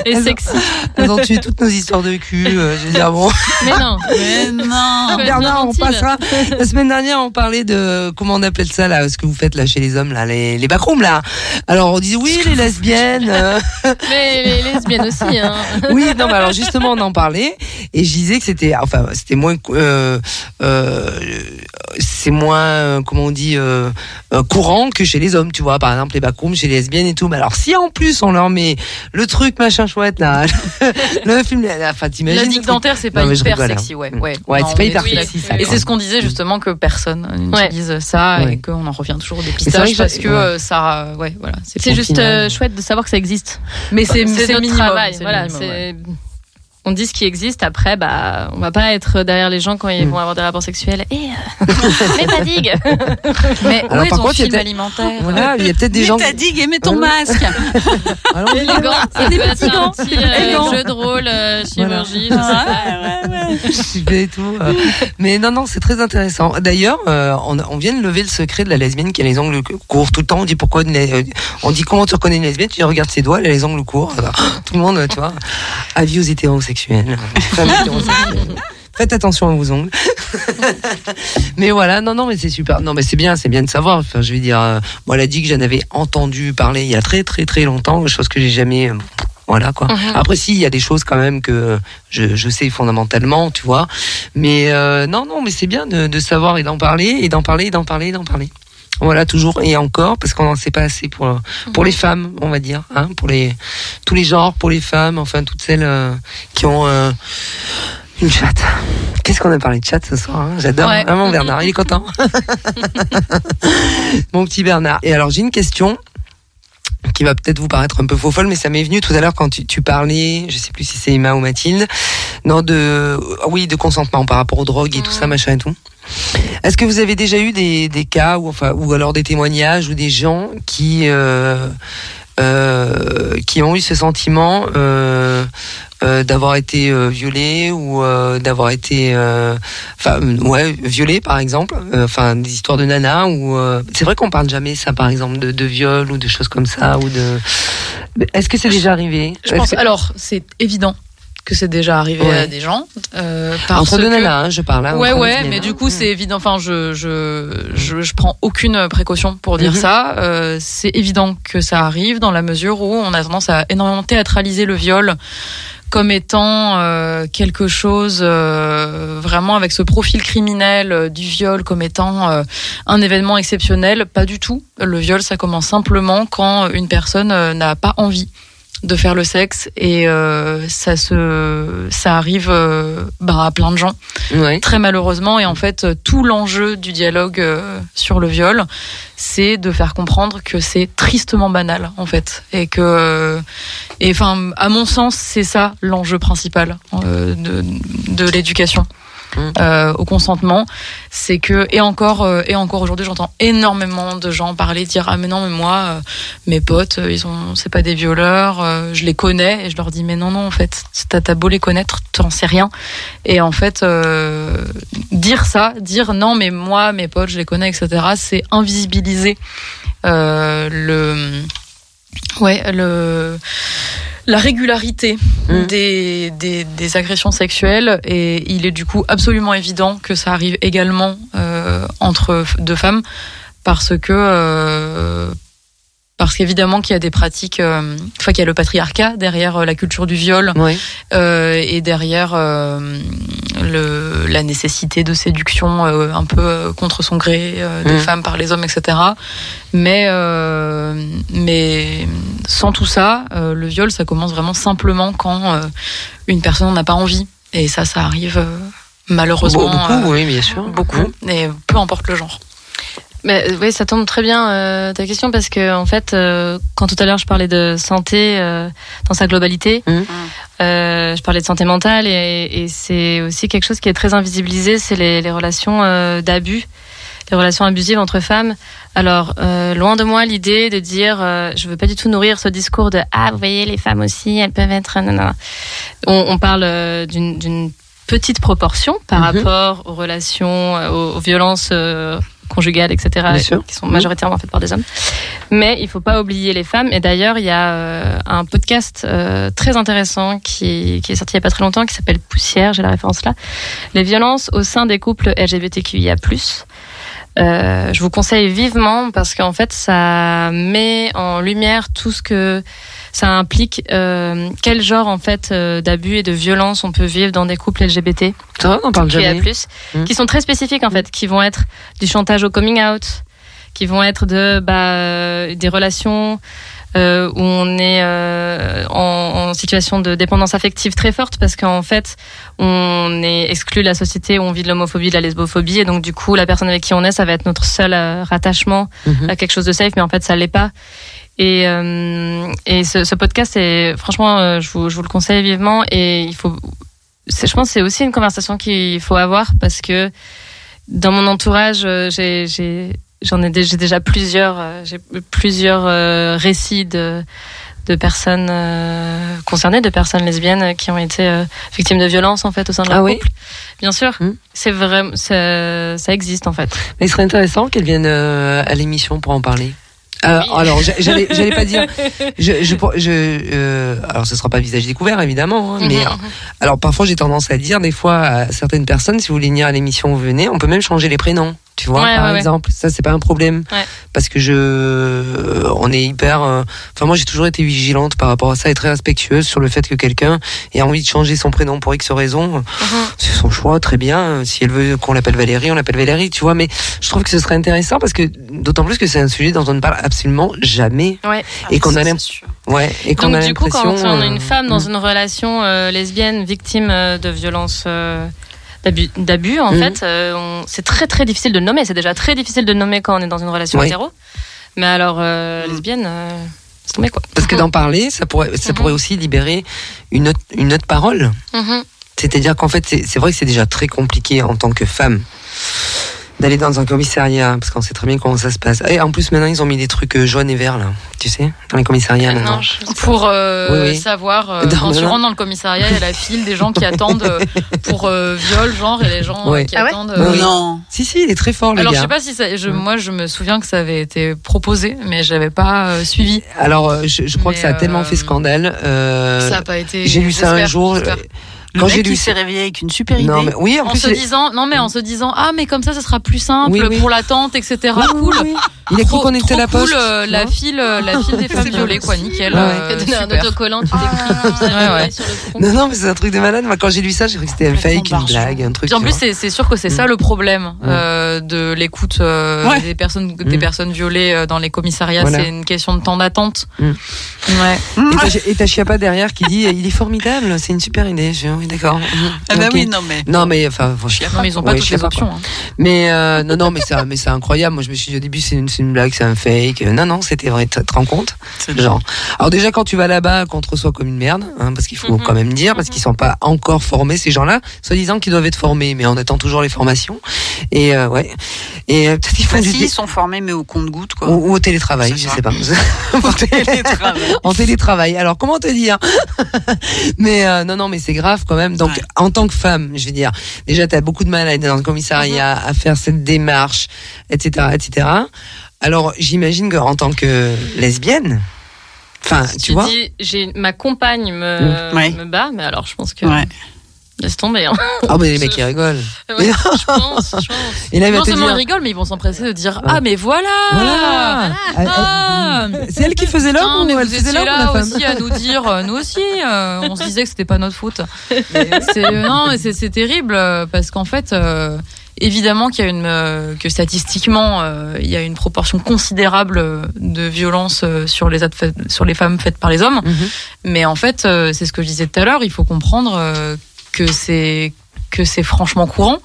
Et sexy. Elles ont tué toutes nos histoires de cul. euh, je veux dire, bon. Mais non. Mais Bernard, on passera. La semaine dernière, on parlait de comment on appelle ça là, ce que vous faites là chez les hommes là, les, les backrooms là. Alors on disait oui, les lesbiennes. euh, Mais les lesbiennes aussi. Hein. oui, non, mais alors justement, on en parlait et je disais que c'était, enfin, c'était moins, euh, c'est moins, comment on dit, courant que chez les hommes, tu vois. Par exemple, les backrooms chez les lesbiennes et tout. Mais alors, si en plus on leur met le truc machin chouette là, le film, là, enfin, t'imagines La truc dentaire, c'est pas Non, hyper rigole, hein. sexy, ouais. Ouais, Ouais, Non, c'est pas hyper oui, sexy ça. Et c'est ce qu'on disait justement que personne Ouais. n'utilise ça Ouais. et qu'on en revient toujours au dépistage parce que ouais. euh, ça, ouais, voilà. C'est juste euh, chouette de savoir que ça existe. Mais c'est c'est c'est notre minimum, travail. Voilà, ouais. On dit ce qui existe. Après, bah, on va pas être derrière les gens quand ils Mm. vont avoir des rapports sexuels. Et euh, mais pas digue. Mais Alors, où est ton contre, il y a film alimentaire? Voilà, il y a peut-être des Mets gens. ta digue et mets ton Ouais. masque Alors, Élégant. Ça peut être un petit euh, jeu de rôle, euh, chirurgie, je sais Ouais, pas. ouais, ouais. super et tout. euh. Mais non, non, c'est très intéressant. D'ailleurs, euh, on, on vient de lever le secret de la lesbienne qui a les ongles courts tout le temps. On dit pourquoi les- euh, On dit comment tu reconnais une lesbienne Tu regardes ses doigts, elle a les ongles courts. Alors, tout le monde, tu vois. Avis aux Faites attention à vos ongles. mais voilà, non, non, mais c'est super. Non, mais c'est bien, c'est bien de savoir. Enfin, je veux dire, euh, moi, elle a dit que j'en avais entendu parler il y a très, très, très longtemps, chose que j'ai jamais. euh, voilà quoi. Après, si, il y a des choses quand même que je, je sais fondamentalement, tu vois. Mais euh, non, non, mais c'est bien de, de savoir et d'en parler, et d'en parler, et d'en parler, et d'en parler. Voilà, toujours et encore, parce qu'on n'en sait pas assez pour, pour les femmes, on va dire, hein, pour les, tous les genres, pour les femmes, enfin, toutes celles euh, qui ont euh, une chatte. Qu'est-ce qu'on a parlé de chatte ce soir hein? J'adore. Ouais. Hein, mon Bernard, il est content. mon petit Bernard. Et alors, j'ai une question qui va peut-être vous paraître un peu faux folle, mais ça m'est venu tout à l'heure quand tu, tu parlais, je sais plus si c'est Emma ou Mathilde, non de, oui, de consentement par rapport aux drogues et tout ça, machin et tout. Est-ce que vous avez déjà eu des, des cas ou enfin ou alors des témoignages ou des gens qui euh, euh, qui ont eu ce sentiment euh, d'avoir été violés ou d'avoir été enfin ouais violés par exemple enfin des histoires de nana ou c'est vrai qu'on parle jamais ça par exemple de, de viol ou de choses comme ça ou de est-ce que c'est déjà arrivé? Je pense. que- Alors, c'est évident que c'est déjà arrivé Ouais. à des gens. Euh, parce entre deux que- nanas hein, je parle hein, Ouais, ouais, mais du coup, c'est évident. Enfin, je, je, je, je prends aucune précaution pour dire Mhm. ça. Euh, c'est évident que ça arrive dans la mesure où on a tendance à énormément théâtraliser le viol comme étant euh, quelque chose euh, vraiment avec ce profil criminel euh, du viol comme étant un événement exceptionnel. Pas du tout. Le viol, ça commence simplement quand une personne n'a pas envie de faire le sexe et euh, ça se ça arrive euh, bah, à plein de gens ouais. très malheureusement. Et en fait, euh, tout l'enjeu du dialogue euh, sur le viol, c'est de faire comprendre que c'est tristement banal, en fait. Et que, euh, et enfin, à mon sens, c'est ça l'enjeu principal euh, de, de l'éducation. Euh, au consentement, c'est que et encore euh, et encore aujourd'hui, j'entends énormément de gens parler dire ah mais non mais moi euh, mes potes ils ont c'est pas des violeurs, je les connais et je leur dis mais non non en fait t'as beau les connaître, t'en sais rien et en fait dire ça, dire non mais moi mes potes je les connais etc. C'est invisibiliser le ouais le la régularité Mm. des, des, des agressions sexuelles et il est du coup absolument évident que ça arrive également euh, entre deux femmes parce que euh, parce qu'évidemment qu'il y a des pratiques euh, enfin qu'il y a le patriarcat derrière euh, la culture du viol euh, et derrière euh, le, la nécessité de séduction un peu contre son gré des Mm. femmes par les hommes, etc. Mais, mais sans tout ça, le viol, ça commence vraiment simplement quand une personne n'en a pas envie. Et ça, ça arrive malheureusement beaucoup euh, oui bien sûr beaucoup, et peu importe le genre. Mais euh, oui, ça tombe très bien euh, ta question parce que en fait, euh, quand tout à l'heure je parlais de santé euh, dans sa globalité, Mhm. euh, je parlais de santé mentale et, et c'est aussi quelque chose qui est très invisibilisé, c'est les, les relations euh, d'abus, les relations abusives entre femmes. Alors euh, loin de moi l'idée de dire, euh, je veux pas du tout nourrir ce discours de ah vous voyez les femmes aussi, elles peuvent être non, non. On, on parle d'une petite proportion par Mhm. rapport aux relations, aux, aux violences euh, conjugales, etc., qui sont majoritairement faites par des hommes. Mais il faut pas oublier les femmes. Et d'ailleurs, il y a euh, un podcast euh, très intéressant qui, qui est sorti il y a pas très longtemps, qui s'appelle Poussière, j'ai la référence là. Les violences au sein des couples LGBTQIA+. Euh, je vous conseille vivement parce qu'en fait, ça met en lumière tout ce que ça implique, euh, quel genre en fait euh, d'abus et de violence on peut vivre dans des couples LGBT. Vrai qu'on parle QIA+, jamais. Mm. qui sont très spécifiques en fait, qui vont être du chantage au coming out, qui vont être de bah, euh, des relations euh, où on est euh, en, en situation de dépendance affective très forte parce qu'en fait on est exclu de la société, on vit de l'homophobie, de la lesbophobie et donc du coup la personne avec qui on est, ça va être notre seul euh, rattachement Mhm. à quelque chose de safe, mais en fait ça l'est pas. Et, euh, et ce, ce podcast, est, franchement, euh, je, vous, je vous le conseille vivement. Et il faut, je pense, que c'est aussi une conversation qu'il faut avoir parce que dans mon entourage, euh, j'ai, j'ai, j'en ai, j'ai déjà plusieurs, j'ai plusieurs récits de, de personnes euh, concernées, de personnes lesbiennes qui ont été euh, victimes de violences en fait au sein de leur Ah oui couple. Bien sûr, Mhm. c'est vraiment, ça, ça existe en fait. Mais il serait intéressant qu'elle vienne euh, à l'émission pour en parler. Euh, Oui. Alors, j'a- j'allais, j'allais pas dire. Je, je, je, euh, alors, ce sera pas visage découvert évidemment, hein, mais Mhm. alors parfois j'ai tendance à dire des fois à certaines personnes, si vous voulez venir à l'émission, vous venez. On peut même changer les prénoms. Tu vois, Ouais, par ouais, ouais. exemple, ça c'est pas un problème parce que je, euh, on est hyper. euh, Enfin, moi j'ai toujours été vigilante par rapport à ça et très respectueuse sur le fait que quelqu'un ait envie de changer son prénom pour X raison. Mhm. C'est son choix, très bien. Si elle veut qu'on l'appelle Valérie, on l'appelle Valérie, tu vois. Mais je trouve que ce serait intéressant parce que d'autant plus que c'est un sujet dont on ne parle absolument jamais Ouais. et qu'on a Ah, c'est sûr. ouais et qu'on Donc a du coup, quand on a euh, une femme dans mm. une relation euh, lesbienne victime euh, de violences, euh, d'abus, d'abus, en Mhm. fait, euh, on- c'est très très difficile de nommer. C'est déjà très difficile de nommer quand on est dans une relation Oui. hétéro. Mais alors euh, Mhm. lesbienne, euh, c'est tombé quoi. Parce que d'en parler, ça pourrait, ça Mhm. pourrait aussi libérer une autre, une autre parole. C'est-à-dire qu'en fait, c'est c'est vrai que c'est déjà très compliqué en tant que femme d'aller dans un commissariat, parce qu'on sait très bien comment ça se passe. Et en plus, maintenant, ils ont mis des trucs euh, jaunes et verts, là, tu sais, dans les commissariats, maintenant. Non, je sais pas. Pour euh, Oui, oui. savoir, euh, Non, quand tu rentres dans le commissariat, il y a la file des gens qui attendent euh, pour euh, viol, genre, et les gens Ouais. qui Ah ouais attendent. Oui. Non. Si, si, il est très fort, le Alors, je gars. sais pas si ça, je, moi, je me souviens que ça avait été proposé, mais j'avais pas euh, suivi. Alors, je, je crois Mais, que ça a tellement fait scandale. euh, ça a pas été. J'ai lu ça un j'espère, jour. Le Quand mec, j'ai lu il s'est réveillé avec une super idée. Non, mais oui, en, En plus, se disant, non, mais en se disant, ah, mais comme ça, ça sera plus simple Oui, oui. pour l'attente, etc. Oui, cool. oui, oui. Il a cru Trop- qu'on était trop la poste. cool, euh, la file, euh, la file des femmes violées, quoi, nickel. Ouais. euh, Tu donnes un super. autocollant, tu Ouais, sur le front. Non, non, mais c'est un truc de malade. Moi, quand j'ai lu ça, j'ai cru que c'était un fake, une blague, un truc. En plus, c'est c'est sûr que c'est ça le problème euh, de l'écoute des personnes des Mm. personnes violées dans les commissariats. C'est une question de temps d'attente. Mm. Ouais. Et t'as- Et t'as Chiappa derrière qui dit il est formidable, c'est une super idée. Oui, d'accord. Ah bah Ok. oui, non mais. Non, mais enfin, Non, mais ils ont pas Ouais, toutes les pas, options. hein. Mais euh, non, non, mais c'est mais c'est incroyable. Moi, je me suis dit au début, c'est une, blague, c'est un fake. Non, non, c'était vrai. Tu te rends compte? Genre. Alors déjà, quand tu vas là-bas, qu'on te reçoit comme une merde, hein, parce qu'il faut Mhm. quand même dire, parce qu'ils sont pas encore formés ces gens-là, soi-disant qu'ils doivent être formés, mais on attend toujours les formations. Et euh, ouais. Et euh, peut-être qu'ils font Bah, des- si, ils sont formés, mais au compte-goutte, quoi. ou, ou au télétravail, je ça. sais pas. en, télétravail. en télétravail. Alors comment te dire? Mais euh, non, non, mais c'est grave quand même. Donc Ouais. en tant que femme, je veux dire, déjà tu as beaucoup de mal à être dans le commissariat, Mhm. à faire cette démarche, etc., etc. Alors j'imagine qu'en tant que lesbienne, enfin, tu, Tu vois, dis, j'ai ma compagne me, Ouais. me bat, mais alors je pense que Ouais. Laisse tomber. Hein. ah mais les mecs ils rigolent. Ouais, je pense, je pense. Et là Non seulement ils dire, rigolent, mais ils vont s'empresser de dire Ouais. ah mais voilà. voilà. Ah. C'est elle qui faisait l'homme mais ou elle faisait l'homme là la aussi à nous dire, euh, nous aussi, euh, on se disait que c'était pas notre faute. C'est- euh, non, mais c'est terrible euh, parce qu'en fait, euh, évidemment qu'il y a une, euh, que statistiquement, euh, il y a une proportion considérable de violences euh, sur les sur les femmes faites par les hommes. Mhm. Mais en fait, euh, c'est ce que je disais tout à l'heure, il faut comprendre que c'est que c'est franchement courant.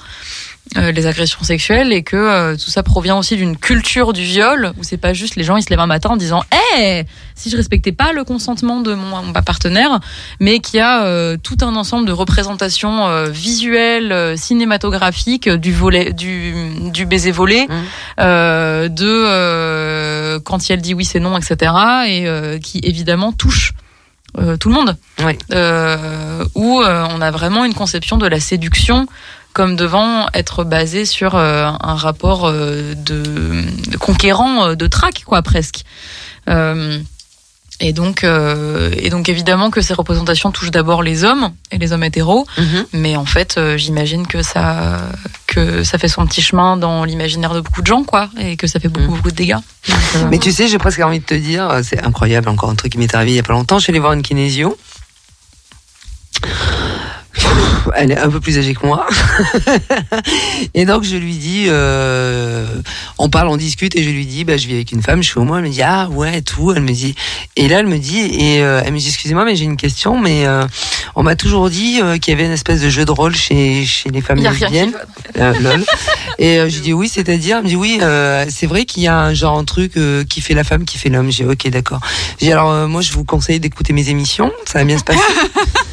euh, les agressions sexuelles et que euh, tout ça provient aussi d'une culture du viol où c'est pas juste les gens ils se lèvent un matin en disant hé si je respectais pas le consentement de mon, mon partenaire mais qu'il y a euh, tout un ensemble de représentations euh, visuelles euh, cinématographiques du volet du, du baiser volé Mhm. euh, de euh, quand elle dit oui c'est non etc et euh, qui évidemment touche euh, tout le monde Ouais. euh, où euh, on a vraiment une conception de la séduction comme devant être basé sur euh, un rapport euh, de, de conquérant euh, de traque quoi presque. Et donc, euh, et donc évidemment que ces représentations touchent d'abord les hommes et les hommes hétéros, Mhm. mais en fait, euh, j'imagine que ça, que ça fait son petit chemin dans l'imaginaire de beaucoup de gens, quoi, et que ça fait beaucoup, Mhm. beaucoup de dégâts. Donc, euh, Mais tu sais, j'ai presque envie de te dire, c'est incroyable, encore un truc qui m'est arrivé il y a pas longtemps. Je suis allée voir une kinésio. Elle est un peu plus âgée que moi. et donc je lui dis, euh, on parle, on discute, et je lui dis, bah, je vis avec une femme, je suis homo. Elle me dit, ah ouais, tout. Elle me dit, et là elle me dit, et euh, elle me dit, excusez-moi, mais j'ai une question, mais euh, on m'a toujours dit euh, qu'il y avait une espèce de jeu de rôle chez chez les femmes lesbiennes. Euh, lol. Et euh, je dis oui, c'est-à-dire, elle me dit oui, euh, c'est vrai qu'il y a un genre un truc euh, qui fait la femme, qui fait l'homme. J'ai ok, d'accord. J'ai alors euh, moi je vous conseille d'écouter mes émissions, ça va bien se passer.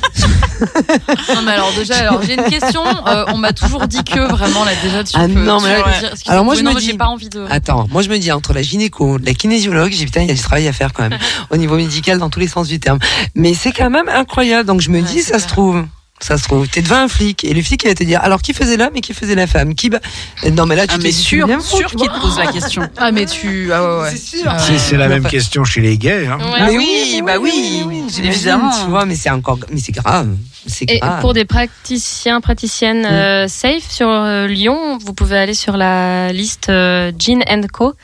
Non, mais alors déjà, alors j'ai une question. Euh, on m'a toujours dit que vraiment là déjà tu Ah peux. non, tu mais là- dire- alors moi, je non, me dis- pas envie de. Attends, moi je me dis entre la gynéco, la kinésiologue, j'ai dit, putain, il y a du travail à faire quand même au niveau médical dans tous les sens du terme. Mais c'est quand même incroyable. Donc je me Ouais, dis, ça se trouve. Ça se trouve, t'es devant un flic et le flic il va te dire alors qui faisait l'homme et qui faisait la femme? Qui ba- Non mais là tu Ah, mais sûr, sûr qu'il te pose la question. Ah mais tu. Ah ouais ouais. C'est sûr. Ah, C'est c'est la même enfin- question chez les gays. Hein. Mais oui, bah oui, j'imagine, évidemment. Tu vois, mais c'est encore, mais c'est grave, Et grave. pour des praticiens, praticiennes euh, safe sur euh, Lyon, vous pouvez aller sur la liste euh, Jean Co.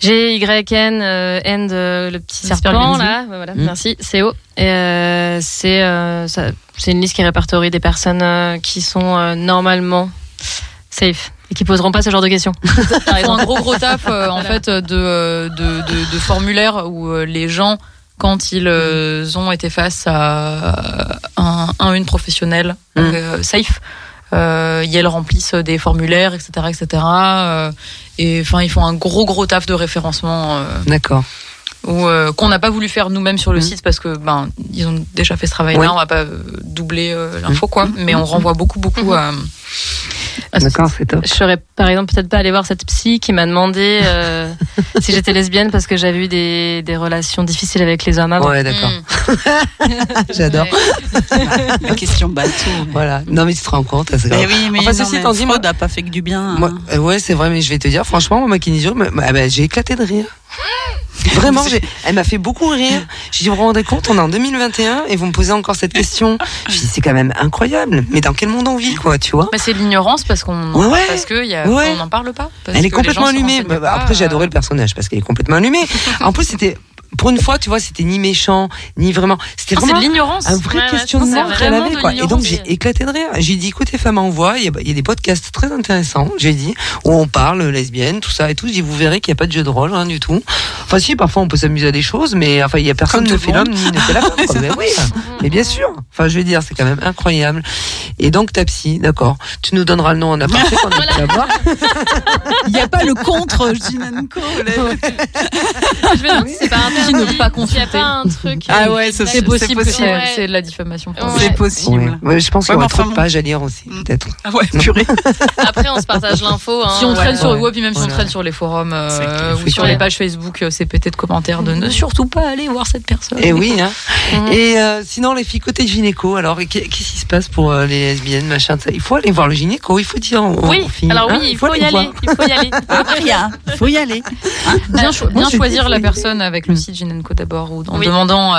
G Y N euh, and euh, le petit serpent là, voilà, Mm. merci, CO. Et euh, c'est euh, ça- c'est une liste qui répertorie des personnes euh, qui sont euh, normalement safe et qui poseront pas ce genre de questions. Ils font un gros gros taf euh, en Voilà. fait de, de, de, de formulaires où euh, les gens quand ils euh, ont été face à un, un une professionnel Mm. euh, safe euh, ils remplissent des formulaires etc etc euh, et enfin ils font un gros gros taf de référencement euh, D'accord. Ou euh, qu'on n'a pas voulu faire nous-mêmes sur le Mhm. site parce que ben ils ont déjà fait ce travail-là, Oui. on va pas euh, doubler euh, l'info quoi, mais on renvoie beaucoup beaucoup à, D'accord, c'est top. Je serais par exemple peut-être pas aller voir cette psy qui m'a demandé euh, si j'étais lesbienne parce que j'avais eu des, des relations difficiles avec les hommes avant. Ouais, d'accord. J'adore. La question bateau. Voilà. Non, mais tu te rends compte, c'est grave. Mais oui, mais Enfin, non, ceci mais étant dit, moi- Freud a pas fait que du bien. Hein. euh, ouais, c'est vrai, mais je vais te dire, franchement, moi, ma kinésio, ah ben, j'ai éclaté de rire. Vraiment, elle m'a fait beaucoup rire. J'ai dit, vous vous rendez compte, on est en 2021 et vous me posez encore cette question. Je dis, c'est quand même incroyable. Mais dans quel monde on vit, quoi, tu vois Mais c'est de l'ignorance parce qu'on Ouais, ouais. parce que y a, Ouais. on n'en parle pas. parce Elle est complètement allumée. Bah, pas, après, j'ai euh, adoré le personnage parce qu'elle est complètement allumée. en plus, c'était, pour une fois, tu vois, c'était ni méchant, ni vraiment. C'était vraiment de l'ignorance. un vrai Ouais, questionnement c'est qu'elle avait quoi. Et donc j'ai éclaté de rire. J'ai dit écoutez femme il y, a, il y a des podcasts très intéressants, j'ai dit, où on parle lesbienne, tout ça et tout. J'ai dit vous verrez qu'il n'y a pas de jeu de rôle, rien du tout. Enfin si, parfois on peut s'amuser à des choses, mais enfin il y a personne ne fait l'homme ni ne fait la femme. quoi. Mais oui, mais bien sûr. Enfin je veux dire c'est quand même incroyable. Et donc ta psy, d'accord. Tu nous donneras le nom en aparté quand on la voir. Il n'y a pas le contre. Je me demande si c'est pas un Qui ne pas s'il y a pas un truc. Ah ouais, c'est possible c'est Ouais. c'est de la diffamation. Ouais. C'est possible. Ouais. Ouais, je pense qu'il y aura trop de pages à lire aussi, peut-être. Ah ouais, purée. Après, on se partage l'info. hein. Si on traîne Ouais. sur le Ouais. web, puis même si on Voilà. traîne sur les forums euh, ou sur les pages Facebook, euh, c'est peut-être commentaires de ne surtout pas aller voir cette personne. Et oui, hein. Mhm. Et euh, sinon, les filles côté gynéco, alors qu'est- qu'est-ce qui se passe pour euh, les lesbiennes, machin de ça? Il faut aller voir le gynéco, il faut dire aux, Oui, aux filles. alors hein, oui, il faut y les aller. Il faut y aller. Ah, il faut y aller. Bien, cho- Moi, bien je choisir la personne avec le site Ginenco d'abord ou en Oui, demandant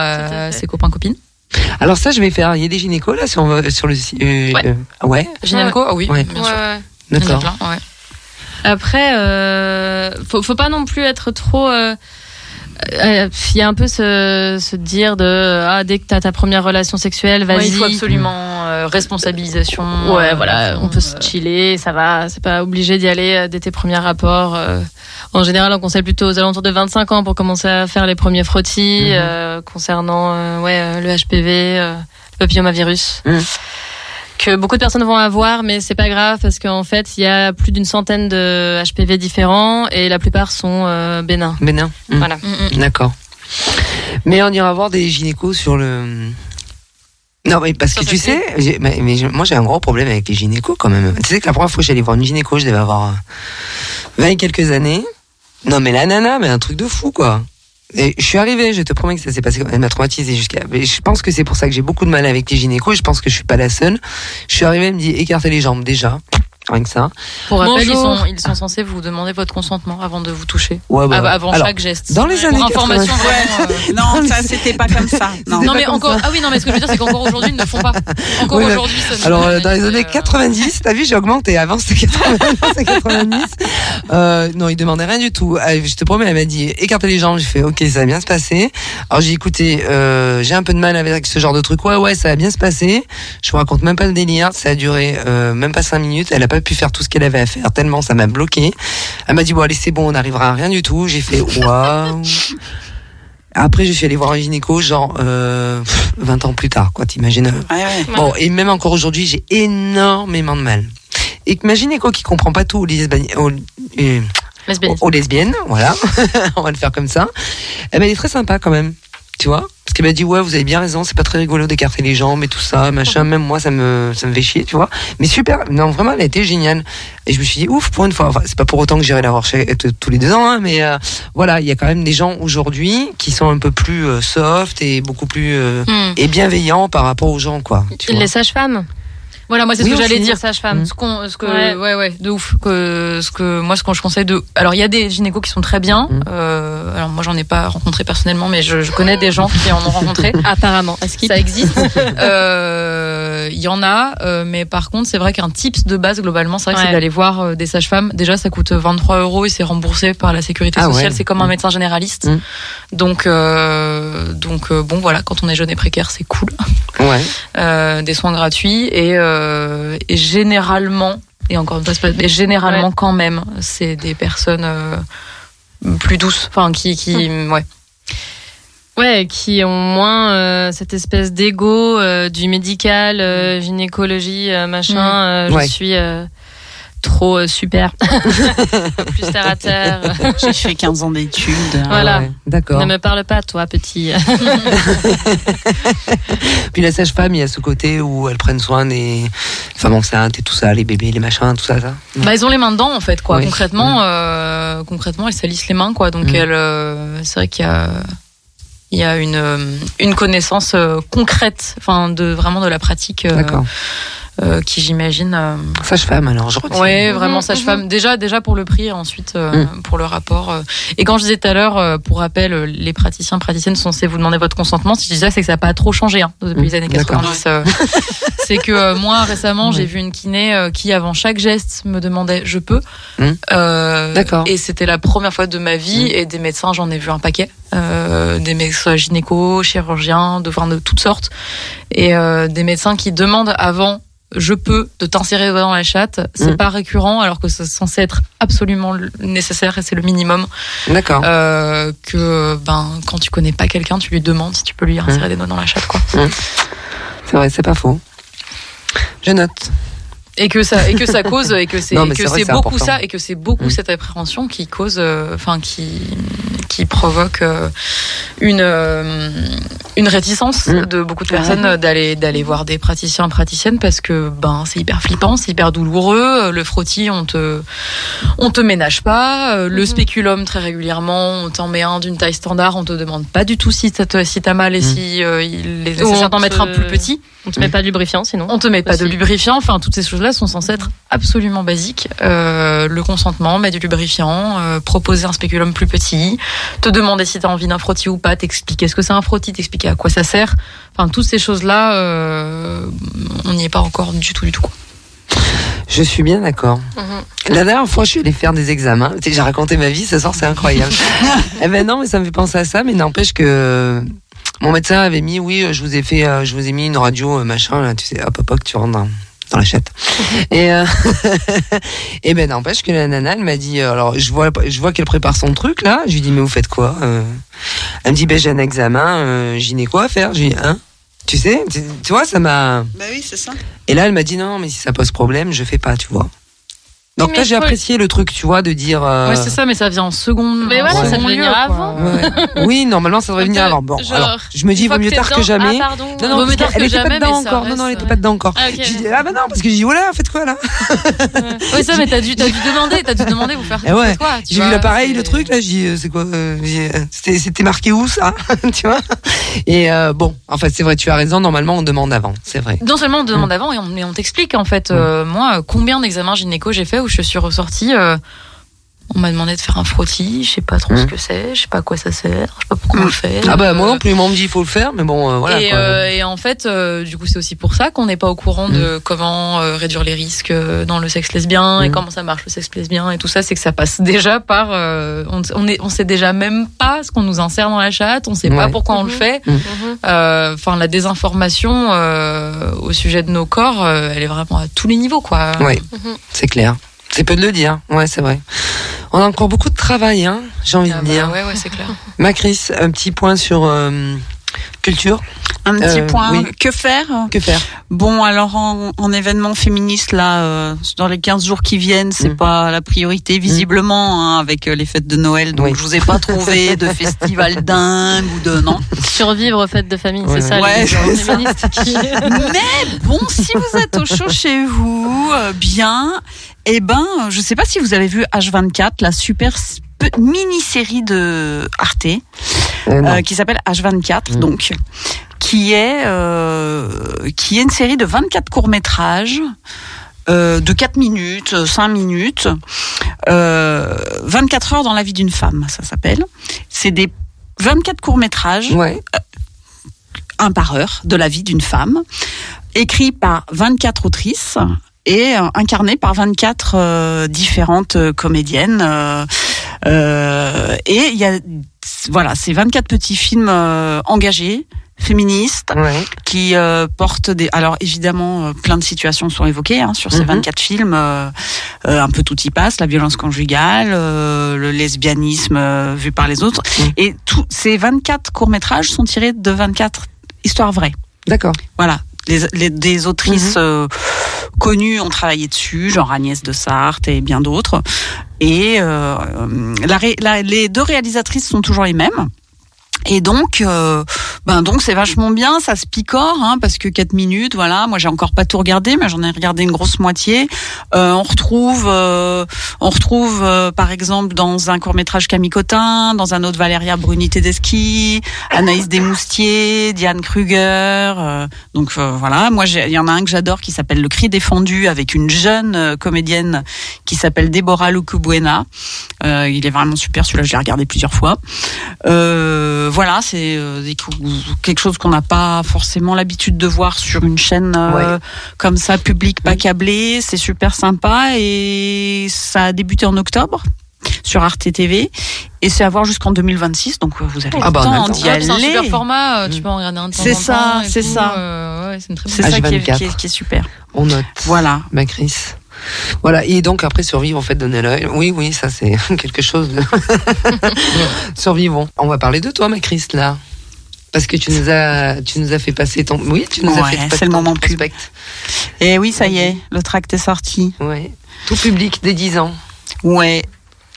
ses copains copines. Alors ça, je vais faire. Il y a des gynécos là sur, sur le site. euh, Ouais. euh, ouais, Ginenco, ah oui, Ouais. bien sûr. d'accord. ouais. Après, euh, faut, faut pas non plus être trop. euh, euh, Il y a un peu ce, se dire de ah dès que t'as ta première relation sexuelle, Ouais, vas-y. il faut absolument euh, responsabilisation. Ouais, euh, voilà, on peut se euh, chiller, ça va. C'est pas obligé d'y aller euh, dès tes premiers rapports. euh. En général, on conseille plutôt aux alentours de 25 ans pour commencer à faire les premiers frottis Mhm. euh, concernant euh, ouais euh, le HPV, euh, le papillomavirus. Mhm. Que beaucoup de personnes vont avoir, mais c'est pas grave parce qu'en fait, il y a plus d'une centaine de HPV différents et la plupart sont euh, bénins. Bénin. Hmm. Voilà. Mm, mm. D'accord. Mais on ira voir des gynécos sur le. Non, mais parce que tu sais, mais, moi j'ai un gros problème avec les gynécos quand même. Tu sais que la première fois que j'allais voir une gynéco, je devais avoir euh, 20 et quelques années. Non, mais la nana, mais un truc de fou quoi. Et je suis arrivée, je te promets que ça s'est passé. Elle m'a traumatisée jusqu'à. Je pense que c'est pour ça que j'ai beaucoup de mal avec les gynécos. Je pense que je suis pas la seule. Je suis arrivée, elle me dit écartez les jambes déjà. Rien que ça. Pour rappel, ils sont, ils sont censés vous demander votre consentement avant de vous toucher. Ouais, bah, Av- avant alors, chaque geste. Dans les années information 80. vraiment, euh, Non, ça, c'était pas comme ça. Non. Mais comme encore ça. ah oui non mais ce que je veux dire c'est qu'encore aujourd'hui ils ne le font pas encore Oui, aujourd'hui ça ne- Alors euh, dans les années euh, 90, t'as vu, j'ai augmenté. Avant c'était 80, maintenant, c'est 90. Euh, non, il demandait rien du tout. Je te promets, elle m'a dit écartez les jambes. J'ai fait ok, ça va bien se passer. Alors j'ai dit, écoutez, euh, j'ai un peu de mal avec ce genre de truc. Ouais, ouais, ça va bien se passer. Je vous raconte même pas le délire. Ça a duré euh, même pas cinq minutes. Elle a pas pu faire tout ce qu'elle avait à faire tellement ça m'a bloqué. Elle m'a dit bon allez c'est bon, on n'arrivera à rien du tout. J'ai fait waouh. Après, je suis allée voir un gynéco, genre euh, pff, 20 ans plus tard, quoi. T'imagines Ouais, ouais. Bon, et même encore aujourd'hui, j'ai énormément de mal. Et que ma gynéco qui comprend pas tout aux lesbiennes, aux, euh, aux lesbiennes, voilà, on va le faire comme ça. Eh ben, elle est très sympa quand même, tu vois. Parce qu'elle m'a dit ouais, vous avez bien raison, c'est pas très rigolo d'écarter les jambes et tout ça, machin. Même moi, ça me, ça me fait chier, tu vois. Mais super, non vraiment, elle a été géniale. Et je me suis dit ouf pour une fois. Enfin, c'est pas pour autant que j'irai la voir t- tous les deux ans, hein, mais euh, voilà, il y a quand même des gens aujourd'hui qui sont un peu plus euh, soft et beaucoup plus euh, Hmm. et bienveillants par rapport aux gens, quoi. Tu. Les sages-femmes. Voilà, moi c'est Oui, ce que j'allais dire. Les sages-femmes. Ce qu'on, ce que, Ouais. ouais. ouais, de ouf. Que, ce que, moi, ce que je conseille de. Alors, il y a des gynécos qui sont très bien. Mm. Euh, alors, moi, j'en ai pas rencontré personnellement, mais je, je connais des gens qui en ont rencontré. Apparemment. Est-ce qu'il Ça existe. Euh, Il y en a, euh, mais par contre, c'est vrai qu'un tips de base, globalement, c'est vrai que Ouais. c'est d'aller voir euh, des sages-femmes. Déjà, ça coûte 23 euros et c'est remboursé par la sécurité Ah ouais. sociale. C'est comme un Mm. médecin généraliste. Donc, euh, donc euh, bon, voilà, quand on est jeune et précaire, c'est cool. Ouais. Euh, des soins gratuits et, euh, et généralement, et encore une fois, mais généralement Ouais. quand même, c'est des personnes euh, plus douces, enfin qui, qui, ouais. Ouais, qui ont moins euh, cette espèce d'ego euh, du médical, euh, gynécologie, machin. Mm. Ouais. Je suis trop euh, super. Plus terre à terre. J'ai fait 15 ans d'études. Voilà. Ouais, D'accord. ne me parle pas, toi, petit. Puis la sage-femme, il y a ce côté où elles prennent soin des femmes enceintes et tout ça, les bébés, les machins, tout ça, ça. Bah, ils ont les mains dedans en fait, quoi. Oui. Concrètement, euh, concrètement, elles salissent les mains, quoi. Donc Mm. elles, euh, c'est vrai qu'il y a, il y a une une connaissance euh, concrète, enfin de vraiment de la pratique, euh, D'accord. Euh, qui j'imagine. euh, Sage-femme, alors, je retiens. Ouais, vraiment Mhm, sage-femme. Déjà, déjà pour le prix, et ensuite euh, Mm. pour le rapport. euh. Et quand je disais tout à l'heure, euh, pour rappel, euh, les praticiens, praticiennes sont censés vous demander votre consentement. Si je disais, c'est que ça n'a pas trop changé hein, depuis Mm. les années D'accord. 90. euh. c'est que euh, moi récemment, Ouais. j'ai vu une kiné euh, qui, avant chaque geste, me demandait je peux. Mm. Euh, D'accord. Et c'était la première fois de ma vie. Et des médecins, j'en ai vu un paquet. Euh, des médecins gynéco, chirurgiens, de, enfin, de toutes sortes. Et euh, des médecins qui demandent avant je peux de t'insérer dans la chatte, c'est Mm. pas récurrent alors que c'est censé être absolument nécessaire et c'est le minimum. D'accord. Euh, que ben quand tu connais pas quelqu'un, tu lui demandes si tu peux lui insérer des doigts dans la chatte quoi. C'est vrai, c'est pas faux. Je note. Et que ça et que ça cause et que c'est que c'est beaucoup important. ça et que c'est beaucoup Mm. cette appréhension qui cause euh, enfin qui qui provoque euh, une euh, une réticence Mm. de beaucoup de personnes d'aller d'aller voir des praticiens et praticiennes parce que ben c'est hyper flippant, c'est hyper douloureux, le frottis on te on te ménage pas, le Mhm. spéculum très régulièrement, on t'en met un d'une taille standard, on te demande pas du tout si t'as si t'as mal et Mm. si euh, il est nécessaire d'en mettre un plus petit. On te met pas de lubrifiant, sinon. On te met pas de lubrifiant, enfin toutes ces sont censées être absolument basiques. Euh, le consentement, mettre du lubrifiant, euh, proposer un spéculum plus petit, te demander si tu as envie d'un frottis ou pas, t'expliquer ce que c'est un frottis, t'expliquer à quoi ça sert. Enfin toutes ces choses-là, euh, on n'y est pas encore du tout du tout. quoi. Je suis bien d'accord. Mhm. La dernière fois, je suis allée faire des examens. Tu sais, J'ai raconté ma vie ce soir, c'est incroyable. eh ben non, mais ça me fait penser à ça, mais n'empêche que mon médecin avait mis, oui, je vous ai fait, je vous ai mis une radio, machin, là, tu sais, hop, hop, hop, tu rentres dans, dans la chatte. et, euh, et ben n'empêche que la nana, elle m'a dit, euh, alors je vois, je vois qu'elle prépare son truc là. Je lui dis, mais vous faites quoi Euh, Elle me dit, ben j'ai un examen euh, gynéco à faire. Je lui dis, hein? Tu sais, tu, tu vois, ça m'a. Bah oui, c'est ça. Et là, elle m'a dit non, mais si ça pose problème, je fais pas, tu vois. Donc là, j'ai apprécié le truc, tu vois, de dire. euh, Ouais, c'est ça, mais ça vient en seconde. Mais voilà, ça lieu, venir avant. ouais. oui, normalement, ça devrait venir avant. Bon, Genre, alors, je me dis, vaut mieux tard que jamais. Ah, pardon. Non, Vaut non, mieux tard que était pas jamais, dedans mais ça encore. Non, non, elle était pas dedans encore. Ah, ok. J'ai dit, ah bah non, parce que j'ai dit, oh là, faites quoi là Oui, ça, mais t'as dû, t'as dû demander, t'as dû demander, vous faire Eh ouais. quoi J'ai vu l'appareil, le truc, là, j'ai dit, euh, c'est quoi euh, euh, C'était c'était marqué où ça Tu vois Et bon, en fait, c'est vrai, tu as raison, normalement, on demande avant, c'est vrai. Non seulement on te Mm. demande avant et on, mais on t'explique en fait. euh, moi, combien d'examens gynéco j'ai fait je suis ressortie. euh, on m'a demandé de faire un frottis, je sais pas trop ce que c'est, je sais pas à quoi ça sert, je sais pas pourquoi on le fait. Ah bah, moi non plus, on me dit, il faut le faire, mais bon, euh, voilà. et, quoi. euh, et en fait, euh, du coup, c'est aussi pour ça qu'on n'est pas au courant de Mm. comment euh, réduire les risques dans le sexe lesbien et Mm. comment ça marche le sexe lesbien et tout ça. C'est que ça passe déjà par. euh, on, on, est, on sait déjà même pas ce qu'on nous insère dans la chatte, on sait pas pourquoi on le Mhm. fait. Enfin, la désinformation euh, au sujet de nos corps, euh, elle est vraiment à tous les niveaux, quoi. Ouais, Mhm. c'est clair. C'est peu de le dire, ouais, c'est vrai. On a encore beaucoup de travail, hein, j'ai envie Ah de bah dire. ouais, ouais, c'est clair. Un petit point sur euh, culture. Un petit Euh, point. oui. Que faire? Que faire? Bon, alors en, en événement féministe, là, euh, dans les 15 jours qui viennent, c'est Mm. pas la priorité, visiblement, hein, avec euh, les fêtes de Noël. Donc, Oui. je vous ai pas trouvé de festival dingue ou de. Non. Survivre aux fêtes de famille, Ouais, c'est ça ouais. les ça. féministes qui. Mais bon, si vous êtes au chaud chez vous, euh, bien, eh ben, je sais pas si vous avez vu H24, la super mini-série de Arte, Euh, euh, qui s'appelle H24, Mm. donc, qui est, euh, qui est une série de 24 courts-métrages. euh, de 4 minutes, 5 minutes, euh, 24 heures dans la vie d'une femme, ça s'appelle. C'est des 24 courts-métrages Ouais. un par heure de la vie d'une femme, écrit par 24 autrices et euh, incarné par 24 euh, différentes comédiennes. euh, euh, et il y a voilà, c'est 24 petits films engagés féministes Ouais. qui euh, portent des alors évidemment euh, plein de situations sont évoquées hein, sur ces Mhm. 24 films euh, euh, un peu tout y passe la violence conjugale le lesbianisme vu par les autres Mhm. et tous ces 24 courts-métrages sont tirés de 24 histoires vraies D'accord. voilà les, les- des autrices Mhm. connues ont travaillé dessus genre Agnès de Sarthe et bien d'autres et la ré- la- les deux réalisatrices sont toujours les mêmes et donc, euh, ben donc c'est vachement bien, ça se picore, hein, parce que 4 minutes, voilà. Moi, j'ai encore pas tout regardé, mais j'en ai regardé une grosse moitié. Euh, on retrouve, euh, on retrouve, euh, par exemple, dans un court métrage Camille Cotin, dans un autre Valéria Bruni Tedeschi, Anaïs Desmoustiers, Diane Kruger. euh, donc euh, voilà. Moi, il y en a un que j'adore qui s'appelle Le Cri défendu, avec une jeune comédienne qui s'appelle Deborah Lucubuena. Euh, il est vraiment super. Celui-là, je l'ai regardé plusieurs fois. Euh, voilà, c'est euh, quelque chose qu'on n'a pas forcément l'habitude de voir sur une chaîne euh, comme ça, publique, pas câblée. C'est super sympa et ça a débuté en octobre sur Arte TV et c'est à voir jusqu'en 2026. Donc euh, vous avez Ah le bah, on a temps le d'y temps. Ouais, c'est un aller. super format, tu peux en regarder un C'est ça, c'est ça. euh, ouais, c'est une très C'est bonne ça qui est, H24. qui est- qui est super. On note. Voilà. Ma Chris. Voilà, et donc après survivre en fait donner l'œil. Oui, oui, ça c'est quelque chose de survivons. On va parler de toi, ma Chris là, parce que tu nous as, tu nous as fait passer ton, oui, tu nous as fait passer c'est le ton moment prospect. Et oui, ça y est, le tract est sorti. Ouais, tout public des 10 ans. Ouais.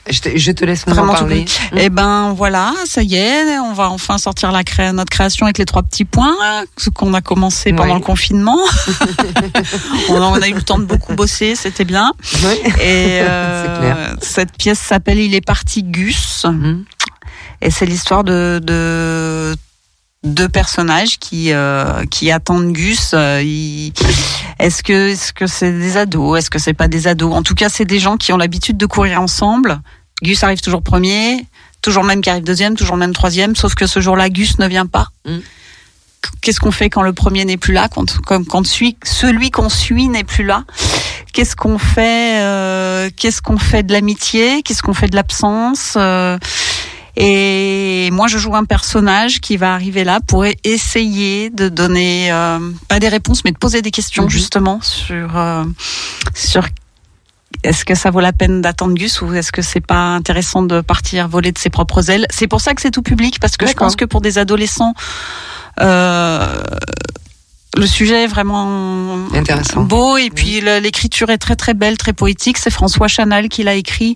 Je te, je te laisse Vraiment en parler. Eh ben voilà, ça y est, on va enfin sortir la cré- notre création avec les trois petits points, ce qu'on a commencé pendant Oui. le confinement. on, a, on a eu le temps de beaucoup bosser, c'était bien. Et euh, clair. cette pièce s'appelle Il est parti Gus, Mhm. et c'est l'histoire de, de deux personnages qui euh, qui attendent Gus. Euh, ils- Est-ce que est-ce que c'est des ados? Est-ce que c'est pas des ados? En tout cas, c'est des gens qui ont l'habitude de courir ensemble. Gus arrive toujours premier, toujours même qui arrive deuxième, toujours même troisième, sauf que ce jour-là, Gus ne vient pas. Mm. Qu'est-ce qu'on fait quand le premier n'est plus là, quand, quand, quand celui, celui qu'on suit n'est plus là? Qu'est-ce qu'on fait euh, Qu'est-ce qu'on fait de l'amitié? Qu'est-ce qu'on fait de l'absence? Euh, Et moi, je joue un personnage qui va arriver là pour essayer de donner euh, pas des réponses, mais de poser des questions Mhm. justement sur euh, sur est-ce que ça vaut la peine d'attendre Gus ou est-ce que c'est pas intéressant de partir voler de ses propres ailes? C'est pour ça que c'est tout public parce que je pense que pour des adolescents, euh, le sujet est vraiment Intéressant. beau et puis l'écriture est très très belle, très poétique. C'est François Chanal qui l'a écrit,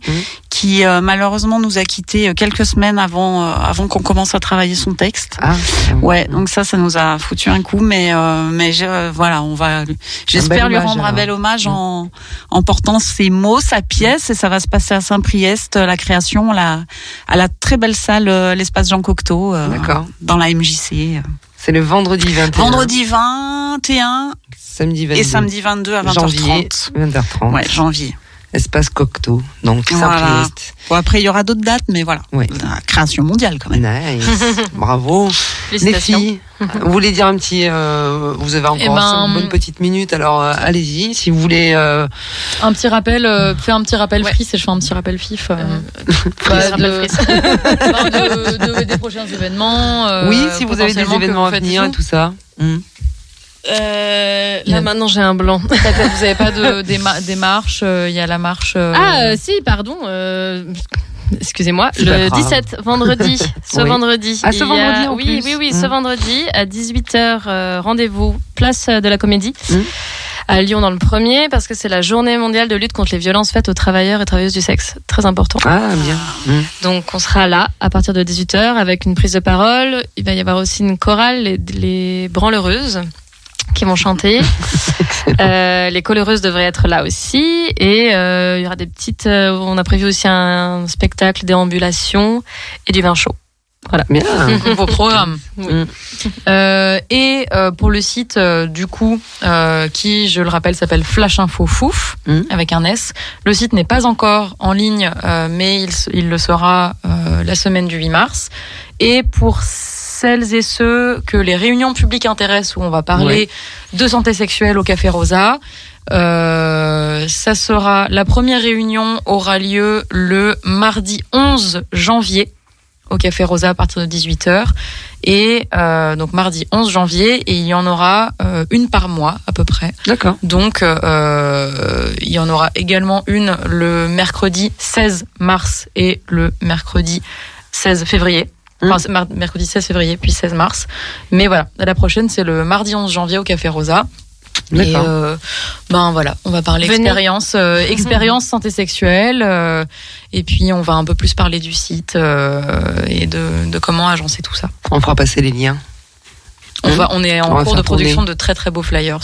qui euh, malheureusement nous a quittés euh, quelques semaines avant euh, avant qu'on commence à travailler son texte. Ah, Ouais, donc ça, ça nous a foutu un coup, mais euh, mais je- voilà, on va, j'espère lui rendre un bel hommage en en portant ses mots, sa pièce, et ça va se passer à Saint-Priest, la création, la à la très belle salle, l'espace Jean Cocteau, dans la MJC. C'est le vendredi 21. Vendredi 21 Samedi 22. et samedi 22 à 20h30. Janvier, 20h30. Ouais, janvier. Espace Cocteau. Donc, Voilà. Bon, après, il y aura d'autres dates, mais voilà. Ouais. La création mondiale, quand même. Nice. Bravo. Les filles, vous voulez dire un petit. euh, vous avez encore Eh ben, cinq bonnes petites minutes, alors euh, allez-y. Si vous voulez. euh, Un petit rappel, euh, fais un petit rappel free, et je fais un petit rappel fif. euh, bah, de, bah, de- de- des prochains événements. euh, oui, si vous avez des événements à venir et tout ça. Hmm. Euh, là maintenant j'ai un blanc. Vous n'avez pas de, des, ma- des marches, euh, il y a la marche. euh, Ah euh, si, pardon. euh, Excusez-moi, C'est pas le grave. 17 vendredi, ce Oui. vendredi. Ah, ce il y a- vendredi, en Oui, plus. oui, oui, ce Mm. vendredi à 18h, euh, rendez-vous place de la Comédie. Mm. À Lyon dans le premier, parce que c'est la journée mondiale de lutte contre les violences faites aux travailleurs et travailleuses du sexe. Très important. Ah, bien. Hmm. Donc on sera là à partir de 18h avec une prise de parole. Il va y avoir aussi une chorale, les, les branleuses qui vont chanter. Euh, les coloreuses devraient être là aussi. Et euh, il y aura des petites... euh, on a prévu aussi un spectacle déambulation et du vin chaud. Bien. vos programmes. Mm. Euh, et euh, pour le site, euh, du coup, euh, qui, je le rappelle, s'appelle Flash Info Fouf, Mm. avec un S. Le site n'est pas encore en ligne, euh, mais il, le sera euh, la semaine du 8 mars. Et pour celles et ceux que les réunions publiques intéressent, où on va parler de santé sexuelle au Café Rosa, euh, ça sera la première réunion aura lieu le mardi 11 janvier au Café Rosa à partir de 18h. Et euh, donc mardi 11 janvier, et il y en aura euh, une par mois à peu près. D'accord. Donc euh, il y en aura également une le mercredi 16 mars et le mercredi 16 février. Enfin, c'est mar- mercredi 16 février, puis 16 mars. Mais voilà, la prochaine, c'est le mardi 11 janvier au Café Rosa. Et euh, ben voilà, on va parler Venez. expérience, euh, expérience santé sexuelle, euh, et puis on va un peu plus parler du site euh, et de, de comment agencer tout ça. On fera passer les liens. On va, on est en cours de production tourner. de très très beaux flyers.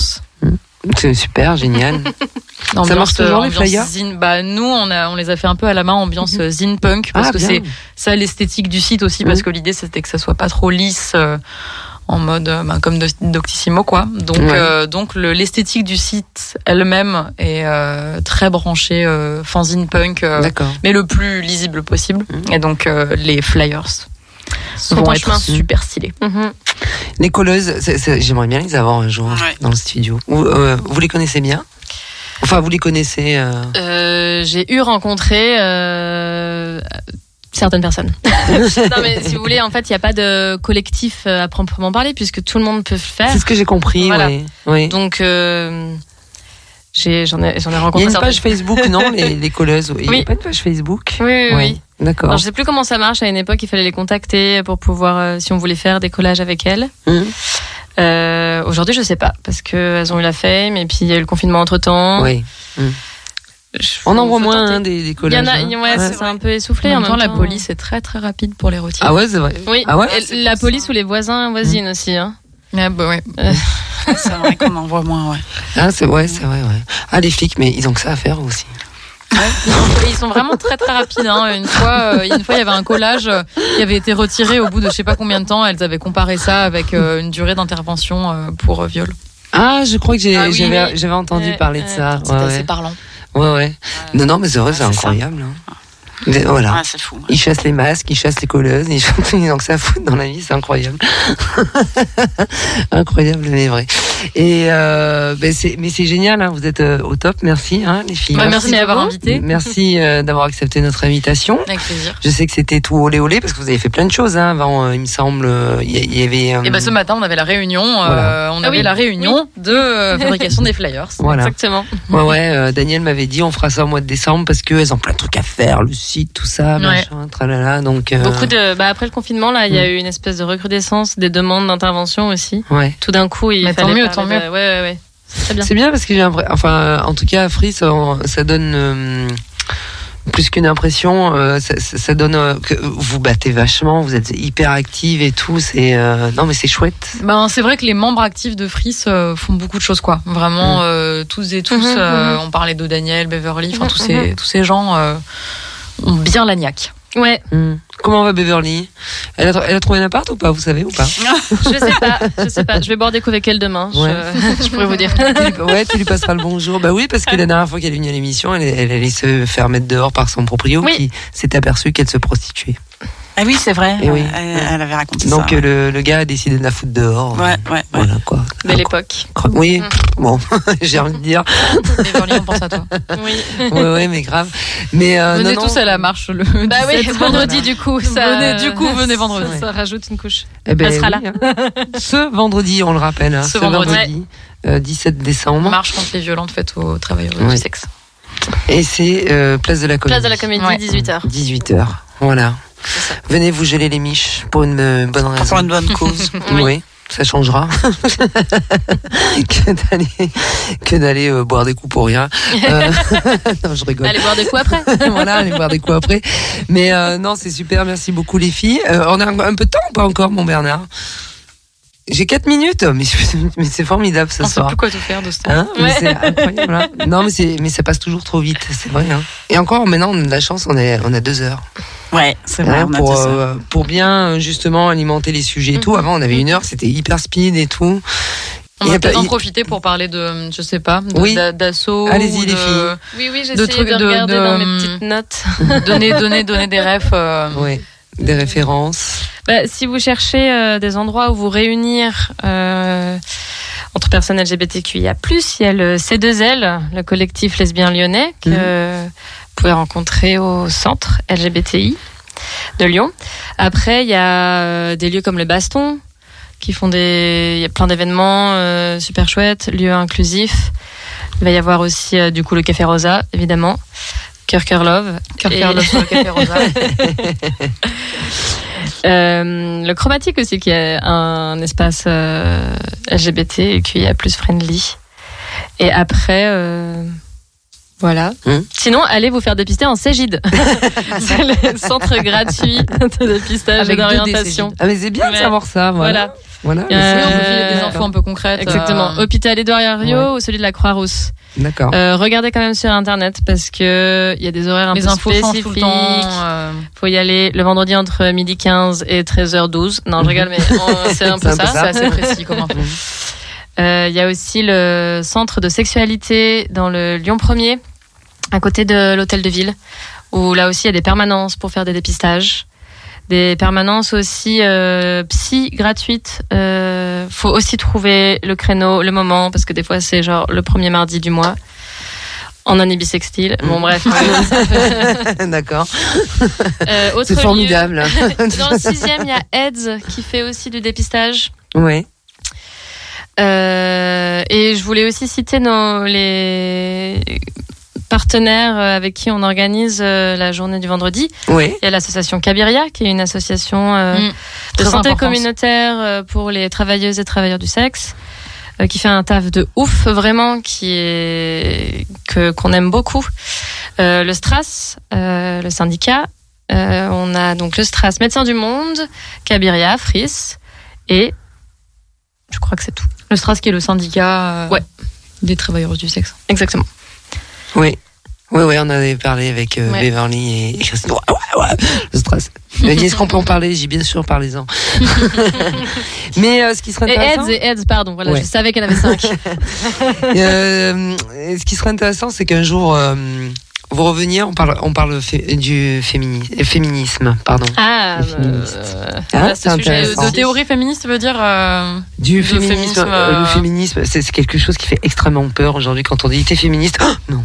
C'est super, génial. Ambiance, marche toujours, les ambiance flyers zine. Bah nous on a, on les a fait un peu à la main, ambiance euh, zine punk, parce ah, que c'est ça l'esthétique du site aussi, parce Mhm. que l'idée c'était que ça soit pas trop lisse. euh, en mode euh, bah, comme Doctissimo quoi donc Ouais. euh, donc le- l'esthétique du site elle-même est euh, très branchée euh, fanzine punk euh, D'accord. mais le plus lisible possible Mhm. et donc euh, les flyers vont en être chemin. super stylés Mhm. Les colleuses, c'est- c'est- j'aimerais bien les avoir un jour Ouais. dans le studio. Vous, euh, vous les connaissez bien? Enfin, vous les connaissez. euh, Euh, j'ai eu rencontré euh, certaines personnes. non mais si vous voulez, en fait, il n'y a pas de collectif à proprement parler puisque tout le monde peut le faire. C'est ce que j'ai compris. Voilà. ouais. Oui. Donc euh, j'en ai ai Il y rencontré a une certaines. page Facebook, non les, les colleuses. Il n'y a pas une page Facebook? Oui oui, Ouais. oui. D'accord. Alors, je sais plus comment ça marche. À une époque, il fallait les contacter pour pouvoir, euh, si on voulait faire des collages avec elles. Mhm. Euh, Aujourd'hui, je sais pas parce que elles ont eu la fame et puis il y a eu le confinement entre temps. Oui. On en voit moins hein, des, des Il y collages. en a, hein. ouais, Ouais. c'est un peu essoufflé. en même temps la police est très très rapide pour les retirer Ah ouais, c'est vrai. Oui. Ah ouais Et la police ou les voisins voisines aussi. Hein. Ah bah ouais. C'est vrai qu'on en voit moins, ouais. Ah, c'est ouais, c'est vrai, ouais. Ah, les flics, mais ils ont que ça à faire aussi. Ils sont vraiment très très rapides. Hein. Une fois, euh, une fois, il y avait un collage euh, qui avait été retiré au bout de je sais pas combien de temps. Elles avaient comparé ça avec euh, une durée d'intervention euh, pour viol. Ah, je crois que Ah oui, j'avais oui. entendu parler de ça. C'était Ouais, assez ouais. parlant. ouais, ouais. Non, non, mais c'est vrai, Ouais, c'est incroyable. hein. Voilà. Ouais, c'est fou. Ils chassent les masques, ils chassent les colleuses, ils chantent, ils que ça à foutre dans la vie, c'est incroyable. incroyable, mais vrai. Et euh, ben c'est, mais c'est génial, hein, vous êtes euh, au top, merci hein, les filles. Bah, merci beaucoup. invité. Merci euh, d'avoir accepté notre invitation. Avec plaisir. Je sais que c'était tout olé olé parce que vous avez fait plein de choses hein, avant, euh, il me semble. Il y, avait. euh, Et bah ce matin, on avait la réunion. euh, Voilà. on Ah avait oui. la réunion de euh, fabrication des flyers. Voilà. Exactement. Ouais, ouais. euh, Daniel m'avait dit on fera ça au mois de décembre parce qu'elles ont plein de trucs à faire, le site, tout ça, Ouais. machin, tralala. Donc, euh, Beaucoup de, bah, après le confinement, là, il y a Mm. eu une espèce de recrudescence des demandes d'intervention aussi. ouais. Tout d'un coup, il Mais tant fallait mieux, tant de- Ouais, ouais, ouais. C'est bien. Parce que j'ai l'impression, enfin, en tout cas, à Free, ça, ça donne euh, plus qu'une impression, euh, ça, ça- ça donne euh, que vous battez vachement, vous êtes hyper active et tout. C'est euh, non, mais c'est chouette. Ben, c'est vrai que les membres actifs de Fris euh, font beaucoup de choses, quoi. Vraiment, Mm. euh, tous et tous. Mhm. On parlait de Daniel, Beverly, enfin, tous, ces, tous ces gens euh, bien la niaque. Ouais, Hmm. Comment va Beverly? Elle a, elle a trouvé un appart ou pas? Vous savez ou pas? Je sais pas, je sais pas. Je vais boire des coups avec elle demain. je- Ouais. Je, pourrais vous dire. Tu lui- Ouais, tu lui passeras le bonjour. Bah oui, parce que la dernière fois qu'elle est venue à l'émission, elle, elle allait se faire mettre dehors par son proprio Oui. qui s'est aperçu qu'elle se prostituait. Ah oui, c'est vrai. Eh oui. Elle, elle avait raconté Donc ça. euh, le, le gars a décidé de la foutre dehors. Ouais, ouais, ouais. Voilà quoi. Belle époque. Oui, Mm. bon, j'ai envie de dire. Beverly, on pense à toi. Oui. Ouais, mais grave. Mais euh, venez non, tous non. à la marche le Bah oui, 17. vendredi du coup. Ça, Venez, du coup, venez vendredi. Ça, ça rajoute une couche. Eh ben, Elle sera oui, hein. Ce vendredi, on le rappelle. hein, Ce ce vendredi. vendredi, euh, 17 décembre. Marche contre les violentes faites aux travailleurs Ouais. du sexe. Et c'est euh, place de la Comédie. Place de la comédie, Ouais. 18h. 18h. Voilà. Venez vous geler les miches pour une euh, bonne raison. Pour une bonne cause. Oui. ça changera que d'aller que d'aller euh, boire des coups pour rien. Euh, non, je rigole. Allez boire des coups après. voilà, aller boire des coups après. Mais euh, non, c'est super. Merci beaucoup les filles. Euh, on a un, un peu de temps ou pas encore, mon Bernard? J'ai 4 minutes, mais, mais c'est formidable ce On sait soir. plus quoi te faire de ce temps. Hein Mais Ouais. c'est incroyable. hein. Non, mais c'est mais ça passe toujours trop vite, c'est vrai. hein. Et encore, maintenant, on a de la chance, on est on a deux heures. Ouais, c'est vrai. Hein, on a pour, euh, pour bien euh, justement alimenter les sujets et tout. Avant, on avait une heure, c'était hyper speed et tout. On va peut-être en profiter pour parler de, je sais pas, de- Oui. d'assaut. Allez-y, ou les de- filles. Oui, oui, j'ai De de, de- regarder de- dans mes petites notes. donner, donner, donner des refs. euh, Ouais, des références. Bah, si vous cherchez euh, des endroits où vous réunir euh, entre personnes LGBTQIA+, il y a le C2L, le collectif lesbien lyonnais, que Mhm. vous pouvez rencontrer au centre LGBTI de Lyon. Après, il y a euh, des lieux comme le Baston, qui font des... Il y a plein d'événements euh, super chouettes, lieux inclusifs. Il va y avoir aussi, du coup, le Café Rosa, évidemment. Love. Cœur Et- sur le Café Rosa. Euh, le chromatique aussi, qui est un espace euh, LGBT et qui est plus friendly. Et après, euh, voilà. Hum. Sinon, allez vous faire dépister en Cégide. c'est le centre gratuit de dépistage Avec et d'orientation. Ah mais c'est bien de savoir ça. Voilà. Voilà. Voilà. Euh, des Euh, infos un peu concrètes. Exactement. euh, Hôpital Édouard Rio Ouais. ou celui de la Croix-Rousse. D'accord. Euh, regardez quand même sur Internet parce que il y a des horaires un les peu infos spécifiques. tout le temps. euh, Faut y aller le vendredi entre midi 15 et 13h12. Non, je rigole, mais euh, c'est un peu C'est un peu ça. ça. C'est assez précis comme info. Euh, Il y a aussi le centre de sexualité dans le Lyon 1er, à côté de l'hôtel de ville, où là aussi il y a des permanences pour faire des dépistages. Des permanences aussi euh, psy gratuites. Euh, faut aussi trouver le créneau, le moment, parce que des fois c'est genre le premier mardi du mois. En anibisextile. Bon, bref. D'accord. Euh, C'est formidable. Dans le sixième, il y a AIDS qui fait aussi du dépistage. ouais. Euh, et je voulais aussi citer nos, les partenaires euh, avec qui on organise euh, la journée du vendredi. Ouais. Il y a l'association Cabiria, qui est une association euh, Mm. de Très santé communautaire pour les travailleuses et travailleurs du sexe, qui fait un taf de ouf, vraiment, qui est que qu'on aime beaucoup. Euh, le Stras, euh, le syndicat. Euh, on a donc le Stras, Médecins du Monde, Cabiria, Fris, et je crois que c'est tout. Le Stras qui est le syndicat euh, Ouais. des travailleurs du sexe. Exactement. Oui. Oui, oui, on avait parlé avec euh, Ouais. Beverly et Christine. Ouais, ouais. Le stress. Dit, Est-ce qu'on peut en parler? J'ai bien sûr, parlez-en. Mais euh, ce qui serait intéressant, et AIDS, pardon, voilà, je savais qu'elle avait cinq. euh, ce qui serait intéressant, c'est qu'un jour, euh, vous reveniez, on parle, on parle fé- du fémini- féminisme, pardon. Ah, euh, Hein, vaste c'est intéressant. De théorie féministe veut dire. euh, Du féminisme. féminisme, Le féminisme, c'est c'est quelque chose qui fait extrêmement peur aujourd'hui quand on dit t'es féministe. Oh, non.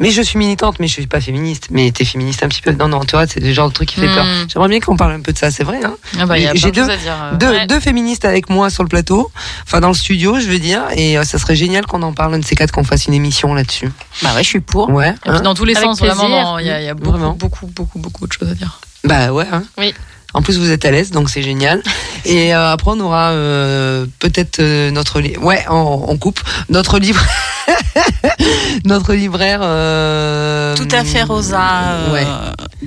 Mais je suis militante, mais je suis pas féministe. Mais t'es féministe un petit peu. Non, non, tu vois, c'est le genre de truc qui fait Hmm. peur. J'aimerais bien qu'on parle un peu de ça, c'est vrai. Hein Ah bah, il y a J'ai deux- choses à dire. euh. deux, Ouais. deux féministes avec moi sur le plateau, enfin dans le studio, je veux dire, et euh, ça serait génial qu'on en parle un de ces quatre, qu'on fasse une émission là-dessus. Bah ouais, je suis pour. Ouais. Et puis hein dans tous les Avec sens, plaisir. vraiment, dans- il y a, il y a beaucoup, Vraiment. beaucoup, beaucoup, beaucoup de choses à dire. Bah ouais. Hein. Oui. En plus, vous êtes à l'aise, donc c'est génial. Et euh, après, on aura euh, peut-être euh, notre li- ouais, on, on coupe notre livre, notre libraire. euh, Tout à fait, Rosa, euh, Ouais.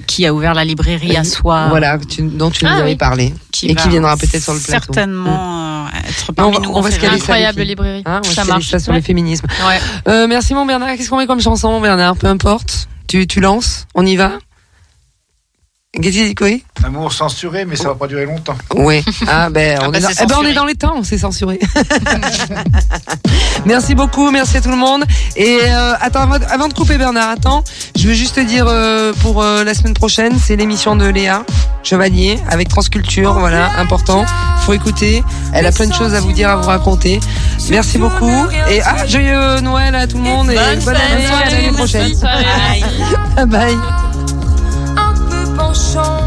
qui a ouvert la librairie à soi. Voilà, tu- dont tu nous Ah avais oui. parlé et qui viendra peut-être sur le plateau. Certainement euh, être on parmi va- nous. on va se caler ça, Incroyable filles. librairie. Hein, on va ça se marche. caler ça sur Ouais. le féminisme. Ouais. Euh, merci mon Bernard. Qu'est-ce qu'on met comme chanson, mon Bernard Peu importe. Tu, tu lances? On y va? Amour censuré, mais ça va pas durer longtemps. Oui. Ah ben on, est, dans, c'est eh ben, on est dans les temps, c'est censuré. merci beaucoup, merci à tout le monde. Et euh, attends, avant, de couper Bernard, attends, je veux juste te dire euh, pour euh, la semaine prochaine, c'est l'émission de Léa Chevalier avec Transculture, voilà, important. Faut écouter. Elle a plein de choses à vous dire, à vous raconter. Merci beaucoup. Et ah, joyeux Noël à tout le monde et Bonne bonne année, à l'année prochaine. Bonne soirée. Bye bye. Un peu penchant